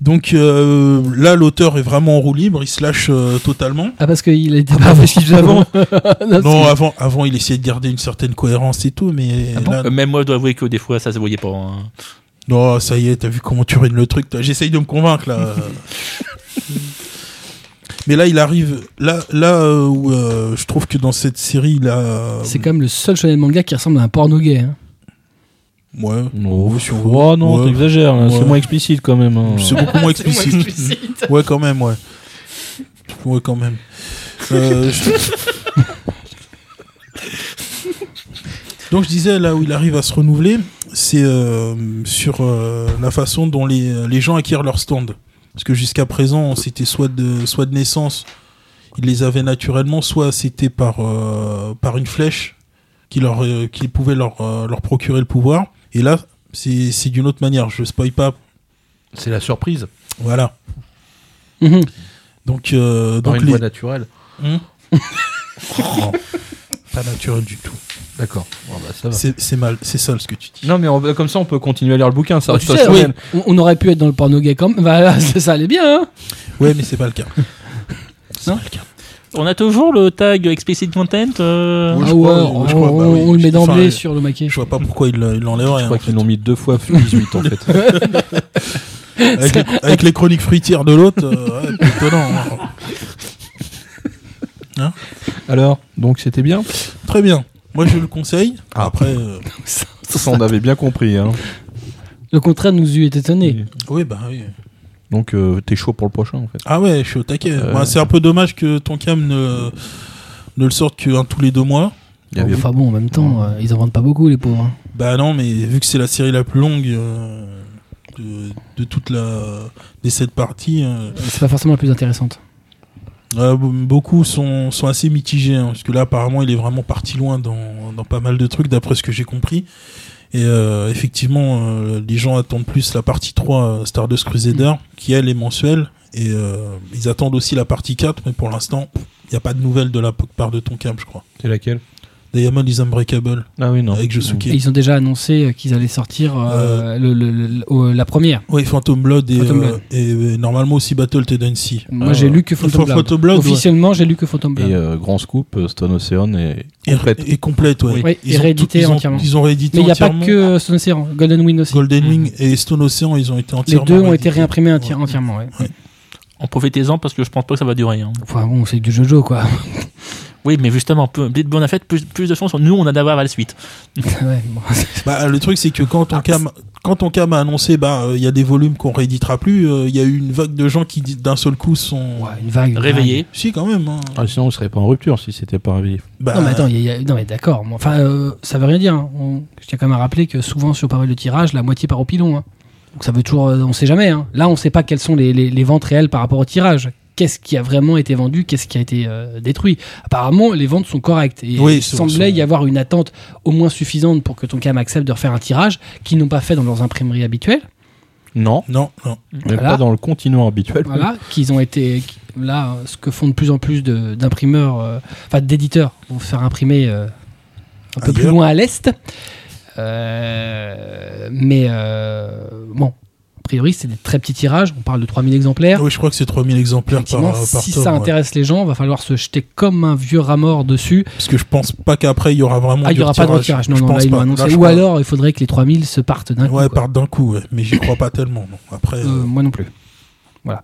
Speaker 3: Donc euh, là, l'auteur est vraiment en roue libre, il se lâche euh, totalement.
Speaker 1: Ah, parce qu'il a été pas réfléchi avant. Non,
Speaker 3: Non, avant, avant, il essayait de garder une certaine cohérence et tout, mais
Speaker 1: Ah bon
Speaker 3: là,
Speaker 2: Euh, Même moi, je dois avouer que des fois, ça se voyait pas. hein.
Speaker 3: non, ça y est, t'as vu comment tu ruines le truc. toi. J'essaye de me convaincre là. mais là, il arrive, là, là où euh, je trouve que dans cette série, là,
Speaker 1: C'est quand même le seul shonen manga qui ressemble à un porno gay. hein.
Speaker 3: Ouais,
Speaker 4: Oh,
Speaker 3: si on
Speaker 4: oh, non,
Speaker 3: Ouais.
Speaker 4: t'exagères, là,
Speaker 3: Ouais.
Speaker 4: c'est moins explicite quand même. hein.
Speaker 3: c'est beaucoup moins explicite. Ouais, quand même, ouais. Ouais, quand même. Euh, je- Donc je disais là où il arrive à se renouveler, c'est euh, sur euh, la façon dont les, les gens acquièrent leur stand. Parce que jusqu'à présent, c'était soit de, soit de naissance, ils les avaient naturellement, soit c'était par, euh, par une flèche qui, leur, euh, qui pouvait leur, euh, leur procurer le pouvoir. Et là, c'est c'est d'une autre manière. Je spoil pas.
Speaker 4: C'est la surprise.
Speaker 3: Voilà.
Speaker 1: Mhm.
Speaker 3: Donc, euh,
Speaker 4: Par
Speaker 3: donc
Speaker 4: une
Speaker 3: les...
Speaker 4: voie naturelle.
Speaker 3: Hmm pas naturel du tout.
Speaker 4: D'accord. Bah, ça va.
Speaker 3: C'est c'est mal, c'est sale ce que tu dis.
Speaker 4: Non, mais on- comme ça, on peut continuer à lire le bouquin. Ça
Speaker 1: Oh, tu
Speaker 4: pas
Speaker 1: sais, oui, on, on aurait pu être dans le porno gay comme. Bah, ça, ça allait bien, hein.
Speaker 3: Ouais, mais c'est pas le cas.
Speaker 1: Non
Speaker 2: On a toujours le tag explicit content. euh,
Speaker 3: Oui,
Speaker 1: Ah ouais,
Speaker 3: crois,
Speaker 1: on,
Speaker 3: crois, bah
Speaker 1: on-
Speaker 3: oui.
Speaker 1: on le met d'emblée sur le maquet.
Speaker 3: Je vois pas pourquoi ils le- ils l'enlèveraient.
Speaker 4: Je
Speaker 3: hein,
Speaker 4: crois qu'ils l'ont mis deux fois 18 en fait.
Speaker 3: Avec, les, avec les chroniques fruitières de l'autre, euh, ouais, étonnant. hein.
Speaker 4: Alors, donc c'était bien
Speaker 3: Très bien. Moi, je le conseille.
Speaker 4: Ah.
Speaker 3: Après, euh,
Speaker 4: Ça, on avait bien compris. Hein.
Speaker 1: Le contraire nous eût étonné.
Speaker 3: oui, bah oui.
Speaker 4: Donc, euh, t'es chaud pour le prochain en fait.
Speaker 3: Ah ouais, je suis au taquet.
Speaker 4: Euh.
Speaker 3: Bah, c'est un peu dommage que ton cam ne, ne le sorte qu'un tous les deux mois.
Speaker 4: Il y avait-
Speaker 1: Enfin bon, en même temps, euh, ils en vendent pas beaucoup, les pauvres. hein.
Speaker 3: Bah non, mais vu que c'est la série la plus longue euh, de, de toute la des sept parties, euh,
Speaker 1: C'est pas forcément la plus intéressante.
Speaker 3: euh, beaucoup sont, sont assez mitigés. hein, parce que là, apparemment, il est vraiment parti loin dans, dans pas mal de trucs, d'après ce que j'ai compris. Et euh, effectivement, euh, les gens attendent plus la partie 3 euh, Stardust Crusader, qui elle est mensuelle. Et euh, ils attendent aussi la partie 4, mais pour l'instant, il n'y a pas de nouvelles de la part de ton cam, je crois.
Speaker 4: C'est laquelle?
Speaker 3: Diamond is Unbreakable,
Speaker 4: Ah oui, non.
Speaker 3: avec Josuke.
Speaker 1: Et ils ont déjà annoncé euh, qu'ils allaient sortir euh, le- le- le- au- la première.
Speaker 3: Oui, Phantom Blood et,
Speaker 1: Phantom
Speaker 3: euh,
Speaker 1: Blood.
Speaker 3: et, euh, normalement aussi Battle Tendency.
Speaker 1: Moi, j'ai lu que Phantom
Speaker 3: Phantom
Speaker 1: Blood.
Speaker 3: Phantom Blood, ouais.
Speaker 1: Officiellement, j'ai lu que Phantom Blood.
Speaker 4: Et euh, grand scoop, euh, Stone Ocean et
Speaker 3: Et,
Speaker 4: complète.
Speaker 3: et complète, ouais.
Speaker 1: Oui,
Speaker 3: Ils ont
Speaker 1: réédité
Speaker 3: tout- ils ont-
Speaker 1: entièrement.
Speaker 3: Ils ont réédité
Speaker 1: Mais il n'y a pas
Speaker 3: entièrement.
Speaker 1: que euh, Stone Ocean, Golden Wind aussi.
Speaker 3: Golden Wing et Stone Ocean, ils ont été
Speaker 1: Les
Speaker 3: entièrement
Speaker 1: deux ont été réimprimés enti-
Speaker 3: Ouais.
Speaker 1: entièrement. Ouais.
Speaker 2: En profitez-en parce que je pense pas que ça va durer. hein.
Speaker 1: Enfin bon, c'est du Jojo quoi.
Speaker 2: Oui, mais justement, on a fait, plus, plus de chances nous on a d'avoir à la suite.
Speaker 1: Ouais, bon.
Speaker 3: Bah, le truc, c'est que quand ton
Speaker 1: Ah,
Speaker 3: cam, quand ton cam a annoncé, bah, euh, il y a des volumes qu'on rééditera plus, euh, il y a eu une vague de gens qui, d'un seul coup, sont.
Speaker 1: Ouais, une vague. une
Speaker 2: Réveillé.
Speaker 3: Si, quand même. hein.
Speaker 4: Ah, sinon, on serait pas en rupture si c'était pas réveillé.
Speaker 3: Bah.
Speaker 1: Non mais attends, il y a- il y a- non mais d'accord. Enfin, euh, ça veut rien dire. hein. On- Je tiens quand même à rappeler que souvent sur pas mal de tirages, la moitié part au pilon. hein. Donc ça veut toujours, euh, on sait jamais. hein. Là, on sait pas quelles sont les, les- les ventes réelles par rapport au tirage. Qu'est-ce qui a vraiment été vendu, qu'est-ce qui a été euh, détruit. Apparemment, les ventes sont correctes. Et
Speaker 3: Oui,
Speaker 1: il semblait
Speaker 3: sont-
Speaker 1: y avoir une attente au moins suffisante pour que ton cam accepte de refaire un tirage qu'ils n'ont pas fait dans leurs imprimeries habituelles.
Speaker 4: Non,
Speaker 3: Non, non.
Speaker 4: mais
Speaker 1: Voilà.
Speaker 4: pas dans le continent habituel.
Speaker 1: Voilà, qu'ils ont été là, ce que font de plus en plus d'imprimeurs, euh, enfin d'éditeurs, vont faire imprimer euh, un peu plus loin à l'est. Euh, mais euh, bon, priori, c'est des très petits tirages. On parle de 3000 exemplaires.
Speaker 3: Oui, je crois que c'est 3000 exemplaires par,
Speaker 1: si
Speaker 3: tome,
Speaker 1: ça
Speaker 3: ouais.
Speaker 1: intéresse les gens, va falloir se jeter comme un vieux rat mort dessus.
Speaker 3: Parce que je pense pas qu'après il y aura vraiment
Speaker 1: Ah, il n'y
Speaker 3: du
Speaker 1: aura pas de retirage. Non,
Speaker 3: Je
Speaker 1: non,
Speaker 3: pense
Speaker 1: là, ils l'ont
Speaker 3: pas.
Speaker 1: annoncé.
Speaker 3: Là, je
Speaker 1: Ou
Speaker 3: crois-
Speaker 1: alors, il faudrait que les 3000 se partent d'un coup.
Speaker 3: Ouais, partent d'un coup, ouais. mais j'y crois pas tellement. Non. Après,
Speaker 1: Euh,
Speaker 3: euh,
Speaker 1: moi non plus. Voilà.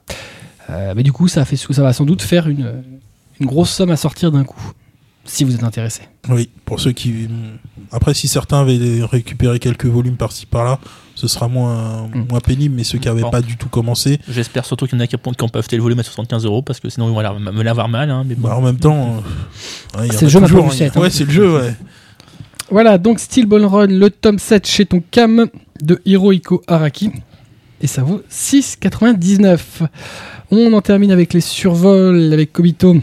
Speaker 1: Euh, mais du coup, ça, fait, ça va sans doute faire une, une grosse somme à sortir d'un coup. Si vous êtes intéressé.
Speaker 3: oui, pour ceux qui. Après, si certains avaient récupéré quelques volumes par-ci par-là, ce sera moins,
Speaker 1: Mm.
Speaker 3: moins pénible. Mais ceux qui avaient
Speaker 2: Bon.
Speaker 3: pas du tout commencé,
Speaker 2: J'espère surtout qu'il y en a qui ont qui ont pas acheté le volume à 75 euros parce que sinon ils vont la- me l'avoir mal. Hein, mais bon.
Speaker 3: bah, en même temps. euh, ouais,
Speaker 1: C'est le jeu,
Speaker 3: toujours, hein.
Speaker 1: Hein.
Speaker 3: Ouais, c'est le jeu, ouais.
Speaker 1: Voilà, donc Steel Ball Run, le tome 7 chez ton cam de Hirohiko Araki. Et ça vaut 6,99. On en termine avec les survols avec Kobito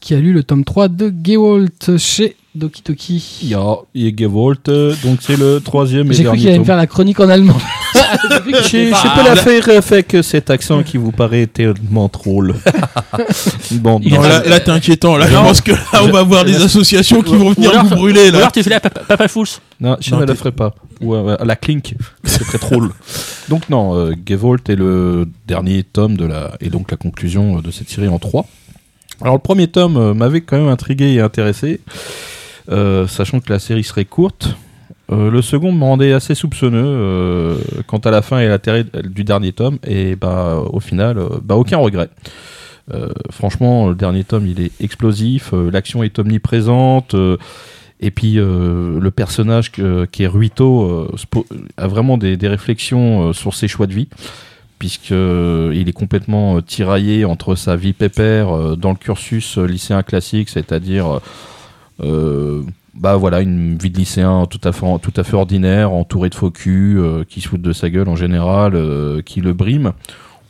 Speaker 1: qui a lu le tome 3 de Gewalt chez Doki Doki.
Speaker 4: Ya, Gevolt, donc c'est le troisième et
Speaker 1: J'ai cru qu'il allait me faire la chronique en allemand.
Speaker 4: Je je peux la faire avec cet accent qui vous paraît tellement drôle. bon,
Speaker 3: Non, là,
Speaker 2: pas-
Speaker 3: là, t'es inquiétant. Là, je pense que là, on va avoir des associations qui vont
Speaker 2: Ou
Speaker 3: venir nous brûler.
Speaker 2: Ou
Speaker 3: Là.
Speaker 2: alors tu fais la Papa Fools.
Speaker 4: Non, je ne la ferai pas. Ou euh, la clink, c'est très drôle. Donc non, euh, Gevolt est le dernier tome de la et donc la conclusion euh, de cette série en trois. Alors le premier tome euh, m'avait quand même intrigué et intéressé, euh, sachant que la série serait courte. Euh, le second me rendait assez soupçonneux euh, quant à la fin et l'intérêt du dernier tome et bah au final euh, bah aucun regret. Euh, franchement, le dernier tome il est explosif, euh, l'action est omniprésente. euh, et puis euh, le personnage que- qui est Ruito euh, a vraiment des, des réflexions euh, sur ses choix de vie, puisque euh, il est complètement euh, tiraillé entre sa vie pépère euh, dans le cursus euh, lycéen classique, c'est-à-dire euh, euh, bah voilà une vie de lycéen tout à fait tout à fait ordinaire, entouré de faux culs euh, qui se foutent de sa gueule en général, euh, qui le briment,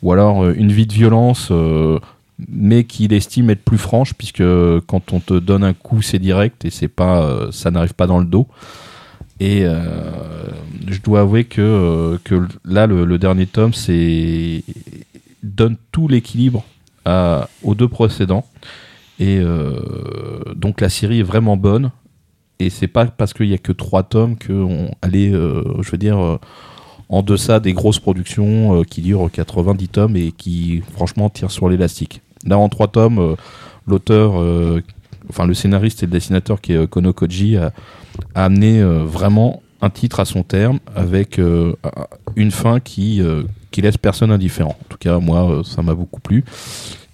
Speaker 4: ou alors euh, une vie de violence. euh, mais qu'il estime être plus franche puisque quand on te donne un coup c'est direct et c'est pas euh, ça n'arrive pas dans le dos et euh, je dois avouer que, euh, que là le, le dernier tome c'est donne tout l'équilibre aux deux précédents et euh, donc la série est vraiment bonne et c'est pas parce qu'il y a que trois tomes qu'on allait euh, je veux dire euh, en deçà des grosses productions qui durent 90 tomes et qui franchement tirent sur l'élastique. Là en trois tomes, l'auteur, enfin le scénariste et le dessinateur qui est Kono Koji a, a amené euh, vraiment un titre à son terme avec euh, une fin qui, euh, qui laisse personne indifférent. En tout cas moi ça m'a beaucoup plu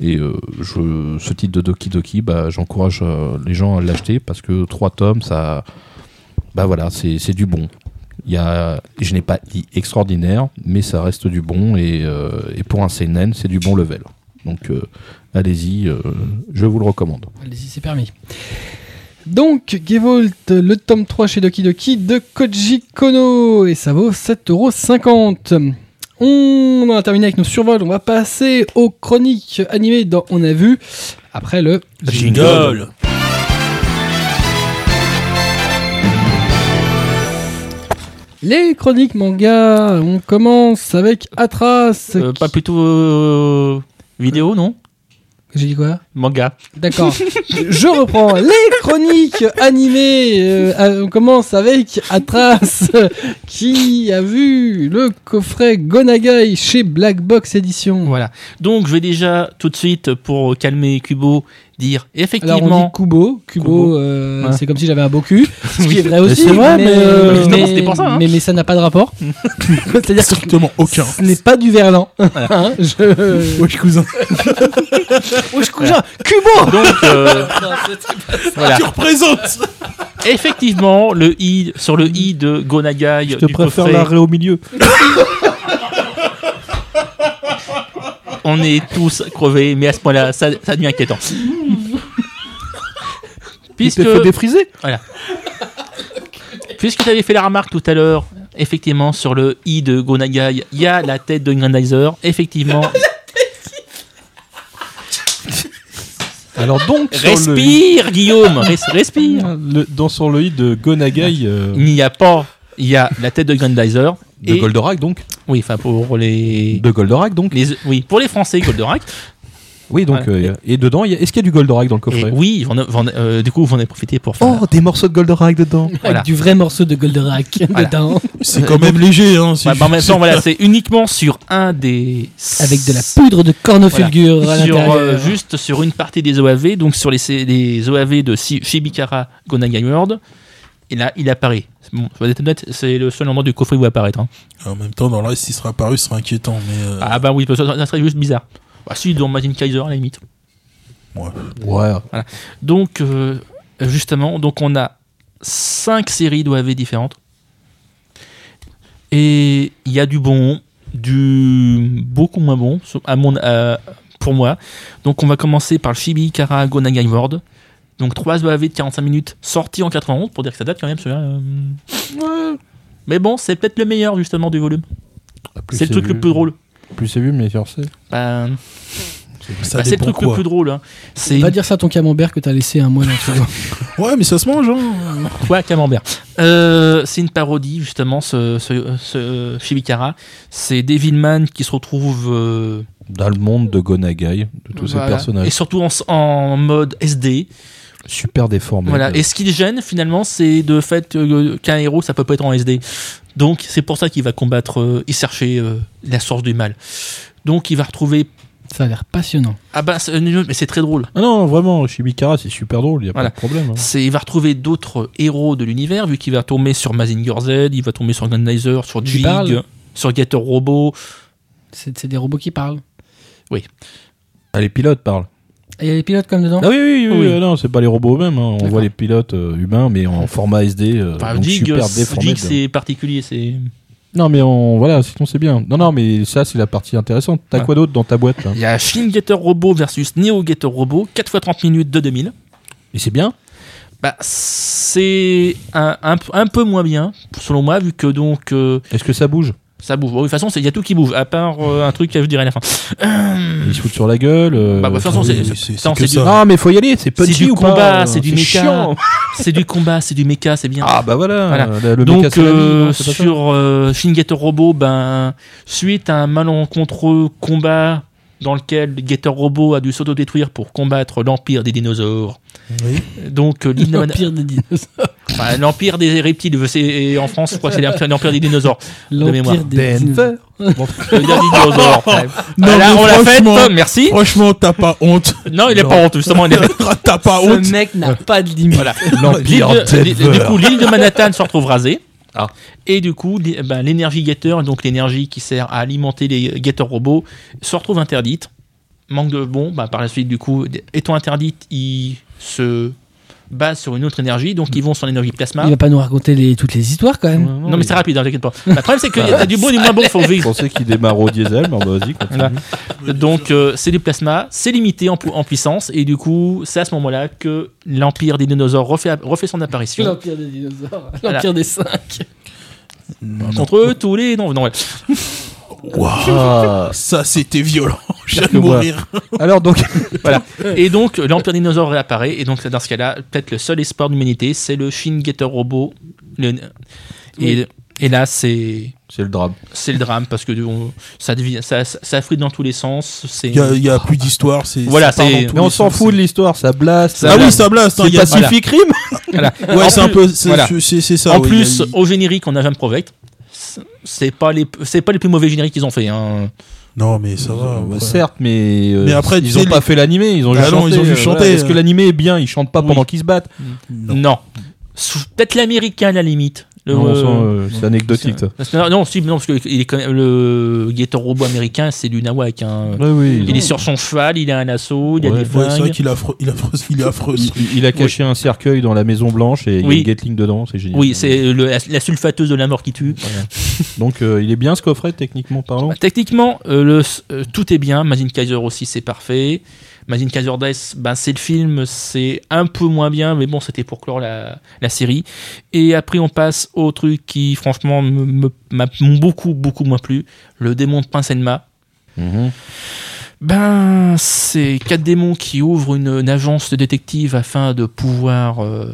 Speaker 4: et euh, ce titre de Doki Doki, bah, j'encourage euh, les gens à l'acheter parce que trois tomes ça, bah voilà c'est du bon. Y a, je n'ai pas dit extraordinaire, mais ça reste du bon et, euh, pour un CNN, c'est du bon level. Donc allez-y, je vous le recommande.
Speaker 1: Allez-y, c'est permis. Donc, Gewalt, le tome 3 chez Doki Doki de Koji Kono, et ça vaut 7,50€. On en a terminé avec nos survols, on va passer aux chroniques animées dans On a vu, après le
Speaker 3: Jingle.
Speaker 1: Les chroniques manga, on commence avec Atras.
Speaker 2: Euh,
Speaker 1: qui-
Speaker 2: Pas plutôt euh, vidéo, non?
Speaker 1: J'ai dit quoi
Speaker 2: Manga.
Speaker 1: D'accord. Je reprends les chroniques animées. Euh, euh, on commence avec Atras qui a vu le coffret Gonagai chez Black Box Edition.
Speaker 2: Voilà. Donc je vais déjà tout de suite pour calmer Kubo dire
Speaker 1: Alors on
Speaker 2: effectivement.
Speaker 1: dit Kubo. Kubo, euh,
Speaker 2: Ouais.
Speaker 1: c'est comme si j'avais un beau cul. Ce qui est vrai aussi.
Speaker 4: c'est vrai, mais, euh,
Speaker 2: pour ça, hein.
Speaker 1: mais, mais ça n'a pas de rapport. C'est-à-dire
Speaker 3: Strictement aucun.
Speaker 1: ce n'est pas du verlan. Hein, je...
Speaker 3: Wesh, cousin.
Speaker 1: Wesh, cousin, Kubo
Speaker 2: Donc euh, voilà.
Speaker 3: Tu représentes
Speaker 2: Effectivement, le i sur le i de Gonagai
Speaker 4: Je te
Speaker 2: du
Speaker 4: préfère l'arrêt au milieu.
Speaker 2: On est tous crevés, mais à ce point-là, ça, ça devient inquiétant. Puisque
Speaker 4: Il défriser.
Speaker 2: Puisque tu avais fait la remarque tout à l'heure, effectivement, sur le i de Gonagai, il y a la tête de Grandizer. Effectivement,
Speaker 4: Alors donc, sur le,
Speaker 2: respire, Guillaume, res- respire.
Speaker 4: le- dans sur le hit de Gonagai euh,
Speaker 2: Il n'y a pas, il y a la tête de Grandizer.
Speaker 4: De
Speaker 2: et,
Speaker 4: Goldorak donc,
Speaker 2: oui, enfin pour les,
Speaker 4: de Goldorak donc.
Speaker 2: les, oui, pour les Français, Goldorak.
Speaker 4: Oui, donc,
Speaker 2: Ouais.
Speaker 4: euh, et dedans, il y a- est-ce qu'il y a du Goldorak dans le
Speaker 2: Et
Speaker 4: coffret
Speaker 2: oui, j'en ai- euh, du coup, vous en avez profité pour faire.
Speaker 4: Oh, des morceaux de Goldorak dedans
Speaker 2: Voilà.
Speaker 1: Avec du vrai morceau de Goldorak
Speaker 2: Voilà.
Speaker 1: dedans.
Speaker 3: C'est quand même léger. Hein, c'est
Speaker 2: Ouais, bah, en même temps, voilà, c'est uniquement sur un des.
Speaker 1: Avec de la poudre de cornofulgure à
Speaker 2: sur,
Speaker 1: l'intérieur.
Speaker 2: euh, juste sur une partie des OAV, donc sur les, les OAV de Si- Shibikara Gonagai World. Et là, il apparaît. Bon, être honnête, c'est le seul endroit du coffret où il va apparaître. hein.
Speaker 3: En même temps, dans le reste, s'il sera apparu, ce sera inquiétant. Mais euh,
Speaker 2: Ah bah oui, parce que ça, serait juste bizarre. Bah si, dans Magin Kaiser à la limite.
Speaker 3: ouais.
Speaker 4: Ouais.
Speaker 2: Donc, euh, justement, donc on a cinq séries d'OAV différentes. Et il y a du bon, du beaucoup moins bon, à mon, à- pour moi. Donc on va commencer par le Shibi Kara Gonagai World. Donc 3 OAV de 45 minutes, sortis en 91, pour dire que ça date quand même celui-là. euh. Ouais. Mais bon, c'est peut-être le meilleur justement du volume.
Speaker 4: Plus
Speaker 2: C'est le truc
Speaker 4: vu-
Speaker 2: le plus drôle.
Speaker 4: Plus c'est vu, mais c'est.
Speaker 3: Ça
Speaker 2: bah, c'est le truc le plus drôle. hein. C'est
Speaker 1: Va dire ça à ton camembert que t'as laissé un mois dans.
Speaker 3: Ouais, mais ça se mange. Hein.
Speaker 2: Ouais, camembert. Euh, c'est une parodie, justement, ce, ce, ce Shibikara. C'est Devilman qui se retrouve. euh,
Speaker 4: Dans le monde de Gonagai, de tous
Speaker 2: voilà.
Speaker 4: ces personnages.
Speaker 2: Et surtout en, en mode SD.
Speaker 4: Super déformés.
Speaker 2: Voilà. Et ce qui le gêne, finalement, c'est de fait euh, qu'un héros, ça peut pas être en SD. Donc, c'est pour ça qu'il va combattre euh, et chercher euh, la source du mal. Donc, il va retrouver.
Speaker 1: Ça a l'air passionnant.
Speaker 2: Ah bah, c'est- mais c'est très drôle.
Speaker 4: Ah non, vraiment, Shibikara, c'est super drôle, il n'y a
Speaker 2: Voilà.
Speaker 4: pas de problème. hein.
Speaker 2: C'est, il va retrouver d'autres héros de l'univers, vu qu'il va tomber sur Mazinger Z, il va tomber sur Gunnizer, sur Jig,
Speaker 1: parle
Speaker 2: sur Gator Robot.
Speaker 1: C'est c'est des robots qui parlent.
Speaker 4: Ah, les pilotes parlent.
Speaker 1: Il y a les pilotes comme dedans
Speaker 4: Ah oui, oui, oui,
Speaker 2: Oui.
Speaker 4: euh, non, c'est pas les robots eux-mêmes. hein. On
Speaker 1: D'accord.
Speaker 4: voit les pilotes euh, humains, mais en format SD. euh,
Speaker 2: Enfin,
Speaker 4: donc
Speaker 2: Jig,
Speaker 4: super déformé.
Speaker 2: Jig, c'est particulier, c'est.
Speaker 4: Non, mais on, voilà, sinon c'est bien. Non, non, mais ça, c'est la partie intéressante. T'as
Speaker 2: Ouais.
Speaker 4: quoi d'autre dans ta boîte là?
Speaker 2: Il y a Shin Gator Robot versus Neo Gator Robot, 4 x 30 minutes de 2000.
Speaker 4: Et c'est bien?
Speaker 2: Bah, c'est un, un, un peu moins bien, selon moi, vu que donc euh,
Speaker 4: Est-ce que ça bouge?
Speaker 2: Ça bouge. Bon, de toute façon, il y a tout qui bouge, à part euh, un truc que je dirai à la fin. Euh,
Speaker 4: Ils se foutent sur la gueule euh,
Speaker 2: Bah, de toute façon, c'est- c'est-
Speaker 3: c'est-
Speaker 2: ça,
Speaker 3: c'est
Speaker 2: c'est
Speaker 3: que
Speaker 2: du-
Speaker 3: ça.
Speaker 4: Ah, mais faut y aller, c'est punchy
Speaker 2: du
Speaker 4: ou
Speaker 2: combat,
Speaker 4: pas
Speaker 2: c'est du méca.
Speaker 4: chiant.
Speaker 2: c'est du combat, c'est du méca, c'est bien.
Speaker 4: Ah, bah voilà,
Speaker 2: Voilà.
Speaker 4: le, le
Speaker 2: Donc
Speaker 4: méca
Speaker 2: euh,
Speaker 4: non,
Speaker 2: sur euh, Shin Gator Robot, ben suite à un malencontreux combat dans lequel Gator Robot a dû s'autodétruire pour combattre l'empire des dinosaures.
Speaker 3: Oui.
Speaker 2: Donc euh,
Speaker 1: L'empire des dinosaures.
Speaker 2: Enfin, l'empire des reptiles, c'est et en France, je crois que c'est l'empire des dinosaures. mémoire.
Speaker 1: L'empire des dinosaures.
Speaker 4: Denver.
Speaker 2: Le des dinosaures.
Speaker 3: Non,
Speaker 2: Voilà,
Speaker 3: mais
Speaker 2: on l'a fait,
Speaker 3: franchement-
Speaker 2: Tom, merci.
Speaker 3: Franchement, t'as pas honte.
Speaker 2: Non, il est
Speaker 3: Non.
Speaker 2: pas honte, justement, il est
Speaker 3: t'as pas honte.
Speaker 1: Ce mec n'a pas de limite.
Speaker 2: Voilà.
Speaker 4: L'empire
Speaker 2: de-
Speaker 4: Denver.
Speaker 2: du coup, l'île de Manhattan se retrouve rasée.
Speaker 4: Ah.
Speaker 2: Et du coup, ben, l'énergie Gator, donc l'énergie qui sert à alimenter les Gator robots, se retrouve interdite. Manque de bon, ben, par la suite, du coup, étant interdite, ils se basent sur une autre énergie, donc ils vont sur l'énergie plasma.
Speaker 1: Il va pas nous raconter les- toutes les histoires quand même.
Speaker 2: Non, mais c'est rapide, hein, t'inquiète pas. Le problème, c'est qu'il y a du bon et du moins bon, faut
Speaker 4: Je
Speaker 2: vivre.
Speaker 4: pensais qu'il démarre au diesel, mais bah, vas-y, continue.
Speaker 2: Voilà. Donc, euh, c'est du plasma, c'est limité en, pu- en puissance, et du coup, c'est à ce moment-là que l'Empire des dinosaures refait, refait son apparition.
Speaker 1: L'empire des dinosaures.
Speaker 2: Voilà.
Speaker 1: L'empire des cinq.
Speaker 2: Contre eux, tous les. Non, non, ouais.
Speaker 4: Ah.
Speaker 3: Ça, c'était violent. Je viens de mourir.
Speaker 4: Alors donc,
Speaker 2: Voilà. Et donc, l'Empire dinosaure réapparaît. Et donc, dans ce cas-là, peut-être le seul espoir de l'humanité, c'est le Shin Gator Robot. Le- et, et là, c'est
Speaker 4: c'est le drame.
Speaker 2: c'est le drame parce que on- ça, devient, ça, ça, ça frite dans tous les sens.
Speaker 3: Il y a, y a plus d'histoire. c'est-
Speaker 2: Voilà,
Speaker 3: ça part
Speaker 2: c'est-
Speaker 3: dans tous
Speaker 4: Mais on s'en fout de l'histoire, ça blast.
Speaker 2: Ça
Speaker 3: Ah oui, ça blast. hein,
Speaker 4: c'est
Speaker 3: il y a-
Speaker 4: Pacific Rim
Speaker 2: voilà.
Speaker 3: Ouais,
Speaker 2: En
Speaker 3: c'est un
Speaker 2: plus-
Speaker 3: peu. c'est-
Speaker 2: voilà.
Speaker 3: C'est c'est ça.
Speaker 2: en plus,
Speaker 3: a-
Speaker 2: au générique, on a Van Provect. C'est pas les c'est pas les plus mauvais génériques qu'ils ont fait. Hein.
Speaker 3: Non, mais ça va. Ouais.
Speaker 4: Certes, mais, euh,
Speaker 3: Mais après,
Speaker 4: ils ont pas fait l'animé, ils ont
Speaker 3: Bah
Speaker 4: juste
Speaker 3: non,
Speaker 4: chanté.
Speaker 3: ils ont juste
Speaker 4: euh, voilà. Est-ce que l'animé est bien Ils chantent pas
Speaker 2: Oui.
Speaker 4: pendant qu'ils se battent?
Speaker 3: Non.
Speaker 2: Non. Peut-être l'américain à la limite. Le,
Speaker 4: Non,
Speaker 2: euh,
Speaker 4: c'est anecdotique. ça.
Speaker 2: Non, si, non, parce que il est quand même, le Gator robot américain, c'est du nawak. Hein.
Speaker 4: Ouais, oui.
Speaker 2: Il est sur son cheval, il a un assaut, il a
Speaker 4: Ouais.
Speaker 2: des
Speaker 3: Ouais, c'est vrai
Speaker 2: flingues.
Speaker 3: qu'il est affreux. Il est affreux. Il est affreux.
Speaker 4: Il, il- a caché un cercueil dans la Maison Blanche et il y a une Gatling dedans, c'est génial.
Speaker 2: oui, c'est le- la, la sulfateuse de la mort qui tue.
Speaker 4: Donc euh, il est bien ce coffret techniquement parlant?
Speaker 2: Bah, techniquement, euh, le, euh, tout est bien. Mazin Kaiser aussi, c'est parfait. Mazin Death, ben, c'est le film, c'est un peu moins bien, mais bon, c'était pour clore la, la série. Et après, on passe au truc qui, franchement, me- me- m'a beaucoup, beaucoup moins plu. Le démon de Prince Enma.
Speaker 4: Mhm.
Speaker 2: Ben, c'est quatre démons qui ouvrent une, une agence de détective afin de pouvoir euh,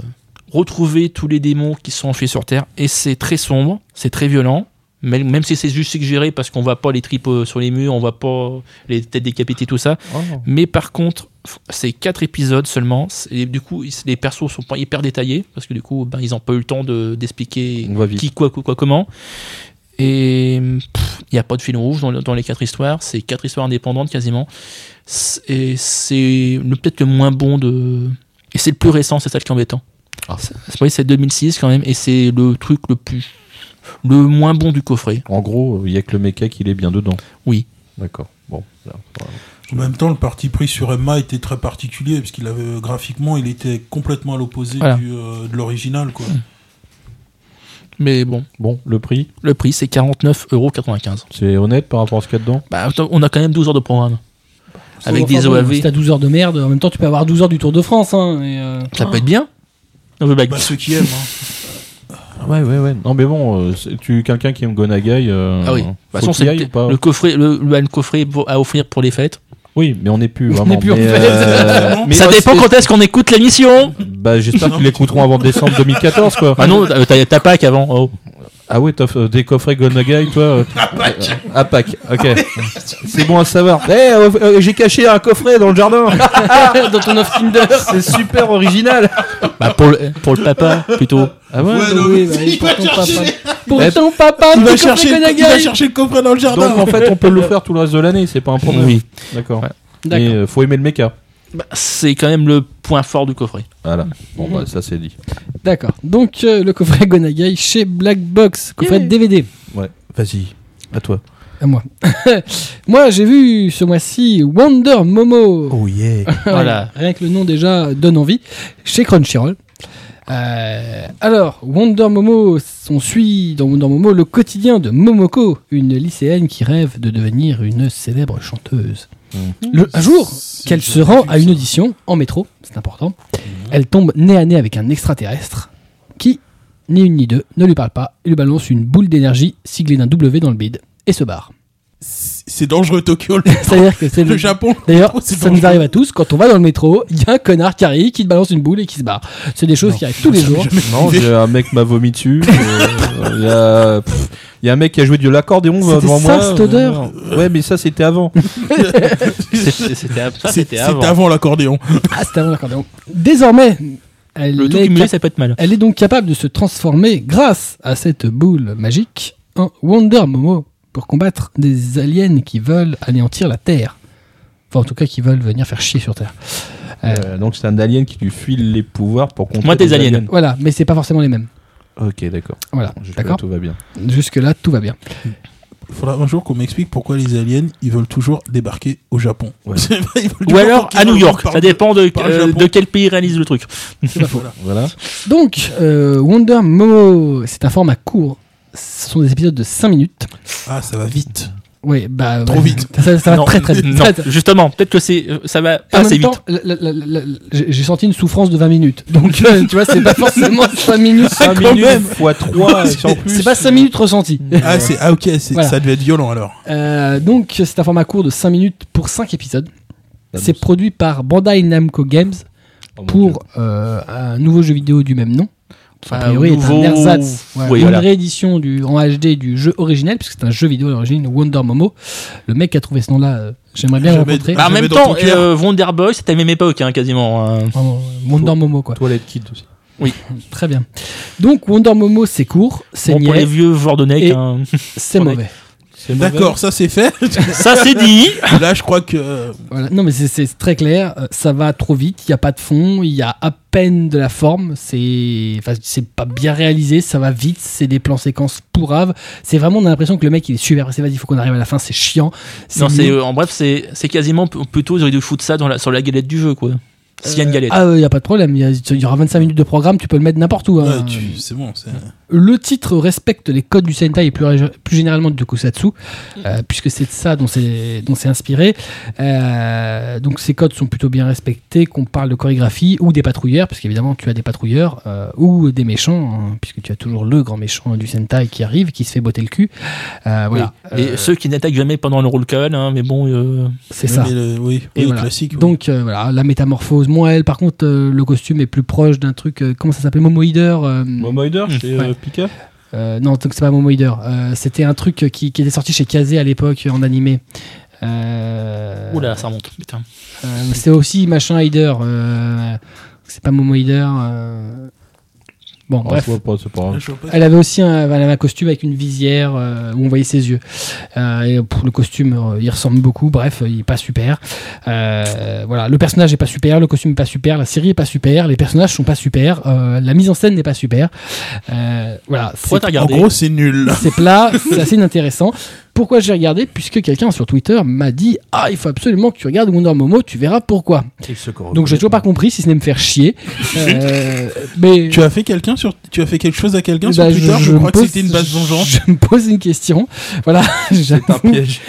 Speaker 2: retrouver tous les démons qui sont enfuis sur Terre. Et c'est très sombre, c'est très violent. Même, même si c'est juste suggéré parce qu'on voit pas les tripes euh, sur les murs, on voit pas les têtes décapitées, tout ça.
Speaker 4: Oh.
Speaker 2: Mais par contre, c'est quatre épisodes seulement. Et du coup, les persos sont pas hyper détaillés parce que du coup, ben, ils ont pas eu le temps de- d'expliquer qui, quoi, quoi, quoi, comment. Et il n'y a pas de fil rouge dans, dans les quatre histoires. C'est quatre histoires indépendantes quasiment. Et c'est peut-être le moins bon de. Et c'est le plus récent, c'est ça qui est embêtant.
Speaker 4: Ah.
Speaker 2: C'est 2006 quand même, et c'est le truc le plus. Le moins bon du coffret.
Speaker 4: En gros, il y a que le mecha qui est bien dedans.
Speaker 2: Oui.
Speaker 4: D'accord. Bon. là, voilà.
Speaker 3: En même temps, le parti pris sur Emma était très particulier parce qu'il avait graphiquement, il était complètement à l'opposé
Speaker 2: Voilà.
Speaker 3: euh, de l'original, quoi.
Speaker 2: Mais bon,
Speaker 4: Bon, le prix,
Speaker 2: le prix c'est 49,95€.
Speaker 4: c'est honnête par rapport à ce qu'il y a dedans?
Speaker 2: Bah, attends, on a quand même 12 heures de programme. Avec des OAV.
Speaker 1: Si t'as 12 heures de merde, en même temps, tu peux avoir 12 heures du Tour de France. Hein, et, euh,
Speaker 2: Ça peut être bien.
Speaker 3: Bah, ceux qui aiment. hein.
Speaker 4: Ouais, ouais, ouais. Non, mais bon, euh, tu quelqu'un qui aime Gonagai. Euh,
Speaker 2: Ah oui. Toute façon,
Speaker 4: aille ou pas
Speaker 2: le coffret, le, le coffret pour- à offrir pour les fêtes.
Speaker 4: Oui, mais on n'est plus
Speaker 1: On
Speaker 4: vraiment.
Speaker 1: n'est plus en
Speaker 4: mais,
Speaker 1: fait.
Speaker 4: euh, mais
Speaker 2: ça dépend quand est-ce qu'on écoute l'émission.
Speaker 4: Bah, j'espère qu'ils l'écouteront avant décembre 2014, quoi.
Speaker 2: Ah non, t'as t'as Pâques avant. Oh.
Speaker 4: Ah ouais, t'as des coffrets Gonagai, toi euh, À Pâques. ok. C'est bon à savoir. Eh, euh, euh, j'ai caché un coffret dans le jardin.
Speaker 1: dans ton off Tinder.
Speaker 4: C'est super original.
Speaker 2: Bah, pour, le, pour le papa, plutôt.
Speaker 4: Ah ouais,
Speaker 3: Ouais, non,
Speaker 1: oui,
Speaker 3: mais
Speaker 1: bah,
Speaker 3: il
Speaker 1: pour
Speaker 3: va
Speaker 1: ton
Speaker 3: chercher-
Speaker 1: papa. Pour
Speaker 4: Eh,
Speaker 1: ton papa,
Speaker 3: il va chercher, il va chercher le coffret dans le jardin.
Speaker 4: Donc en fait, on peut l'offrir tout le reste de l'année, c'est pas un problème.
Speaker 2: Oui.
Speaker 4: D'accord.
Speaker 2: Ouais.
Speaker 4: Euh, faut aimer le mecha.
Speaker 2: Bah, c'est quand même le point fort du coffret.
Speaker 4: Voilà. Bon, bah, ça c'est dit.
Speaker 1: D'accord. Donc, euh, le coffret Gonagai chez Black Box, coffret
Speaker 4: Yeah.
Speaker 1: DVD.
Speaker 4: Ouais. Vas-y. À toi.
Speaker 1: À moi. moi, j'ai vu ce mois-ci Wonder Momo.
Speaker 4: Oh yeah.
Speaker 2: Voilà.
Speaker 1: Rien que le nom déjà donne envie. Chez Crunchyroll. Euh, alors, Wonder Momo, on suit dans Wonder Momo le quotidien de Momoko, une lycéenne qui rêve de devenir une célèbre chanteuse. Le, un jour, qu'elle se rend à une audition en métro, c'est important, elle tombe nez à nez avec un extraterrestre qui, ni une ni deux, ne lui parle pas et lui balance une boule d'énergie siglée d'un W dans le bide et se barre.
Speaker 3: C'est dangereux, Tokyo. Le,
Speaker 1: C'est-à-dire que c'est
Speaker 3: le
Speaker 1: le,
Speaker 3: Japon.
Speaker 1: D'ailleurs,
Speaker 3: c'est
Speaker 1: ça nous arrive à tous. Quand on va dans le métro, il y a un connard qui arrive, qui te balance une boule et qui se barre. C'est des choses
Speaker 3: Non.
Speaker 1: qui arrivent tous les jours.
Speaker 4: Non, j'ai un mec m'a vomi dessus. euh, Il y, a... pff, il y a un mec qui a joué de l'accordéon devant
Speaker 1: ça,
Speaker 4: moi.
Speaker 1: cette odeur
Speaker 4: Ouais, mais ça c'était avant.
Speaker 2: C'était avant.
Speaker 3: avant l'accordéon.
Speaker 1: Ah, c'était avant l'accordéon. Désormais, elle
Speaker 2: Le tout
Speaker 1: est,
Speaker 2: cumulé,
Speaker 1: cap-
Speaker 2: ça peut être mal.
Speaker 1: elle est donc capable de se transformer grâce à cette boule magique en Wonder Momo pour combattre des aliens qui veulent anéantir la Terre. Enfin, en tout cas, qui veulent venir faire chier sur Terre. Euh,
Speaker 4: Euh, donc c'est un alien qui lui file les pouvoirs pour contrer
Speaker 2: Moi, des
Speaker 4: des
Speaker 2: aliens.
Speaker 1: Voilà, mais c'est pas forcément les mêmes.
Speaker 4: Ok, d'accord.
Speaker 1: Voilà,
Speaker 4: Jusque-là,
Speaker 1: d'accord
Speaker 4: Tout va bien.
Speaker 1: Jusque-là, tout va bien.
Speaker 3: Il faudra un jour qu'on m'explique pourquoi les aliens, ils veulent toujours débarquer au Japon.
Speaker 4: Ouais.
Speaker 2: Ou alors à New York. Ça dépend de, euh, de quel pays réalise le truc.
Speaker 1: C'est pas faux.
Speaker 4: Voilà.
Speaker 1: Donc, euh, Wonder Momo, c'est un format court. Ce sont des épisodes de 5 minutes.
Speaker 3: Ah, ça va vite.
Speaker 1: Oui, bah.
Speaker 3: Trop
Speaker 1: ouais.
Speaker 3: vite.
Speaker 1: Ça, ça va
Speaker 2: Non,
Speaker 1: très très vite.
Speaker 2: Non, justement, peut-être que c'est, euh, ça va pas assez vite.
Speaker 1: j'ai senti une souffrance de 20 minutes. Donc, euh, tu vois, c'est pas forcément 5 minutes.
Speaker 4: 5
Speaker 1: quand
Speaker 4: minutes
Speaker 1: même.
Speaker 4: fois 3 en plus.
Speaker 1: C'est pas 5 minutes ressenties.
Speaker 3: Ah, c'est, ah ok,
Speaker 1: Voilà.
Speaker 3: ça devait être violent alors.
Speaker 1: Euh, donc, c'est un format court de 5 minutes pour 5 épisodes.
Speaker 4: Ah,
Speaker 1: C'est produit par Bandai Namco Games
Speaker 4: oh
Speaker 1: pour euh, un nouveau jeu vidéo du même nom. A
Speaker 2: Enfin,
Speaker 1: priori, est un
Speaker 2: nouveau-
Speaker 1: ersatz,
Speaker 2: Oui,
Speaker 1: une
Speaker 2: voilà.
Speaker 1: réédition du, en HD du jeu original, puisque c'est un jeu vidéo à l'origine, Wonder Momo. Le mec qui a trouvé ce nom-là, euh, j'aimerais bien le rencontrer.
Speaker 2: Bah, en même temps, euh, Wonder Boy, c'était à la même époque, hein, quasiment. hein.
Speaker 1: Vraiment, Wonder Momo, quoi.
Speaker 4: Toilette Kid aussi.
Speaker 1: Très bien. Donc, Wonder Momo, c'est court, c'est
Speaker 2: Bon, pour les
Speaker 1: niais,
Speaker 2: vieux joueurs de NEC,
Speaker 1: Et-
Speaker 2: hein.
Speaker 1: c'est mauvais.
Speaker 3: D'accord, ça c'est fait.
Speaker 2: ça c'est dit.
Speaker 3: Là, je crois que.
Speaker 1: Voilà. Non, mais c'est- très clair. euh, Ça va trop vite. Il n'y a pas de fond. Il y a à peine de la forme. C'est, enfin, c'est pas bien réalisé. Ça va vite. C'est des plans séquences pourraves. C'est vraiment, on a l'impression que le mec il est super pressé. Vas-y, il faut qu'on arrive à la fin. C'est chiant.
Speaker 2: Non, c'est, euh, en bref, c'est, c'est quasiment plutôt, ils auraient dû foutre ça dans la, sur la galette du jeu, quoi. S'il y a une galette.
Speaker 1: Ah, il n'y a pas de problème. Il y, y aura 25 minutes de programme. Tu peux le mettre n'importe où. hein.
Speaker 3: ouais, tu- c'est bon. c'est-
Speaker 1: Le titre respecte les codes du Sentai et plus, généralement du Tokusatsu, euh, puisque c'est de ça dont c'est dont c'est inspiré. Euh, donc ces codes sont plutôt bien respectés, qu'on parle de chorégraphie ou des patrouilleurs, parce qu'évidemment tu as des patrouilleurs euh, ou des méchants, hein, puisque tu as toujours le grand méchant du Sentai qui arrive, qui se fait botter le cul. Euh, voilà,
Speaker 2: Et
Speaker 1: Euh,
Speaker 2: ceux qui n'attaquent jamais pendant le roll call, hein, mais bon, euh,
Speaker 1: c'est
Speaker 3: mais
Speaker 1: ça.
Speaker 3: le- oui,
Speaker 1: Et voilà.
Speaker 3: classique. oui.
Speaker 1: Donc euh, voilà, la métamorphose, moins elle. Par contre, euh, le costume est plus proche d'un truc. euh, comment ça s'appelle Momo Eater, euh,
Speaker 4: Momoider, c'est
Speaker 1: Ouais.
Speaker 4: euh, Pika
Speaker 1: Euh, non, donc c'est pas Momo Hider. Euh, C'était un truc qui, qui était sorti chez Kazé à l'époque en animé. Euh,
Speaker 2: Oula, ça remonte, putain.
Speaker 1: euh, c'est aussi machin Hider. Euh, c'est pas Momo Hider. euh. Bon,
Speaker 4: Oh,
Speaker 1: bref.
Speaker 4: je vois pas, c'est pas grave.
Speaker 3: Je vois pas-
Speaker 1: Elle avait aussi un, elle avait un costume avec une visière euh, où on voyait ses yeux. Euh, et le costume, euh, il ressemble beaucoup. Bref, il est pas super. Euh, voilà, le personnage est pas super, le costume est pas super, la série est pas super, les personnages sont pas super, euh, la mise en scène n'est pas super. Euh, voilà,
Speaker 2: Pourquoi
Speaker 3: En gros, c'est nul.
Speaker 1: c'est plat, c'est assez inintéressant. Pourquoi j'ai regardé Puisque quelqu'un sur Twitter m'a dit Ah, il faut absolument que tu regardes Wonder Momo, tu verras pourquoi. Donc j'ai toujours pas compris, si ce n'est me faire chier. Euh, mais
Speaker 3: Tu as fait quelqu'un sur, tu as fait quelque chose à quelqu'un
Speaker 1: Bah,
Speaker 3: sur Twitter Je,
Speaker 1: me
Speaker 3: crois que
Speaker 1: pose-
Speaker 3: c'était une base vengeance.
Speaker 1: Je me pose une question. Voilà.
Speaker 4: C'est un piège.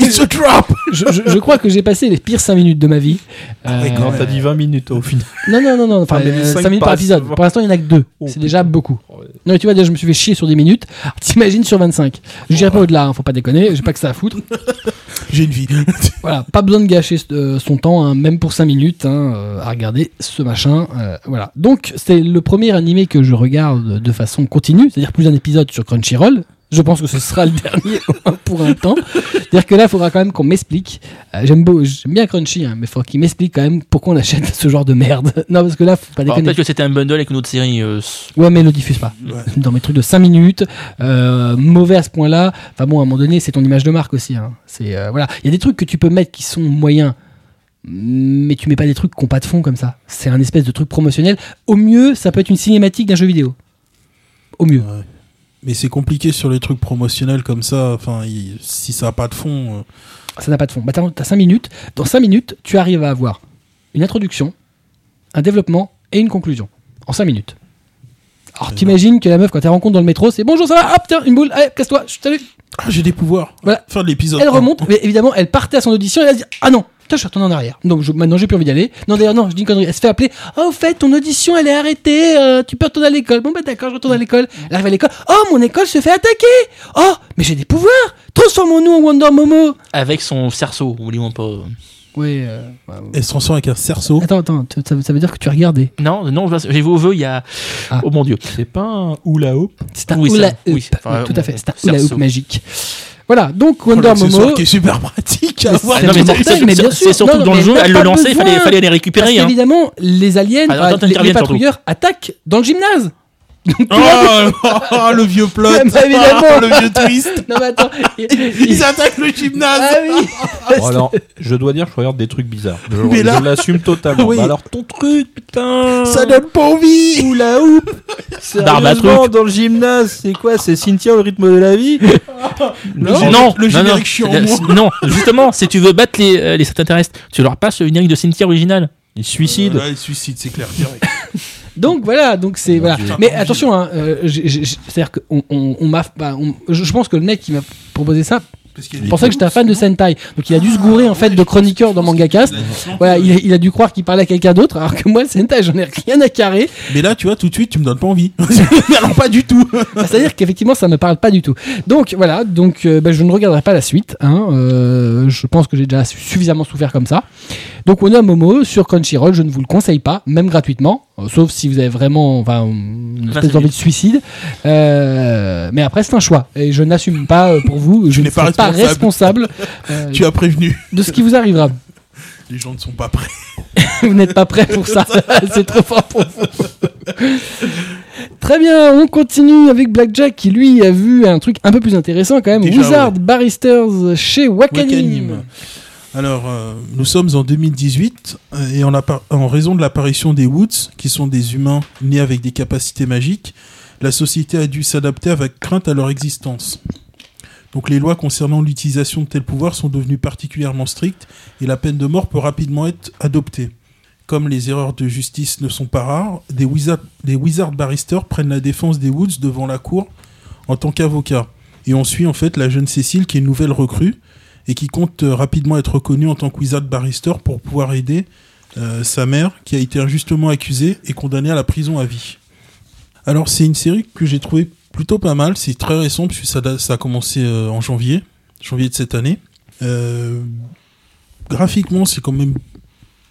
Speaker 3: It's a trap.
Speaker 1: je, je- je crois que j'ai passé les pires 5 minutes de ma vie. Euh,
Speaker 4: Non, t'as dit 20 minutes au final.
Speaker 1: non, non, non, non. Enfin,
Speaker 4: Ah, mais les
Speaker 1: 5
Speaker 4: cinq
Speaker 1: minutes par épisode. Pour l'instant, il n'y en a que 2.
Speaker 4: Oh,
Speaker 1: C'est déjà beaucoup.
Speaker 4: Ouais.
Speaker 1: Non, mais tu vois, déjà, je me suis fait chier sur 10 minutes. T'imagines sur 25. Je dirais pas au-delà, hein, faut pas déconner. J'ai pas que ça à foutre.
Speaker 3: J'ai une vie.
Speaker 1: Voilà, pas besoin de gâcher euh, son temps, hein, même pour 5 minutes, hein, euh, à regarder ce machin. euh, voilà. Donc, c'est le premier animé que je regarde de façon continue, c'est-à-dire plus d'un épisode sur Crunchyroll. Je pense que ce sera le dernier pour un temps. C'est-à-dire que là, il faudra quand même qu'on m'explique. Euh, j'aime, beau, j'aime bien Crunchy, hein, mais il faut qu'il m'explique quand même pourquoi on achète ce genre de merde. non, parce que là, faut pas
Speaker 2: Alors,
Speaker 1: déconner.
Speaker 2: Peut-être que c'était un bundle avec une autre série. euh,
Speaker 1: Ouais, mais le diffuse pas.
Speaker 3: Ouais.
Speaker 1: Dans mes trucs de 5 minutes, euh, mauvais à ce point-là. Enfin bon, à un moment donné, c'est ton image de marque aussi. hein. C'est euh, voilà, il y a des trucs que tu peux mettre qui sont moyens, mais tu mets pas des trucs qui ont pas de fond comme ça. C'est un espèce de truc promotionnel. Au mieux, ça peut être une cinématique d'un jeu vidéo. Au mieux.
Speaker 3: Ouais. Mais c'est compliqué sur les trucs promotionnels comme ça. Enfin, il- si ça a pas de fond. euh,
Speaker 1: Ça n'a pas de fond. Bah, t'as 5 minutes. Dans 5 minutes, tu arrives à avoir une introduction, un développement et une conclusion. En 5 minutes. Alors, t'imagines que la meuf, quand elle rencontre dans le métro, c'est bonjour, ça va, hop, tiens, une boule, allez, casse-toi, salut.
Speaker 3: Ah, j'ai des pouvoirs.
Speaker 1: Voilà.
Speaker 3: Fin de l'épisode.
Speaker 1: Elle remonte, mais évidemment, elle partait à son audition et elle a dit Ah non, putain, je suis retourné en arrière. Donc je- maintenant, j'ai plus envie d'y aller. Non, d'ailleurs, non, je dis une connerie. Elle se fait appeler Oh, au fait, ton audition, elle est arrêtée, euh, tu peux retourner à l'école. Bon, bah d'accord, je retourne à l'école. Elle arrive à l'école Oh, mon école se fait attaquer Oh, mais j'ai des pouvoirs Transformons-nous en Wonder Momo
Speaker 2: Avec son cerceau, oublions pas.
Speaker 1: Oui, euh,
Speaker 3: Elle se transforme avec un cerceau.
Speaker 1: Attends, attends, ça, ça veut dire que tu as regardé.
Speaker 2: Non, non, j'ai vu au vœu il y a.
Speaker 1: Ah.
Speaker 2: Oh mon dieu.
Speaker 4: C'est pas un hula hoop?
Speaker 1: C'est un
Speaker 2: Oui,
Speaker 1: hula hoop.
Speaker 2: oui, enfin,
Speaker 1: tout à fait, c'est un hula hoop magique. Voilà, donc
Speaker 3: Oh,
Speaker 1: Wonder
Speaker 3: l'accessoire
Speaker 1: Momo.
Speaker 3: qui est super pratique. à avoir.
Speaker 1: c'est
Speaker 2: non, mais
Speaker 1: mortel,
Speaker 2: c'est-
Speaker 1: mais
Speaker 2: c'est-
Speaker 1: bien
Speaker 2: c'est
Speaker 1: sûr.
Speaker 2: surtout
Speaker 1: Non,
Speaker 2: dans le jeu,
Speaker 1: pas
Speaker 2: le lançait, il fallait, fallait les
Speaker 1: Parce
Speaker 2: récupérer. Hein.
Speaker 1: qu'évidemment, les aliens,
Speaker 2: attends,
Speaker 1: les,
Speaker 2: t'interviens,
Speaker 1: les patrouilleurs attaquent dans le gymnase.
Speaker 3: Oh, oh, le vieux plot.
Speaker 1: Bah, évidemment.
Speaker 3: le vieux twist.
Speaker 1: Non mais attends.
Speaker 3: Ils attaquent le gymnase.
Speaker 1: Ah oui.
Speaker 4: Bon, alors, je dois dire, je regarde des trucs bizarres. Je,
Speaker 3: Mais là-
Speaker 4: je l'assume totalement.
Speaker 3: Oui.
Speaker 4: Bah alors, ton truc, putain
Speaker 3: Ça donne pas envie.
Speaker 4: Oula hoop Sérieusement, dans le gymnase, c'est quoi? C'est Cynthia au rythme de la vie?
Speaker 3: Le
Speaker 2: Non, non,
Speaker 3: le
Speaker 2: non,
Speaker 3: générique
Speaker 2: non,
Speaker 3: chiant.
Speaker 2: c'est- non, justement, si tu veux battre les, euh, les extraterrestres, tu leur passes le générique de Cynthia original.
Speaker 4: Il se suicide.
Speaker 3: Là, il suicide, c'est clair. direct.
Speaker 1: Donc voilà, donc c'est voilà. Mais attention, hein, euh, j'ai- j'ai- c'est-à-dire que on, on, on m'a, bah, on- je je pense que le mec qui m'a proposé ça
Speaker 3: Parce qu'il y a des
Speaker 1: pensait que j'étais un fan de Sentai, donc il a dû se gourer en fait de chroniqueur dans Mangacast. Voilà, il a, il a dû croire qu'il parlait à quelqu'un d'autre, alors que moi, le Sentai, j'en ai rien à carrer.
Speaker 3: Mais là, tu vois, tout de suite, tu me donnes pas envie. Alors, pas du tout.
Speaker 1: Bah, C'est-à-dire qu'effectivement, ça me parle pas du tout. Donc voilà, donc euh, bah, je ne regarderai pas la suite. Hein, euh, je pense que j'ai déjà suffisamment souffert comme ça. Donc on a Momo sur Crunchyroll, je ne vous le conseille pas, même gratuitement, euh, sauf si vous avez vraiment enfin, une espèce
Speaker 2: c'est
Speaker 1: d'envie de suicide. Mais après c'est un choix et je n'assume pas pour vous, je
Speaker 3: pas
Speaker 1: serai pas
Speaker 3: responsable.
Speaker 1: responsable euh,
Speaker 3: Tu as prévenu.
Speaker 1: de ce qui vous arrivera.
Speaker 3: Les gens ne sont pas prêts.
Speaker 1: vous n'êtes pas prêt pour ça, c'est trop fort pour vous. Très bien, on continue avec Blackjack qui lui a vu un truc un peu plus intéressant quand même.
Speaker 3: Déjà,
Speaker 1: Wizard
Speaker 3: ouais.
Speaker 1: Barristers chez Wakanim.
Speaker 3: Wakanim. Alors, euh, nous sommes en 2018 euh, et en raison de l'apparition des Woods, qui sont des humains nés avec des capacités magiques, la société a dû s'adapter avec crainte à leur existence. Donc les lois concernant l'utilisation de tels pouvoirs sont devenues particulièrement strictes et la peine de mort peut rapidement être adoptée. Comme les erreurs de justice ne sont pas rares, des wizards, des wizard barristers prennent la défense des Woods devant la cour en tant qu'avocat. Et on suit en fait la jeune Cécile qui est une nouvelle recrue et qui compte euh, rapidement être reconnue en tant que wizard barrister pour pouvoir aider euh, sa mère qui a été injustement accusée et condamnée à la prison à vie. Alors c'est une série que j'ai trouvé plutôt pas mal, c'est très récent puisque ça, ça a commencé euh, en janvier, janvier de cette année. Euh, graphiquement c'est quand même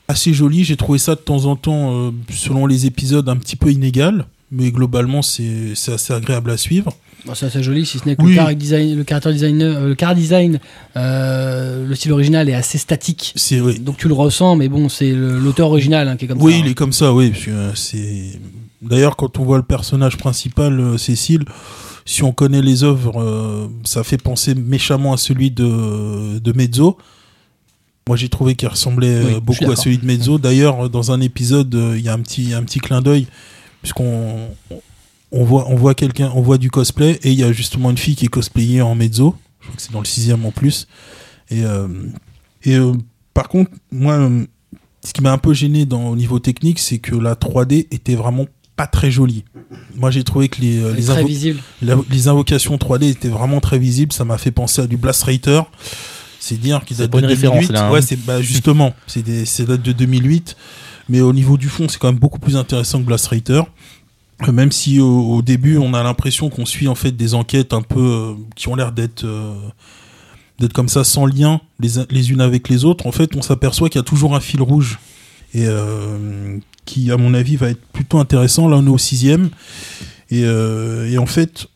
Speaker 3: assez joli, j'ai trouvé ça de temps en temps, euh, selon les épisodes, un petit peu inégal. mais globalement, c'est assez agréable à suivre.
Speaker 1: Bon, c'est assez joli, si ce n'est que
Speaker 3: Oui.
Speaker 1: le, car design, le character design, euh, le car design, le style original est assez statique.
Speaker 3: C'est oui.
Speaker 1: Donc tu le ressens, mais bon, c'est l'auteur original hein, qui est comme
Speaker 3: Oui,
Speaker 1: ça.
Speaker 3: il est comme ça, oui. parce que, c'est d'ailleurs quand on voit le personnage principal, euh, Cécile, si on connaît les œuvres, euh, ça fait penser méchamment à celui de de Mezzo. Moi, j'ai trouvé qu'il ressemblait euh,
Speaker 1: Oui,
Speaker 3: beaucoup à celui de Mezzo. D'ailleurs, dans un épisode, euh, il y a un petit un petit clin d'œil puisqu'on on voit on voit quelqu'un, on voit du cosplay et il y a justement une fille qui est cosplayée en Mezzo. Je crois que c'est dans le sixième en plus. Et et par contre, moi, ce qui m'a un peu gêné dans, au niveau technique, c'est que la 3D était vraiment pas très jolie. Moi, j'ai trouvé que les, euh, les,
Speaker 1: très
Speaker 3: invo-
Speaker 1: visible.
Speaker 3: la- les invocations 3D étaient vraiment très visibles. Ça m'a fait penser à du Blast Raider. C'est dire qu'ils
Speaker 4: C'est
Speaker 3: datent de
Speaker 4: une référence,
Speaker 3: 2008.
Speaker 4: là, hein.
Speaker 3: Ouais, c'est bah, justement, c'est des- c'est date de 2008. Mais au niveau du fond, c'est quand même beaucoup plus intéressant que Blast Raider. Euh, Même si au, au début, on a l'impression qu'on suit en fait des enquêtes un peu euh, qui ont l'air d'être euh, d'être comme ça sans lien les, les unes avec les autres. En fait, on s'aperçoit qu'il y a toujours un fil rouge et euh, qui, à mon avis, va être plutôt intéressant. Là, on est au sixième et, euh, en fait,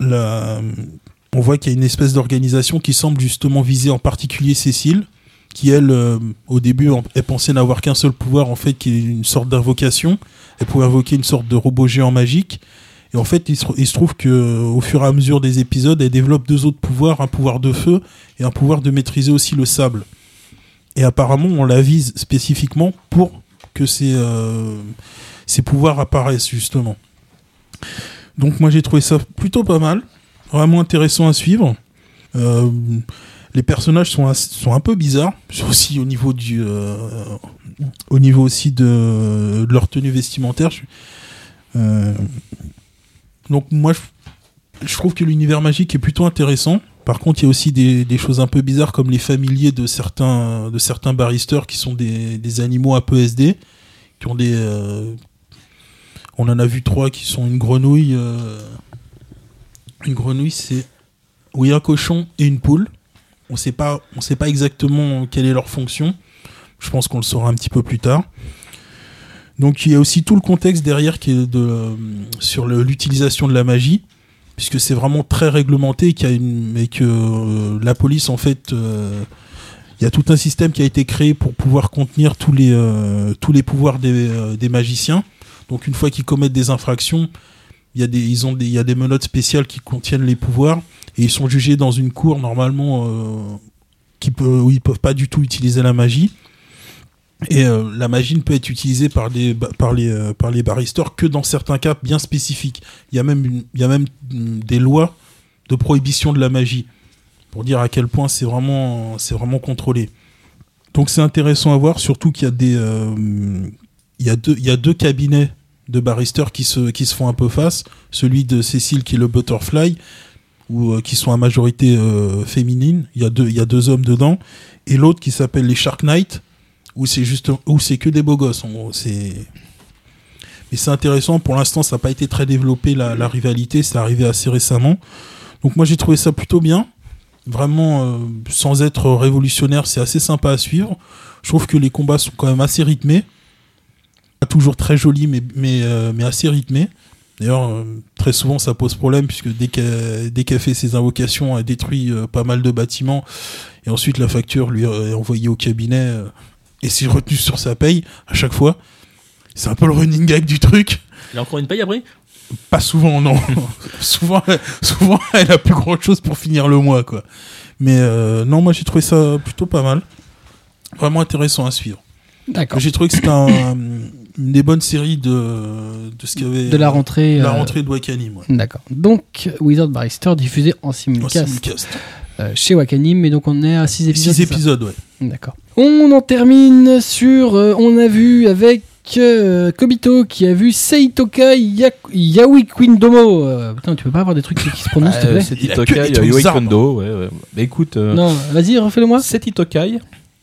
Speaker 3: on voit qu'il y a une espèce d'organisation qui semble justement viser en particulier Cécile, qui elle, euh, au début, est pensée n'avoir qu'un seul pouvoir, en fait, qui est une sorte d'invocation. Elle pouvait invoquer une sorte de robot géant magique. Et en fait, il se, il se trouve que au fur et à mesure des épisodes, elle développe deux autres pouvoirs, un pouvoir de feu et un pouvoir de maîtriser aussi le sable. Et apparemment, on la vise spécifiquement pour que ces, euh, ces pouvoirs apparaissent justement. Donc moi j'ai trouvé ça plutôt pas mal, vraiment intéressant à suivre. Euh, les personnages sont, un peu bizarres, aussi au niveau du, euh, au niveau aussi de, leur tenue vestimentaire. Donc moi je trouve que l'univers magique est plutôt intéressant. Par contre, il y a aussi des, choses un peu bizarres comme les familiers de certains de qui sont des, animaux un peu SD, qui ont des euh, on en a vu trois qui sont une grenouille. euh, Une grenouille, c'est oui un cochon et une poule. On sait pas, on sait pas exactement quelle est leur fonction. Je pense qu'on le saura un petit peu plus tard. Donc il y a aussi tout le contexte derrière qui est euh, sur l'utilisation de la magie, puisque c'est vraiment très réglementé qu'il y a et que euh, la police en fait euh, il y a tout un système qui a été créé pour pouvoir contenir tous les, euh, tous les pouvoirs des, magiciens. Donc une fois qu'ils commettent des infractions, il y, a des, ils ont il y a des menottes spéciales qui contiennent les pouvoirs et ils sont jugés dans une cour normalement qui peut, où ils peuvent pas du tout utiliser la magie. Et euh, la magie ne peut être utilisée par, ba- par, les, euh, par les baristeurs que dans certains cas bien spécifiques. Il y a même, il y a même mm, des lois de prohibition de la magie pour dire à quel point c'est vraiment, vraiment contrôlé. Donc c'est intéressant à voir, surtout qu'il y a euh, y deux, y a deux cabinets de baristeurs qui se, qui se font un peu face. Celui de Cécile qui est le Butterfly, ou qui sont à majorité euh, féminine. Il y a deux, il y a deux hommes dedans, et l'autre qui s'appelle les Shark Knight, où c'est juste, où c'est que des beaux gosses. mais c'est intéressant. Pour l'instant, ça n'a pas été très développé la, rivalité. C'est arrivé assez récemment. Donc moi, j'ai trouvé ça plutôt bien. Vraiment, euh, sans être révolutionnaire, c'est assez sympa à suivre. Je trouve que les combats sont quand même assez rythmés. Pas toujours très jolis, mais, mais, euh, mais assez rythmés. D'ailleurs, euh, très souvent, ça pose problème, puisque dès qu'elle fait ses invocations, elle détruit pas mal de bâtiments. Et ensuite, la facture lui est envoyée au cabinet et c'est retenu sur sa paye à chaque fois. C'est un peu le running gag du truc.
Speaker 2: Il a encore une paye après?
Speaker 3: Pas souvent, non. souvent, elle- souvent, elle a plus grand chose pour finir le mois, quoi. Mais euh, non, moi j'ai trouvé ça plutôt pas mal. Vraiment intéressant à suivre.
Speaker 1: D'accord.
Speaker 3: J'ai trouvé que c'était un- une des bonnes séries de, de ce qu'il y avait.
Speaker 1: De la rentrée.
Speaker 3: la
Speaker 1: euh,
Speaker 3: rentrée de Wakanim, ouais.
Speaker 1: D'accord. Donc, Wizard Barrister diffusé en
Speaker 3: En
Speaker 1: simulcast
Speaker 3: simulcast.
Speaker 1: euh, chez Wakanim, mais donc on est à 6 épisodes.
Speaker 3: Six
Speaker 1: c'est ça
Speaker 3: épisodes, ouais.
Speaker 1: D'accord. On en termine sur. euh, on a vu avec euh, Kobito qui a vu Seitoka Ya- Yaoi Quindomo. Euh, putain, tu peux pas avoir des trucs qui, qui se prononcent, s'il te plaît
Speaker 4: c'est
Speaker 3: Il a que
Speaker 4: Itokai,
Speaker 3: des trucs
Speaker 4: Yoi
Speaker 3: arbres.
Speaker 4: Kondo, ouais, ouais. Mais écoute, euh,
Speaker 1: Non, vas-y, refais-le-moi.
Speaker 4: c'est Itokai,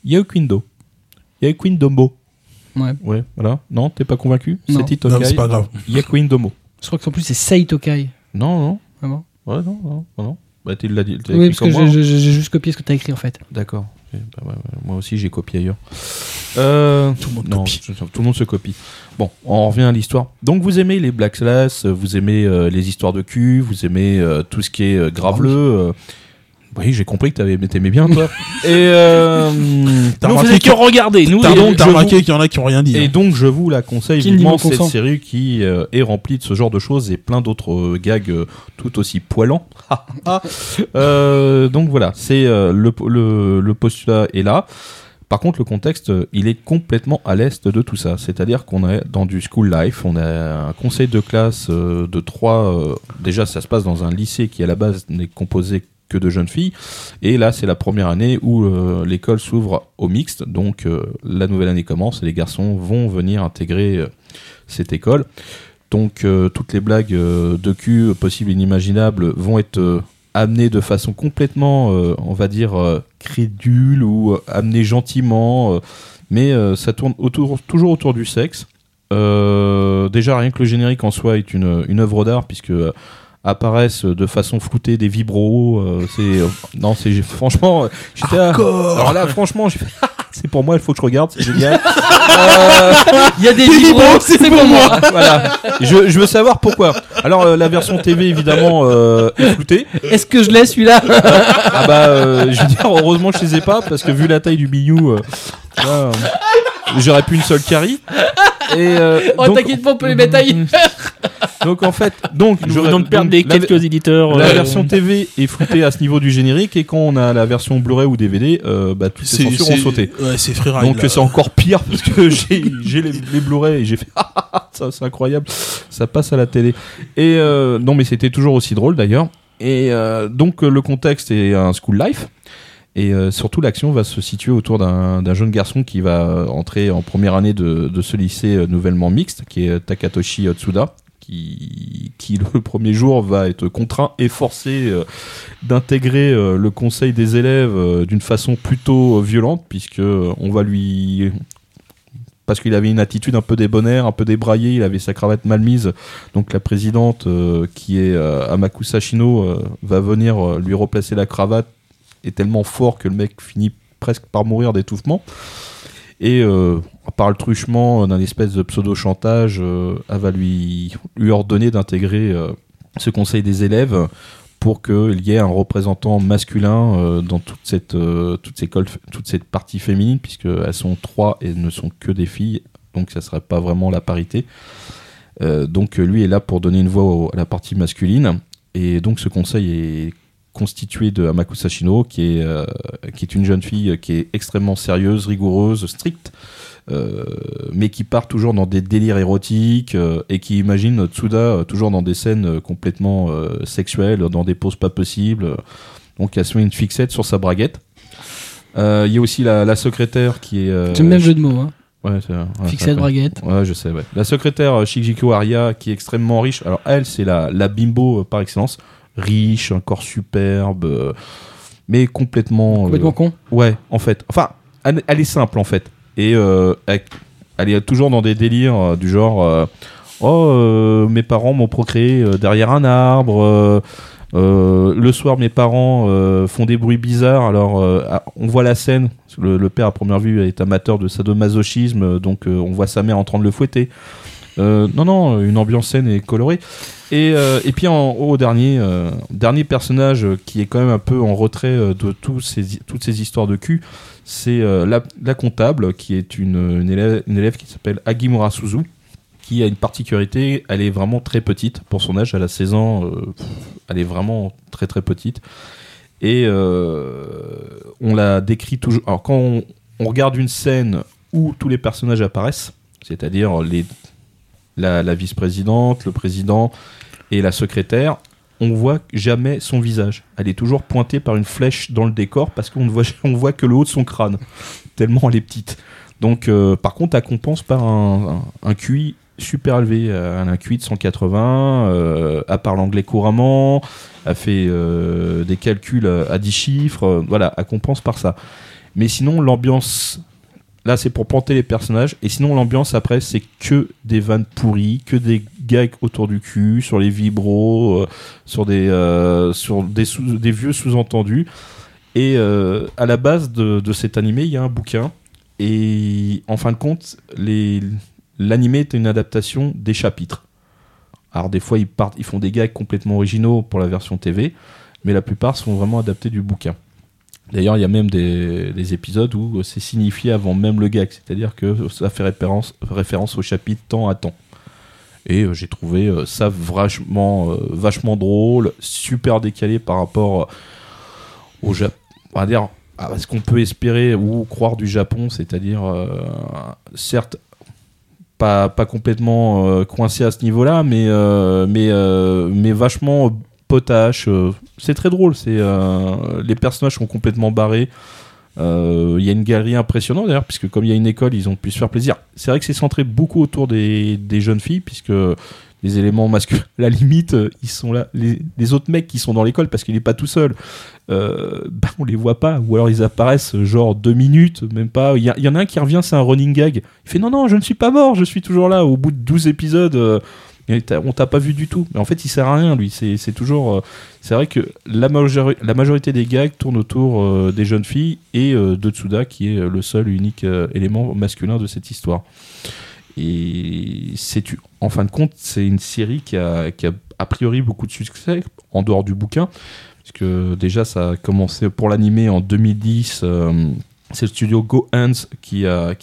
Speaker 4: Yao Quindo. Yao Quindomo.
Speaker 1: Ouais.
Speaker 4: Ouais, voilà. Non, t'es pas convaincu
Speaker 1: Non.
Speaker 4: C'est
Speaker 3: Non, c'est pas grave.
Speaker 4: Yao Quindomo.
Speaker 1: Je crois que en plus c'est Seitokai.
Speaker 4: Non, non.
Speaker 1: Vraiment
Speaker 4: Ouais, non, non, non. Bah, tu l'as dit. t'as
Speaker 1: Oui, parce que
Speaker 4: moi,
Speaker 1: j'ai juste copié ce que tu as écrit en fait.
Speaker 4: hein. D'accord. Eh ouais, moi aussi, j'ai copié ailleurs. Euh,
Speaker 3: Tout le monde
Speaker 4: non,
Speaker 3: copie.
Speaker 4: tout le monde se copie. Bon, on revient à l'histoire. Donc, vous aimez les Black Slash, vous aimez euh, les histoires de cul, vous aimez euh, tout ce qui est graveleux. Oui, j'ai compris que t'avais- t'aimais bien, toi. Et, euh,
Speaker 3: T'as
Speaker 2: Nous,
Speaker 3: remarqué
Speaker 2: faisait
Speaker 3: que-
Speaker 2: regarder. Nous,
Speaker 3: T'as
Speaker 4: donc,
Speaker 3: t'as remarqué
Speaker 4: vous-
Speaker 3: qu'il y en a qui ont rien dit.
Speaker 4: Et
Speaker 3: hein.
Speaker 4: donc, je vous la conseille vivement,
Speaker 1: m'en
Speaker 4: cette
Speaker 1: consent.
Speaker 4: série qui euh, est remplie de ce genre de choses et plein d'autres euh, gags euh, tout aussi poilants. Euh, donc voilà, c'est euh, le, le, le postulat est là. Par contre, le contexte, il est complètement à l'est de tout ça. C'est-à-dire qu'on est dans du school life, on a un conseil de classe de trois. euh, déjà, ça se passe dans un lycée qui à la base n'est composé que de jeunes filles. Et là, c'est la première année où euh, l'école s'ouvre au mixte. Donc, euh, la nouvelle année commence et les garçons vont venir intégrer euh, cette école. Donc, toutes les blagues de cul possibles et inimaginables vont être amenées de façon complètement, on va dire, crédule ou amenées gentiment. mais ça tourne toujours autour du sexe. Déjà, rien que le générique en soi est une, une œuvre d'art, puisque apparaissent de façon floutée des vibros. euh, c'est euh, non, c'est franchement, euh, j'étais à- alors là, franchement, j'ai fait, c'est pour moi, il faut que je regarde, c'est génial. Euh,
Speaker 1: Il y a des
Speaker 3: vibros,
Speaker 1: vibros,
Speaker 3: c'est pour
Speaker 1: pour moi.
Speaker 4: voilà. Je, je veux savoir pourquoi. Alors euh, la version TV évidemment euh, est floutée.
Speaker 1: Est-ce que je l'ai celui-là?
Speaker 4: Ah bah euh, je veux dire heureusement je les ai pas parce que vu la taille du billou, j'aurais pu une seule carie. Et euh,
Speaker 1: Oh,
Speaker 4: donc-
Speaker 1: t'inquiète pas, on peut les mettre ailleurs.
Speaker 4: Donc en fait, donc je
Speaker 2: venons de
Speaker 4: donc,
Speaker 2: perdre des
Speaker 4: la-
Speaker 2: quelques éditeurs.
Speaker 4: La
Speaker 2: euh,
Speaker 4: version TV est floutée à ce niveau du générique et quand on a la version Blu-ray ou DVD, euh, bah, toutes les censures ont sauté.
Speaker 3: Ouais, c'est
Speaker 4: Donc c'est encore pire parce que j'ai les, les Blu-ray et j'ai fait Ah, ah, ah, ça c'est incroyable, ça passe à la télé. Et euh, non mais c'était toujours aussi drôle d'ailleurs. Et euh, donc le contexte est un school life. Et euh, surtout, l'action va se situer autour d'un jeune garçon qui va entrer en première année de, de ce lycée nouvellement mixte, qui est Takatoshi Tsuda, qui, le premier jour va être contraint et forcé euh, d'intégrer euh, le conseil des élèves euh, d'une façon plutôt violente, puisque on va lui parce qu'il avait une attitude un peu débonnaire, un peu débraillée, il avait sa cravate mal mise. Donc la présidente, qui est Amakusa Shino, va venir lui replacer la cravate, est tellement fort que le mec finit presque par mourir d'étouffement. Et euh, par le truchement d'un espèce de pseudo-chantage, euh, elle va lui, lui ordonner d'intégrer euh, ce conseil des élèves pour qu'il y ait un représentant masculin euh, dans toute cette, euh, cette partie féminine, puisqu'elles sont trois et ne sont que des filles, donc ça serait pas vraiment la parité. Euh, donc euh, lui est là pour donner une voix à la partie masculine, et donc ce conseil est constitué de Amaku Sashino, qui est, euh, qui est une jeune fille qui est extrêmement sérieuse, rigoureuse, stricte, euh, mais qui part toujours dans des délires érotiques euh, et qui imagine Tsuda toujours dans des scènes complètement sexuelles, dans des poses pas possibles. Donc elle se met une fixette sur sa braguette. Il y a aussi la, la secrétaire qui est.
Speaker 1: C'est le même jeu de mots. Hein.
Speaker 4: Ouais, ouais,
Speaker 1: Fixette braguette.
Speaker 4: Ouais, je sais, ouais. La secrétaire Shigiko Aria, qui est extrêmement riche. Alors, elle, c'est la, la bimbo par excellence. Riche, un corps superbe, euh, mais complètement. euh,
Speaker 1: Complètement con.
Speaker 4: Ouais, en fait. Enfin, elle, elle est simple, en fait. Et euh, elle, elle est toujours dans des délires du genre Oh, mes parents m'ont procréé derrière un arbre. euh, le soir, mes parents euh, font des bruits bizarres. Alors, euh, on voit la scène. Le, le père, à première vue, est amateur de sadomasochisme. Donc, on voit sa mère en train de le fouetter. Euh, non, non, une ambiance saine et colorée. Et, euh, et puis en haut, dernier, euh, dernier personnage qui est quand même un peu en retrait de ces, toutes ces histoires de cul, c'est la, comptable qui est une, une élève, qui s'appelle Agimura Suzu, qui a une particularité, elle est vraiment très petite pour son âge, elle a 16 ans, elle est vraiment très très petite. Et on la décrit toujours. Alors quand on regarde une scène où tous les personnages apparaissent, c'est-à-dire les, la, vice-présidente, le président et la secrétaire, on voit jamais son visage. Elle est toujours pointée par une flèche dans le décor parce qu'on ne voit, on voit que le haut de son crâne, tellement elle est petite. Donc, euh, par contre, elle compense par un, un, un QI super élevé. Elle a un QI de 180, euh, elle parle anglais couramment, elle fait euh, des calculs à, à 10 chiffres, voilà, elle compense par ça. Mais sinon, l'ambiance, là, c'est pour planter les personnages, et sinon, l'ambiance après, c'est que des vannes pourries, que des gags autour du cul, sur les vibros, euh, sur des, euh, des, vieux sous-entendus. Et euh, à la base de, cet animé, il y a un bouquin. Et en fin de compte, l'animé est une adaptation des chapitres. Alors des fois, ils, partent, ils font des gags complètement originaux pour la version TV, mais la plupart sont vraiment adaptés du bouquin. D'ailleurs, il y a même des, des épisodes où c'est signifié avant même le gag, c'est-à-dire que ça fait référence, au chapitre temps à temps. Et euh, j'ai trouvé euh, ça vachement, euh, vachement drôle, super décalé par rapport au Japon. On à ce qu'on peut espérer ou croire du Japon, c'est-à-dire, certes, pas, complètement coincé à ce niveau-là, mais, mais vachement potache. euh, c'est très drôle. C'est euh, les personnages sont complètement barrés. Euh, Il y a une galerie impressionnante d'ailleurs, puisque comme il y a une école, ils ont pu se faire plaisir. C'est vrai que c'est centré beaucoup autour des, jeunes filles, puisque les éléments masculins, la limite, ils sont là. Les, autres mecs qui sont dans l'école, parce qu'il n'est pas tout seul, euh, bah, on les voit pas, ou alors ils apparaissent genre deux minutes, même pas. Il y, en a un qui revient, c'est un running gag. Il fait non, non, je ne suis pas mort, je suis toujours là. Au bout de 12 épisodes, on t'a pas vu du tout. Mais en fait, il sert à rien, lui. C'est toujours. euh, c'est vrai que la, majori- la majorité des gags tournent autour euh, des jeunes filles et euh, de Tsuda, qui est le seul unique élément masculin de cette histoire. Et c'est en fin de compte, c'est une série qui a, qui a a priori beaucoup de succès en dehors du bouquin, puisque déjà ça a commencé pour l'animé en 2010. euh, c'est le studio Go Hands qui a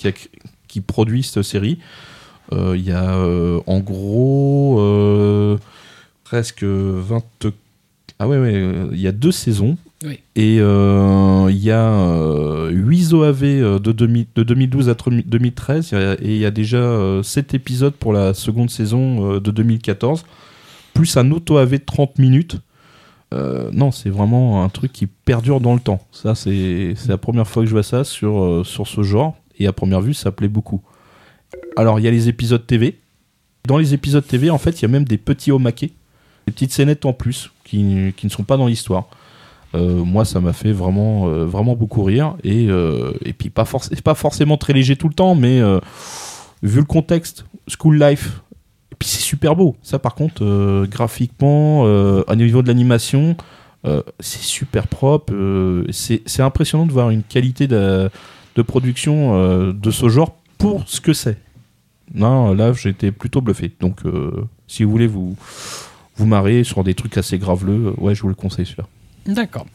Speaker 4: qui produit cette série. Euh, Il y a euh, en gros euh, presque 20 ah ouais, ouais, il y a deux saisons.
Speaker 1: Oui.
Speaker 4: Et il y a euh, 8 OAV de, 2000 de 2012 à 2013 il y a- et il y a déjà 7 épisodes pour la seconde saison de 2014, plus un auto OAV de 30 minutes. Euh, non, c'est vraiment un truc qui perdure dans le temps. Ça, c'est c'est la première fois que je vois ça sur, euh, sur ce genre. Et à première vue, ça plaît beaucoup. Alors, il y a les épisodes TV. Dans les épisodes TV, en fait, il y a même des petits homakés, des petites scénettes en plus qui, qui ne sont pas dans l'histoire. Euh, moi, ça m'a fait vraiment, euh, beaucoup rire. Et, euh, puis, pas, forc- pas forcément très léger tout le temps, mais vu le contexte, school life, puis c'est super beau. Ça, par contre, graphiquement, au niveau de l'animation, c'est super propre. c'est impressionnant de voir une qualité de, production de ce genre pour ce que c'est. Non, là, j'étais plutôt bluffé. Donc, euh, si vous voulez vous, vous marrer sur des trucs assez graveleux, euh, ouais, je vous le conseille celui-là.
Speaker 1: D'accord.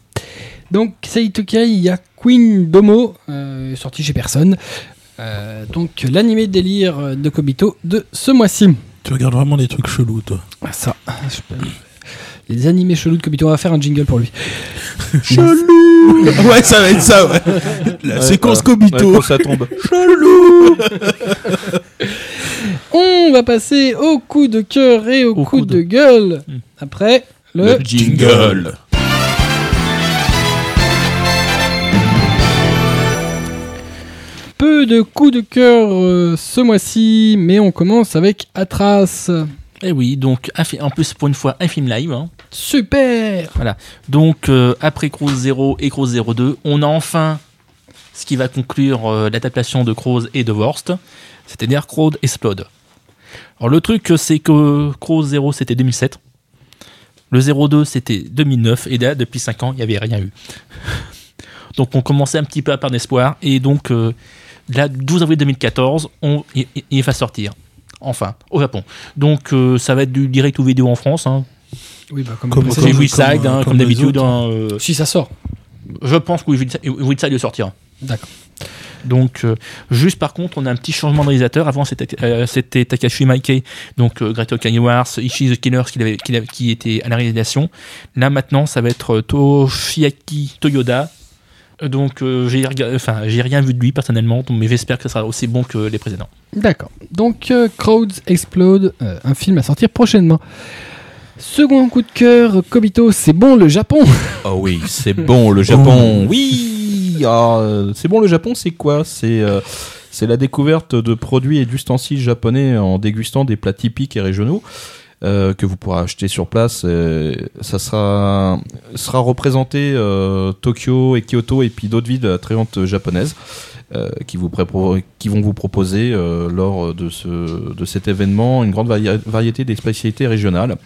Speaker 1: Donc, Seitokai, il y a Queen Domo, euh, sorti chez personne. Euh, donc, l'animé délire de Kobito de ce mois-ci.
Speaker 3: Tu regardes vraiment des trucs chelous, toi.
Speaker 1: Ah, Ça, je peux- Les animés chelous de Kobito, on va faire un jingle pour lui.
Speaker 3: Chelou Ouais, ça va être ça, ouais. La séquence Kobito.
Speaker 4: Ouais, quand ça tombe.
Speaker 3: Chelou
Speaker 1: On va passer au coup de cœur et au,
Speaker 2: Au
Speaker 1: coup
Speaker 2: coup
Speaker 1: de,
Speaker 2: de-
Speaker 1: gueule.
Speaker 2: Hmm.
Speaker 1: Après, le...
Speaker 2: Le jingle.
Speaker 1: peu de coups de cœur euh, ce mois-ci, mais on commence avec Atras.
Speaker 2: Et oui, donc en plus pour une fois un film live. hein.
Speaker 1: Super
Speaker 2: Donc euh, après Crows 0 et Crows 02, on a enfin ce qui va conclure euh, l'adaptation de Crows et de Worst, c'est-à-dire Crows Explode. Alors le truc c'est que Crows 0 c'était 2007, le 02 c'était 2009 et là depuis 5 ans il n'y avait rien eu. donc on commençait un petit peu à perdre espoir et donc euh, là 12 avril 2014 on, il- il va sortir. Enfin, au Japon. Donc euh, ça va être du direct ou vidéo en France. hein.
Speaker 1: Oui, bah comme,
Speaker 3: Comme-
Speaker 1: comme-
Speaker 2: C'est
Speaker 3: comme- comme,
Speaker 2: hein,
Speaker 3: euh,
Speaker 2: comme,
Speaker 3: comme les
Speaker 2: d'habitude. hein, euh,
Speaker 1: Si ça sort.
Speaker 2: je pense que Westside le sortira.
Speaker 1: D'accord.
Speaker 2: Donc, euh, juste par contre, on a un petit changement de réalisateur. Avant, c'était euh, Takashi Maike, donc euh, Great Wars, Ishi the Killers qui, qui, l'avait- qui était à la réalisation. Là, maintenant, ça va être euh, Toshiaki Toyoda. Donc, euh, j'ai rega- enfin, j'ai rien vu de lui personnellement, mais j'espère que ça sera aussi bon que les précédents.
Speaker 1: D'accord. Donc, euh, Crowds Explode, euh, un film à sortir prochainement. Second coup de cœur, Kobito, c'est bon le Japon
Speaker 4: Oh oui, c'est bon le Japon. Oui, ah, c'est bon le Japon, c'est quoi? C'est euh, c'est la découverte de produits et d'ustensiles japonais en dégustant des plats typiques et régionaux euh, que vous pourrez acheter sur place. Euh, ça sera sera représenté euh, Tokyo et Kyoto et puis d'autres villes hautes japonaises. euh, qui, vous qui vont vous proposer euh, lors de, ce, de cet événement une grande vari- variété des spécialités régionales.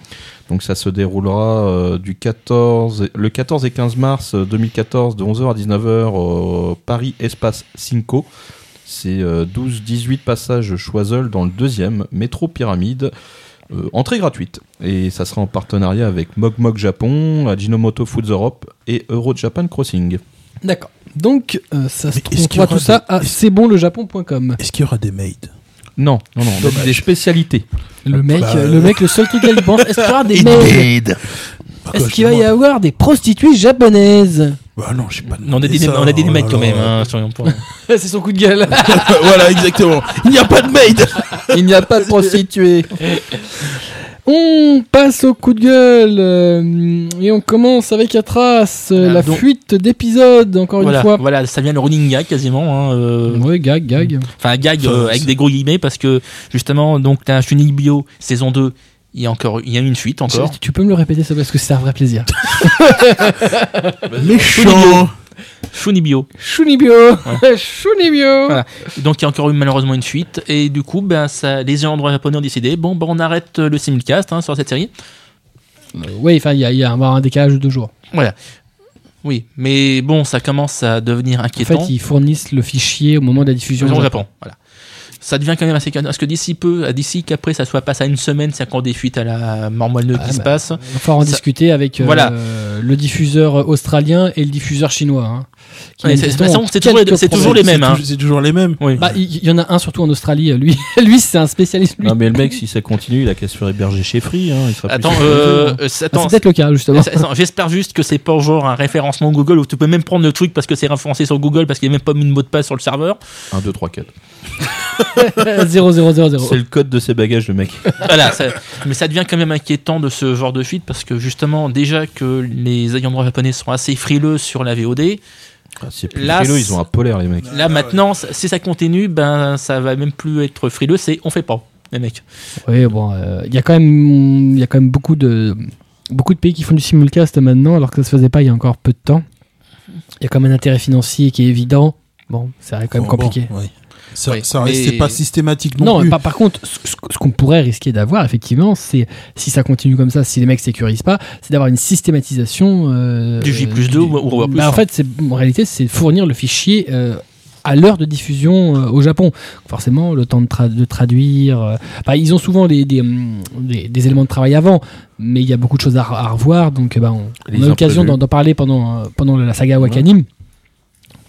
Speaker 4: Donc ça se déroulera euh, du 14, le 14 et 15 mars 2014 de 11h à 19h au Paris Espace Cinco. C'est euh, 12-18 passages Choiseul dans le deuxième, métro Pyramide. Euh, entrée gratuite. Et ça sera en partenariat avec Mog Mog Japon, Ajinomoto Foods Europe et Euro Japan Crossing.
Speaker 1: D'accord. Donc, euh, ça se
Speaker 3: Mais
Speaker 1: trouve
Speaker 3: est-ce
Speaker 1: on
Speaker 3: qu'il y
Speaker 1: trouvera tout ça
Speaker 3: des-
Speaker 1: à c'estbonlejapon.com.
Speaker 3: Est-ce qu'il y aura des maids?
Speaker 4: Non, non, non,
Speaker 3: Dommage.
Speaker 4: des spécialités.
Speaker 1: Le mec,
Speaker 3: Bah,
Speaker 1: euh, le mec, le seul truc qu'il pense, est-ce qu'il y aura des maids?
Speaker 3: maids
Speaker 1: Est-ce qu'il va y avoir des prostituées japonaises?
Speaker 3: Bah non, j'ai pas
Speaker 2: On a des,
Speaker 3: ça,
Speaker 2: on a des
Speaker 3: oh
Speaker 2: mecs
Speaker 3: là
Speaker 2: quand même, hein.
Speaker 1: C'est son coup de gueule.
Speaker 3: voilà, exactement. Il n'y a pas de maid
Speaker 4: Il n'y a pas de prostituées.
Speaker 1: On passe au coup de gueule euh, et on commence avec Atras, euh,
Speaker 2: Voilà,
Speaker 1: la
Speaker 2: donc-
Speaker 1: fuite d'épisodes, encore
Speaker 2: Voilà,
Speaker 1: une fois.
Speaker 2: voilà, ça vient le running gag quasiment. hein, euh,
Speaker 1: Ouais, gag, gag.
Speaker 2: Enfin, gag euh, avec des gros guillemets parce que justement, donc, t'as Shuni Bio saison 2. Il y a encore, il y a une suite encore.
Speaker 1: Tu peux me le répéter, ça parce que c'est un vrai plaisir.
Speaker 3: Méchant
Speaker 2: Shunibio.
Speaker 1: Shunibio Shunibio
Speaker 2: Voilà. Donc il y a encore eu malheureusement une suite et du coup ben ça, les endroits japonais ont décidé bon ben on arrête le simulcast hein, sur cette série.
Speaker 1: Euh, Oui, enfin, il y a, y a un décalage de deux jours.
Speaker 2: Voilà. Oui, mais bon ça commence à devenir
Speaker 1: En
Speaker 2: inquiétant.
Speaker 1: fait, ils fournissent le fichier au moment de la diffusion.
Speaker 2: au
Speaker 1: au
Speaker 2: Japon. Voilà. Ça devient quand même assez parce que d'ici peu, d'ici qu'après ça soit passé à une semaine, c'est encore des fuites à la mort moelleux
Speaker 1: Ah,
Speaker 2: qui se
Speaker 1: bah,
Speaker 2: passe.
Speaker 1: Il va falloir en
Speaker 2: Ça-
Speaker 1: discuter avec euh,
Speaker 2: Voilà.
Speaker 1: le diffuseur australien et le diffuseur chinois. hein,
Speaker 2: Ouais, c'est- toujours les- toujours mêmes, hein.
Speaker 3: C'est toujours les mêmes.
Speaker 2: Oui.
Speaker 1: Bah, il y, en a un surtout en Australie. Lui, lui c'est un spécialiste. Lui.
Speaker 4: Non, mais le mec, si ça continue, il a qu'à se faire héberger chez Free. Hein, il sera plus
Speaker 2: Attends, euh, euh,
Speaker 1: c'est peut-être le cas, justement.
Speaker 2: J'espère juste que c'est pas genre un référencement Google où tu peux même prendre le truc parce que c'est référencé sur Google parce qu'il n'y a même pas mis de mot de passe sur le serveur.
Speaker 4: 1, 2, 3, 4.
Speaker 1: 0000.
Speaker 4: C'est le code de ses bagages, le mec.
Speaker 2: Voilà, ça- mais ça devient quand même inquiétant de ce genre de fuite parce que justement, déjà que les ayants droit japonais sont assez frileux sur la VOD,
Speaker 4: Ah, c'est plus
Speaker 2: Là,
Speaker 4: frileux,
Speaker 2: c'est-
Speaker 4: ils ont un polaire, les mecs.
Speaker 2: là maintenant, si ça continue, ben ça va même plus être frileux, c'est on fait pas, les mecs.
Speaker 1: Oui, bon, euh, il y a quand même, il y a quand même beaucoup de, beaucoup de pays qui font du simulcast maintenant, alors que ça se faisait pas il y a encore peu de temps. Il y a quand même un intérêt financier qui est évident. Bon, ça reste quand même
Speaker 3: Bon,
Speaker 1: compliqué.
Speaker 3: bon. Ça,
Speaker 2: Oui,
Speaker 3: ça
Speaker 2: mais-
Speaker 3: pas systématique non,
Speaker 1: Non,
Speaker 3: plus.
Speaker 1: par, par contre, ce, qu'on pourrait risquer d'avoir, effectivement, c'est si ça continue comme ça, si les mecs sécurisent pas, c'est d'avoir une systématisation euh,
Speaker 2: Du J plus
Speaker 1: du-
Speaker 2: 2 ou, ou.
Speaker 1: Bah, en fait, c'est en réalité, c'est fournir le fichier euh, à l'heure de diffusion euh, au Japon. Forcément, le temps de, tra- de traduire. euh, bah, ils ont souvent des, des, des- des éléments de travail avant, mais il y a beaucoup de choses à, à revoir. Donc, bah, on, on a l'occasion d'en parler pendant, pendant la saga Wakanim.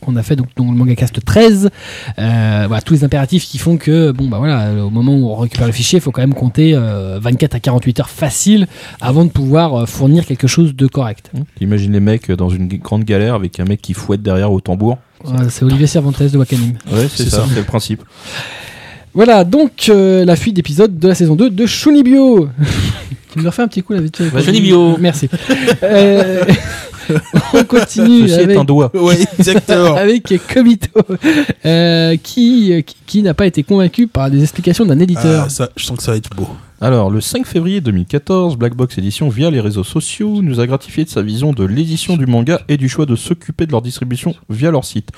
Speaker 1: Qu'on a fait donc dans le manga cast 13 euh, voilà tous les impératifs qui font que bon bah voilà au moment où on récupère le fichier il faut quand même compter euh, 24 à 48 heures facile avant de pouvoir euh, fournir quelque chose de correct
Speaker 4: T'imagines les mecs dans une grande galère avec un mec qui fouette derrière au tambour.
Speaker 1: Voilà, c'est Olivier Cervantes de Wakanim
Speaker 4: Ouais, c'est ça,
Speaker 3: ça.
Speaker 4: c'est le principe.
Speaker 1: Voilà, donc euh, la fuite d'épisode de la saison 2 de Shunibyo. tu me refais un petit coup là vite.
Speaker 2: Shunibyo.
Speaker 1: Merci. Euh, on continue
Speaker 4: Ceci est
Speaker 1: avec,
Speaker 4: un doigt.
Speaker 3: Ouais, exactement.
Speaker 1: avec Komito, euh, qui, qui, qui n'a pas été convaincu par des explications d'un éditeur.
Speaker 3: Ah, ça, je sens que ça va être beau.
Speaker 4: Alors, le 5 février 2014, Black Box Edition, via les réseaux sociaux, nous a gratifié de sa vision de l'édition du manga et du choix de s'occuper de leur distribution via leur site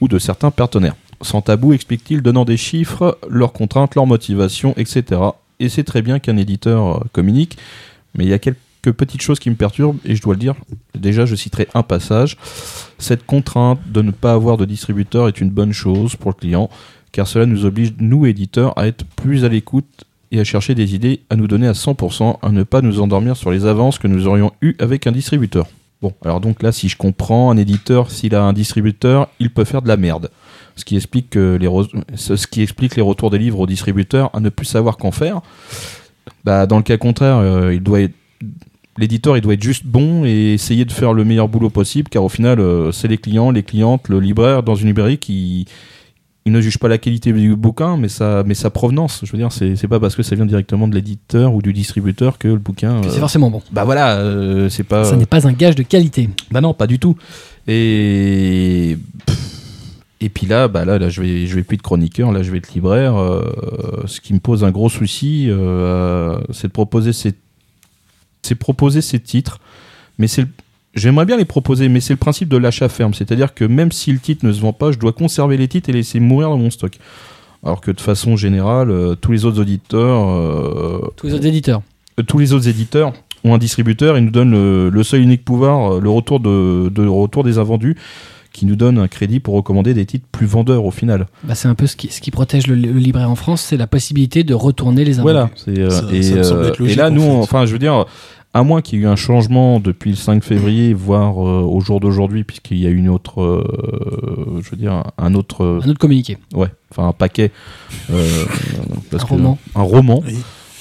Speaker 4: ou de certains partenaires. Sans tabou, explique-t-il, donnant des chiffres, leurs contraintes, leurs motivations, etc. Et c'est très bien qu'un éditeur euh, communique, mais il y a quelques petites choses qui me perturbent, et je dois le dire. Déjà, je citerai un passage. Cette contrainte de ne pas avoir de distributeur est une bonne chose pour le client, car cela nous oblige, nous éditeurs, à être plus à l'écoute et à chercher des idées à nous donner à 100%, à ne pas nous endormir sur les avances que nous aurions eues avec un distributeur. Bon, alors donc là, si je comprends, un éditeur, s'il a un distributeur, il peut faire de la merde. Ce qui explique, que les, ce qui explique les retours des livres au distributeur à ne plus savoir qu'en faire. Bah, dans le cas contraire, euh, il doit l'éditeur il doit être juste bon et essayer de faire le meilleur boulot possible, car au final, euh, c'est les clients, les clientes, le libraire dans une librairie qui il ne juge pas la qualité du bouquin, mais sa, mais sa provenance. Je veux dire, c'est pas parce que ça vient directement de l'éditeur ou du distributeur que le bouquin. Euh,
Speaker 1: C'est forcément bon.
Speaker 4: bah voilà, euh, c'est pas.
Speaker 1: Ça n'est pas un gage de qualité.
Speaker 4: Bah non, pas du tout. Et et puis là, bah là, là, je vais, je vais plus être chroniqueur, là, je vais être libraire. euh, ce qui me pose un gros souci, c'est de proposer ces, c'est proposer ces titres, mais c'est, le- J'aimerais bien les proposer, mais c'est le principe de l'achat ferme. C'est-à-dire que même si le titre ne se vend pas, je dois conserver les titres et laisser mourir dans mon stock. Alors que de façon générale, euh, tous les autres auditeurs, euh,
Speaker 1: Tous les autres éditeurs.
Speaker 4: euh, tous les autres éditeurs ont un distributeur et nous donnent le, le seul unique pouvoir, le retour de, de retour des invendus, qui nous donne un crédit pour recommander des titres plus vendeurs au final.
Speaker 1: Bah, c'est un peu ce qui, ce qui protège le, le libraire en France, c'est la possibilité de retourner les invendus.
Speaker 4: Voilà. c'est, euh,
Speaker 3: Ça-
Speaker 4: et,
Speaker 3: ça me semble être logique,
Speaker 4: et là,
Speaker 3: en
Speaker 4: nous, on- enfin, je veux dire, à moins qu'il y ait eu un changement depuis le 5 février, voire euh, au jour d'aujourd'hui, puisqu'il y a une autre, euh, je veux dire, un autre, euh,
Speaker 1: Un autre communiqué.
Speaker 4: ouais, enfin un paquet, euh, parce
Speaker 1: Un
Speaker 4: que-
Speaker 1: roman.
Speaker 4: un roman.
Speaker 3: Oui.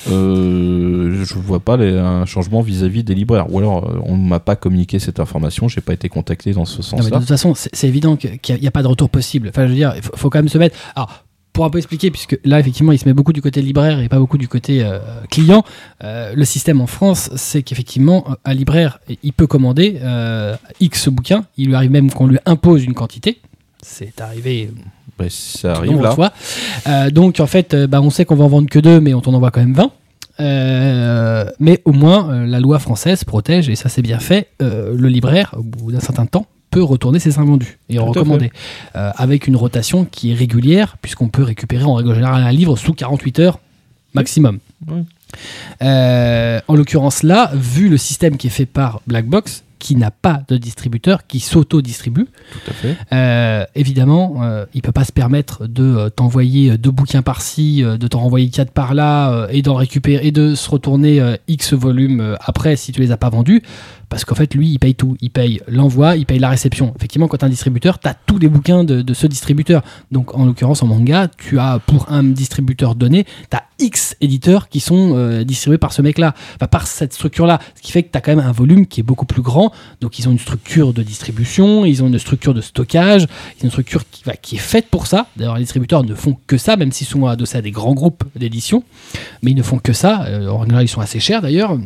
Speaker 4: Euh, je vois pas les- un changement vis-à-vis des libraires. Ou alors, on m'a pas communiqué cette information, j'ai pas été contacté dans ce
Speaker 1: mais de
Speaker 4: sens-là.
Speaker 1: toute façon, c'est évident qu'il n'y a, pas de retour possible. Enfin, je veux dire, il faut, faut quand même se mettre. Alors, pour un peu expliquer, puisque là, effectivement, il se met beaucoup du côté libraire et pas beaucoup du côté euh, client. euh, le système en France, c'est qu'effectivement, un libraire, il peut commander euh, X bouquins. Il lui arrive même qu'on lui impose une quantité. C'est arrivé
Speaker 4: Ouais, ça arrive là.
Speaker 1: fois. Euh, donc, en fait, euh, bah, on sait qu'on va en vendre que deux, mais on t'en envoie quand même 20. Euh, mais au moins, euh, la loi française protège, et ça c'est bien fait, euh, le libraire, au bout d'un certain temps, peut retourner ses invendus et
Speaker 4: à
Speaker 1: recommander. Euh, avec une rotation qui est régulière, puisqu'on peut récupérer en règle générale un livre sous 48 heures maximum.
Speaker 4: Oui.
Speaker 1: Euh, en l'occurrence là, vu le système qui est fait par Blackbox, qui n'a pas de distributeur, qui s'auto-distribue, euh, évidemment, euh, il peut pas se permettre de euh, t'envoyer deux bouquins par-ci, de t'en renvoyer quatre par-là, et d'en récupérer et de se retourner X volumes après si tu les as pas vendus, parce qu'en fait, lui, il paye tout. Il paye l'envoi, il paye la réception. Effectivement, quand tu un distributeur, tu as tous les bouquins de, ce distributeur. Donc, en l'occurrence, en manga, tu as pour un distributeur donné, tu as X éditeurs qui sont euh, distribués par ce mec-là, par cette structure-là. Ce qui fait que tu as quand même un volume qui est beaucoup plus grand. Donc, ils ont une structure de distribution, ils ont une structure de stockage, ils ont une structure qui, qui est faite pour ça. D'ailleurs, les distributeurs ne font que ça, même s'ils sont adossés à des grands groupes d'édition. Mais ils ne font que ça. Euh, en général, ils sont assez chers d'ailleurs.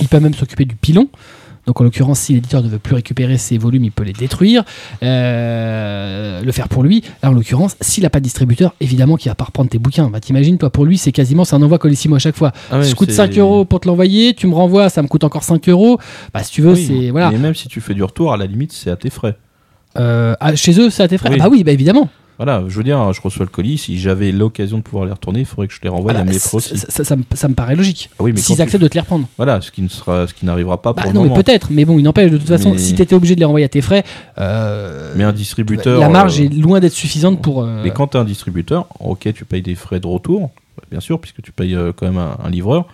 Speaker 1: Ils peuvent même s'occuper du pilon. Donc en l'occurrence, si l'éditeur ne veut plus récupérer ses volumes, il peut les détruire, euh, le faire pour lui. Là, en l'occurrence, s'il n'a pas de distributeur, évidemment qu'il va pas reprendre tes bouquins. Bah, t'imagines, toi, pour lui, c'est quasiment, c'est un envoi colissimo à chaque fois.
Speaker 4: Ah ouais,
Speaker 1: ça coûte
Speaker 4: c'est-
Speaker 1: 5 euros pour te l'envoyer, tu me renvoies, ça me coûte encore 5 euros. Bah, si tu veux,
Speaker 4: Oui,
Speaker 1: c'est. Voilà.
Speaker 4: Mais même si tu fais du retour, à la limite, c'est à tes frais.
Speaker 1: Euh, chez eux, c'est à tes frais.
Speaker 4: Oui.
Speaker 1: Ah bah oui, bah évidemment.
Speaker 4: Voilà, je veux dire, je reçois le colis, si j'avais l'occasion de pouvoir les retourner, il faudrait que je les renvoie
Speaker 1: Voilà,
Speaker 4: à mes aussi.
Speaker 1: ça- ça- ça me- ça me paraît logique.
Speaker 4: Ah oui, mais
Speaker 1: S'ils
Speaker 4: tu-
Speaker 1: acceptent de te les reprendre.
Speaker 4: Voilà, ce qui ne sera, ce qui n'arrivera pas
Speaker 1: Bah
Speaker 4: pour
Speaker 1: non,
Speaker 4: le
Speaker 1: mais
Speaker 4: moment.
Speaker 1: peut-être. Mais bon, il n'empêche, de toute façon,
Speaker 4: Mais-
Speaker 1: si tu étais obligé de les renvoyer à tes frais, euh,
Speaker 4: Mais un distributeur.
Speaker 1: la marge
Speaker 4: euh,
Speaker 1: est loin d'être suffisante pour. euh,
Speaker 4: Mais quand tu es un distributeur, ok, tu payes des frais de retour, bien sûr, puisque tu payes quand même un, un livreur,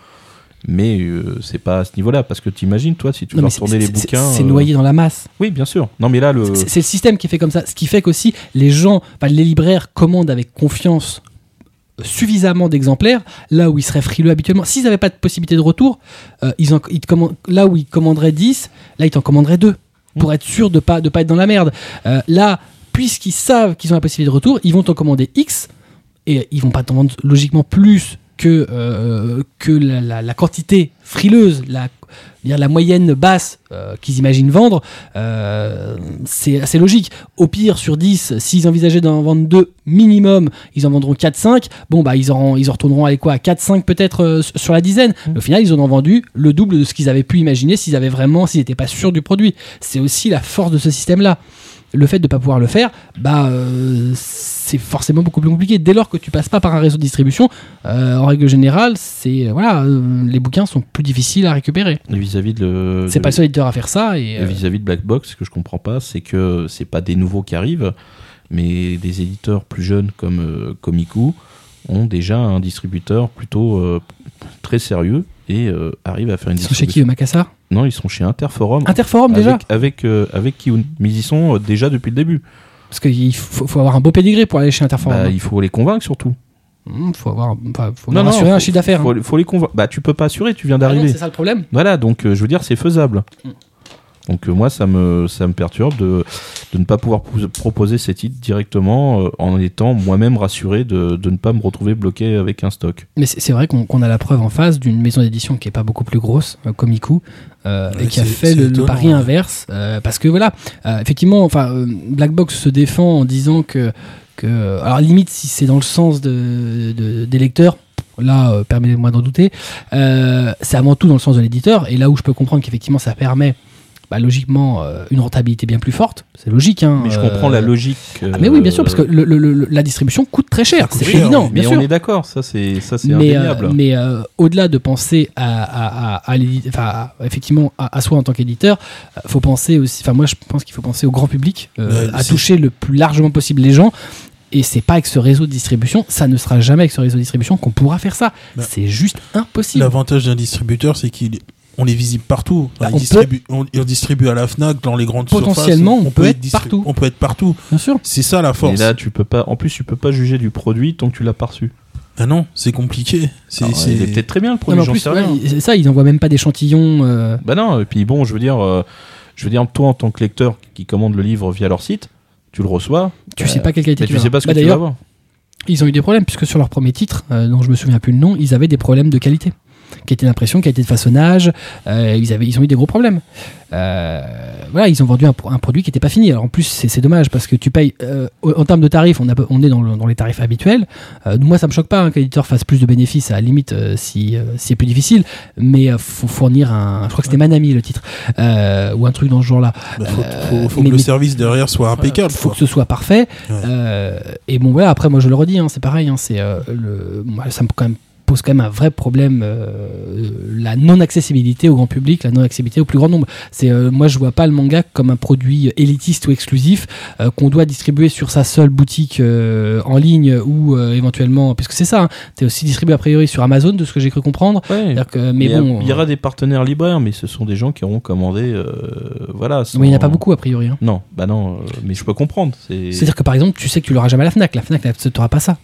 Speaker 4: mais euh, c'est pas à ce niveau-là, parce que t'imagines, toi, si tu
Speaker 1: non, c'est-
Speaker 4: retourner les bouquins.
Speaker 1: C'est
Speaker 4: euh,
Speaker 1: noyé dans la masse.
Speaker 4: Oui, bien sûr. Non, mais là, le.
Speaker 1: C'est le système qui est fait comme ça. Ce qui fait qu'aussi, les gens, enfin, les libraires commandent avec confiance suffisamment d'exemplaires là où ils seraient frileux habituellement. S'ils n'avaient pas de possibilité de retour, euh, ils en- ils là où ils commanderaient 10, là ils t'en commanderaient 2 pour être sûr de pas de pas être dans la merde. Euh, là, puisqu'ils savent qu'ils ont la possibilité de retour, ils vont t'en commander X et ils vont pas t'en vendre logiquement plus que, euh, que la, la- la quantité frileuse, la, dire la moyenne basse euh, qu'ils imaginent vendre, euh, c'est assez logique. Au pire, sur 10, s'ils envisageaient d'en vendre 2 minimum, ils en vendront 4-5. Bon, bah, ils, en, ils en retourneront à quoi 4-5 peut-être sur la dizaine. Au final, ils en ont vendu le double de ce qu'ils avaient pu imaginer s'ils avaient vraiment, s'ils n'étaient pas sûrs du produit. C'est aussi la force de ce système-là. Le fait de ne pas pouvoir le faire, bah, euh, c'est forcément beaucoup plus compliqué. Dès lors que tu passes pas par un réseau de distribution, euh, en règle générale, c'est voilà, euh, les bouquins sont plus difficiles à récupérer.
Speaker 4: Vis-à-vis de.
Speaker 1: C'est pas le seul éditeur à faire ça et
Speaker 4: vis-à-vis de Black Box, ce que je comprends pas, c'est que c'est pas des nouveaux qui arrivent, mais des éditeurs plus jeunes comme Komiku ont déjà un distributeur plutôt très sérieux et euh, arrivent à faire une
Speaker 1: ils sont chez qui Macassar
Speaker 4: Non, ils sont chez Interforum.
Speaker 1: Interforum déjà
Speaker 4: avec, avec, euh, avec Kiun. Mais ils y sont euh, déjà depuis le début.
Speaker 1: Parce qu'il faut, faut avoir un beau pédigré pour aller chez Interforum.
Speaker 4: Bah, il faut les convaincre surtout.
Speaker 1: Hum, faut avoir, enfin, faut
Speaker 4: Non, non,
Speaker 1: assurer un
Speaker 4: faut-
Speaker 1: chiffre d'affaires.
Speaker 4: Faut,
Speaker 1: hein.
Speaker 4: faut les convaincre. Bah, tu peux pas assurer, tu viens
Speaker 1: Ah
Speaker 4: d'arriver.
Speaker 1: c'est ça le problème.
Speaker 4: Voilà, donc euh, je veux dire, c'est faisable.
Speaker 1: Mm.
Speaker 4: Donc euh, moi, ça me, ça me perturbe de, de ne pas pouvoir pou- proposer ces titres directement euh, en étant moi-même rassuré de, de ne pas me retrouver bloqué avec un stock.
Speaker 1: Mais c'est vrai qu'on a la preuve en face d'une maison d'édition qui est pas beaucoup plus grosse, euh, Komiku, euh,
Speaker 3: Ouais,
Speaker 1: et qui a fait le, pari
Speaker 3: ouais.
Speaker 1: inverse. euh, parce que voilà, euh, effectivement, enfin, euh, Black Box se défend en disant que, que alors limite si c'est dans le sens de, de- des lecteurs. Là, euh, permettez-moi d'en douter. Euh, c'est avant tout dans le sens de l'éditeur, et là où je peux comprendre qu'effectivement ça permet bah, logiquement euh, une rentabilité bien plus forte. C'est logique. Hein,
Speaker 4: Mais je
Speaker 1: euh,
Speaker 4: comprends la logique.
Speaker 1: ah, mais oui, bien sûr,
Speaker 4: euh,
Speaker 1: parce que le- le- le- la distribution coûte très cher. C'est évident,
Speaker 4: Mais
Speaker 1: bien
Speaker 4: on
Speaker 1: sûr.
Speaker 4: est d'accord, ça c'est ça c'est
Speaker 1: mais euh,
Speaker 4: indéniable.
Speaker 1: mais euh, au-delà de penser à, à, à, effectivement à, à soi en tant qu'éditeur, faut penser aussi. Enfin, moi, je pense qu'il faut penser au grand public, euh, à toucher le plus largement possible les gens. Et c'est pas avec ce réseau de distribution, ça ne sera jamais avec ce réseau de distribution qu'on pourra faire ça.
Speaker 3: Bah,
Speaker 1: c'est juste impossible.
Speaker 3: L'avantage d'un distributeur, c'est qu'il on est visible partout.
Speaker 1: Bah, on
Speaker 3: distribue, on, il distribue à la Fnac, dans les grandes
Speaker 1: Potentiellement,
Speaker 3: surfaces.
Speaker 1: on peut être partout.
Speaker 3: On peut être partout.
Speaker 1: Bien sûr.
Speaker 3: C'est ça la
Speaker 4: Et
Speaker 3: force.
Speaker 4: là, tu peux pas. En plus, tu peux pas juger du produit tant que tu l'as pas reçu.
Speaker 3: Ah non, c'est compliqué. C'est,
Speaker 4: est peut-être très bien le
Speaker 1: Non,
Speaker 4: produit,
Speaker 1: mais en
Speaker 4: j'en
Speaker 1: plus,
Speaker 4: sais
Speaker 1: ouais,
Speaker 4: rien.
Speaker 1: c'est ça, ils envoient même pas d'échantillons. euh,
Speaker 4: Bah non, et puis bon, je veux dire, euh, je veux dire, toi en tant que lecteur qui commande le livre via leur site, tu le reçois,
Speaker 1: tu
Speaker 4: Euh,
Speaker 1: sais pas quelle qualité
Speaker 4: mais
Speaker 1: tu
Speaker 4: tu sais pas ce que
Speaker 1: Bah,
Speaker 4: tu vas avoir.
Speaker 1: ils ont eu des problèmes puisque sur leur premier titre, euh, dont je me souviens plus le nom, ils avaient des problèmes de qualité. Qualité d'impression, qualité de façonnage, euh, ils, avaient, ils ont eu des gros problèmes. Euh, voilà, ils ont vendu un, pro- un produit qui n'était pas fini. Alors en plus, c'est dommage parce que tu payes, euh, en termes de tarifs, on, a, on est dans, le- dans les tarifs habituels. Euh, moi, ça me choque pas hein, que l'éditeur fasse plus de bénéfices, à la limite, si, si c'est plus difficile, mais faut fournir un. Je crois que c'était Manami le titre, ou un truc dans ce genre-là.
Speaker 3: bah, faut, faut- faut
Speaker 1: mais-
Speaker 3: que le service derrière soit impeccable.
Speaker 1: faut
Speaker 3: quoi.
Speaker 1: que ce soit parfait.
Speaker 3: Ouais.
Speaker 1: Et bon, voilà, après, moi, je le redis, hein, c'est pareil. hein, c'est, le, moi, ça me quand même pose quand même un vrai problème euh, la non-accessibilité au grand public, la non-accessibilité au plus grand nombre. C'est euh, moi je vois pas le manga comme un produit élitiste ou exclusif euh, qu'on doit distribuer sur sa seule boutique en ligne ou éventuellement puisque c'est ça, hein, t'es aussi distribué a priori sur Amazon de ce que j'ai cru comprendre.
Speaker 4: Ouais.
Speaker 1: Que- mais
Speaker 4: il y a-
Speaker 1: bon,
Speaker 4: il y aura des partenaires libraires, mais ce sont des gens qui auront commandé, voilà.
Speaker 1: mais il n'y en a pas beaucoup a priori. hein.
Speaker 4: Non, bah non, mais je peux comprendre. C'est
Speaker 1: C'est-à-dire que par exemple, tu sais que tu l'auras jamais à la Fnac. La Fnac n'acceptera pas ça.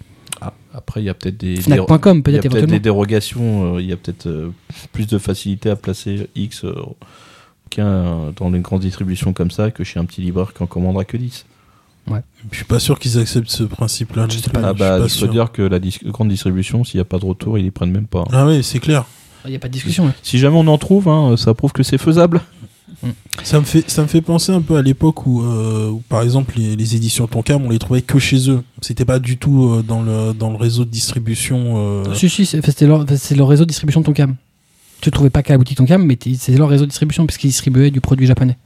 Speaker 4: Après, il y a peut-être des, des-
Speaker 1: Fnac.com
Speaker 4: il y a
Speaker 1: peut-être
Speaker 4: des dérogations. euh, Il y a peut-être euh, plus de facilité à placer X euh, qu'un dans une grande distribution comme ça que chez un petit libraire qui en commandera que 10.
Speaker 3: Je suis pas sûr qu'ils acceptent ce principe-là.
Speaker 1: Je
Speaker 4: Ah bah, dire que la dis- grande distribution, s'il n'y a pas de retour, ils les prennent même pas.
Speaker 3: Ah oui, c'est clair.
Speaker 1: Il n'y a pas de discussion. hein.
Speaker 4: Si jamais on en trouve, hein, ça prouve que c'est faisable.
Speaker 3: Ça me fait, ça me fait penser un peu à l'époque où, euh, où, par exemple, les, les éditions Tonkam, on les trouvait que chez eux. C'était pas du tout euh, dans, le, dans le réseau de distribution. euh,
Speaker 1: Si, si, c'est c'était leur, c'est leur réseau de distribution de Tonkam. Tu ne trouvais pas qu'à la boutique Tonkam, mais c'est leur réseau de distribution puisqu'ils distribuaient du produit japonais.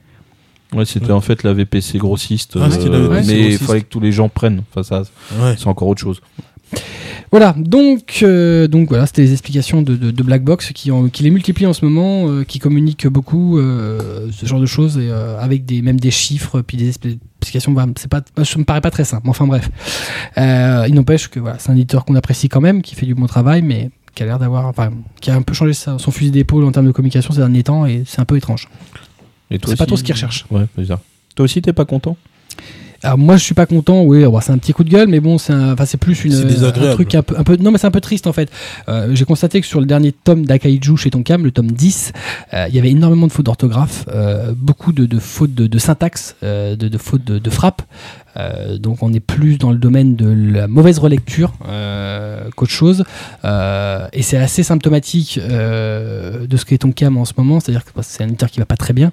Speaker 4: Ouais, c'était
Speaker 3: Ouais.
Speaker 4: en fait la VPC grossiste,
Speaker 3: Ah, c'était la
Speaker 4: euh,
Speaker 3: VPC
Speaker 4: mais il fallait que tous les gens prennent. Enfin, ça,
Speaker 3: ouais.
Speaker 4: c'est encore autre chose.
Speaker 1: Voilà, donc, euh, donc voilà, c'était les explications de, de, de Black Box qui, les multiplient en ce moment, euh, qui communiquent beaucoup, euh, ce genre de choses, et, avec des, même des chiffres, puis des expli- explications. bah, c'est pas, ça me paraît pas très simple, enfin bref. Il n'empêche que voilà, c'est un éditeur qu'on apprécie quand même, qui fait du bon travail, mais qui a l'air d'avoir, enfin, qui a un peu changé sa- son fusil d'épaule en termes de communication ces derniers temps, et c'est un peu étrange.
Speaker 4: Et toi
Speaker 1: C'est pas trop ce.
Speaker 4: Ouais, c'est ça. Toi aussi, t'es pas content?
Speaker 1: Alors moi je suis pas content, oui, c'est un petit coup de gueule, mais bon, c'est enfin, c'est plus une, un truc un peu, un peu, non mais c'est un peu triste en fait. Euh, J'ai constaté que sur le dernier tome d'Akaiju chez Tonkam, le tome 10, euh, il y avait énormément de fautes d'orthographe, euh, beaucoup de, de fautes de, de syntaxe, de, de fautes de, de frappe. Donc on est plus dans le domaine de la mauvaise relecture qu'autre chose. Et c'est assez symptomatique de ce qu'est Tonkam en ce moment, c'est-à-dire que bah, c'est un éditeur qui va pas très bien.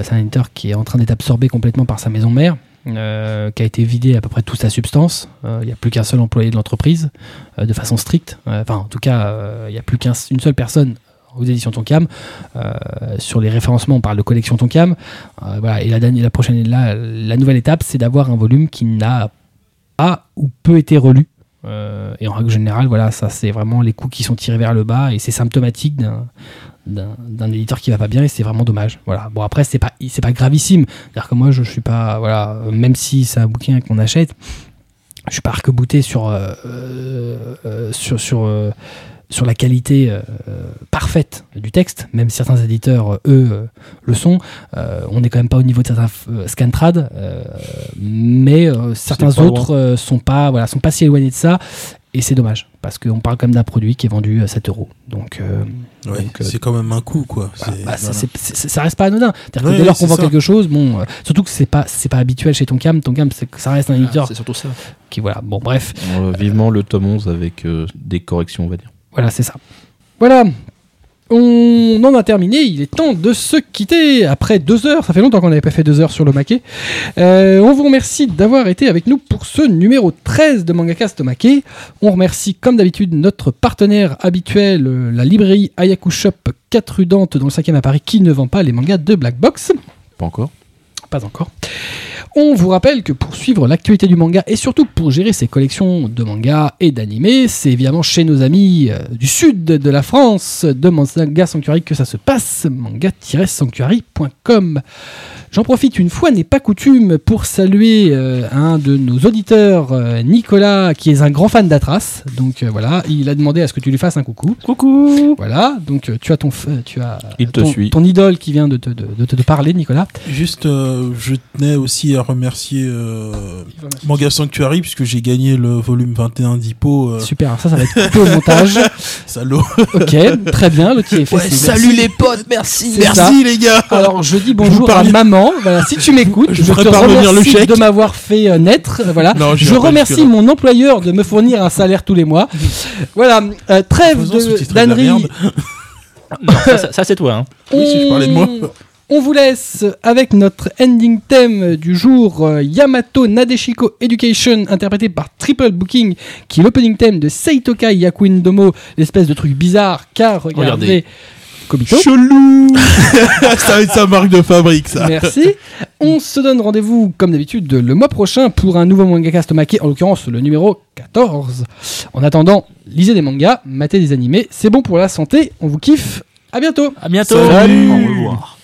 Speaker 1: C'est un éditeur qui est en train d'être absorbé complètement par sa maison mère. Euh, qui a été vidé à peu près toute sa substance. Euh, Il n'y a plus qu'un seul employé de l'entreprise, euh, de façon stricte. Enfin, en tout cas, il n'y a plus qu'une seule personne aux éditions Tonkam. Sur les référencements, on parle de collection Tonkam. Et la, la prochaine, la, la nouvelle étape, c'est d'avoir un volume qui n'a pas ou peu été relu. Et en règle générale, voilà, ça c'est vraiment les coups qui sont tirés vers le bas et c'est symptomatique d'un éditeur qui va pas bien et c'est vraiment dommage. Voilà. Bon après c'est pas c'est pas gravissime. C'est-à-dire que moi je suis pas voilà même si c'est un bouquin qu'on achète, je suis pas arc-bouté sur euh, euh, sur sur euh, sur la qualité parfaite du texte, même si certains éditeurs, eux, le sont. On n'est quand même pas au niveau de certains Scantrad, mais certains autres sont pas voilà sont pas si éloignés de ça. Et c'est dommage, parce qu'on parle quand même d'un produit qui est vendu à 7 euros. Donc, euh,
Speaker 3: Ouais,
Speaker 4: Donc, euh,
Speaker 3: c'est quand même un coup, quoi.
Speaker 1: bah, bah, ça reste pas anodin. C'est-à-dire
Speaker 3: Ouais,
Speaker 1: que dès lors qu'on vend
Speaker 3: ça.
Speaker 1: quelque chose, bon, euh, surtout que c'est pas c'est pas habituel chez Tonkam. Tonkam, c'est que ça reste un éditeur
Speaker 2: C'est surtout ça.
Speaker 1: qui voilà. Bon, bref,
Speaker 4: Euh, Vivement le tome 11 avec euh, des corrections, on va dire.
Speaker 1: voilà, c'est ça. Voilà. On en a terminé, il est temps de se quitter après deux heures. Ça fait longtemps qu'on n'avait pas fait deux heures sur le maquet. Euh, on vous remercie d'avoir été avec nous pour ce numéro 13 de Mangaka Tomake. On remercie comme d'habitude notre partenaire habituel, euh, la librairie Ayaku Shop 4 rue Dante dans le 5e à Paris qui ne vend pas les mangas de Black Box.
Speaker 4: Pas encore.
Speaker 1: Pas encore. On vous rappelle que pour suivre l'actualité du manga et surtout pour gérer ses collections de mangas et d'animés, c'est évidemment chez nos amis euh, du sud de la France de Manga Sanctuary que ça se passe, manga-sanctuary.com. J'en profite une fois n'est pas coutume pour saluer euh, un de nos auditeurs, euh, Nicolas, qui est un grand fan d'Atras. Donc euh, voilà, il a demandé à ce que tu lui fasses un coucou.
Speaker 2: Coucou
Speaker 1: Voilà, donc euh, tu as ton, tu as
Speaker 4: Il te
Speaker 1: ton,
Speaker 4: suit.
Speaker 1: ton idole qui vient de te, de, de te parler, Nicolas.
Speaker 3: Juste, euh, je tenais aussi à remercier euh, Manga Sanctuary puisque j'ai gagné le volume 21 d'Hippo. euh,
Speaker 1: Super, ça, ça va être coupé au montage.
Speaker 3: salaud.
Speaker 1: Ok, très bien, le est fait. c'est-
Speaker 2: les potes, merci
Speaker 1: ça.
Speaker 3: Merci les gars.
Speaker 1: Alors je dis bonjour à
Speaker 3: parviens-
Speaker 1: Voilà, si tu m'écoutes,
Speaker 3: Je
Speaker 1: te
Speaker 3: le
Speaker 1: remercie
Speaker 3: chèque.
Speaker 1: de m'avoir fait euh, naître. euh, Voilà.
Speaker 3: Non,
Speaker 1: je remercie mon employeur de me fournir un salaire tous les mois. voilà. euh, trêve d'ânerie.
Speaker 2: ça, ça- ça, c'est toi. Hein.
Speaker 3: Oui, si je parlais de moi.
Speaker 1: On vous laisse avec notre ending theme du jour euh, Yamato Nadeshiko Education interprété par Triple Booking qui est l'opening theme de Seitokai Yakuin Domo, l'espèce de truc bizarre car regardez,
Speaker 2: Regardez.
Speaker 1: Kobito.
Speaker 3: Chelou. ça va être sa marque de fabrique ça.
Speaker 1: Merci. On se donne rendez-vous, comme d'habitude, le mois prochain pour un nouveau manga cast maqué, en l'occurrence le numéro 14. En attendant, lisez des mangas, matez des animés, c'est bon pour la santé, on vous kiffe. À bientôt.
Speaker 2: À bientôt
Speaker 3: Salut.
Speaker 2: Au revoir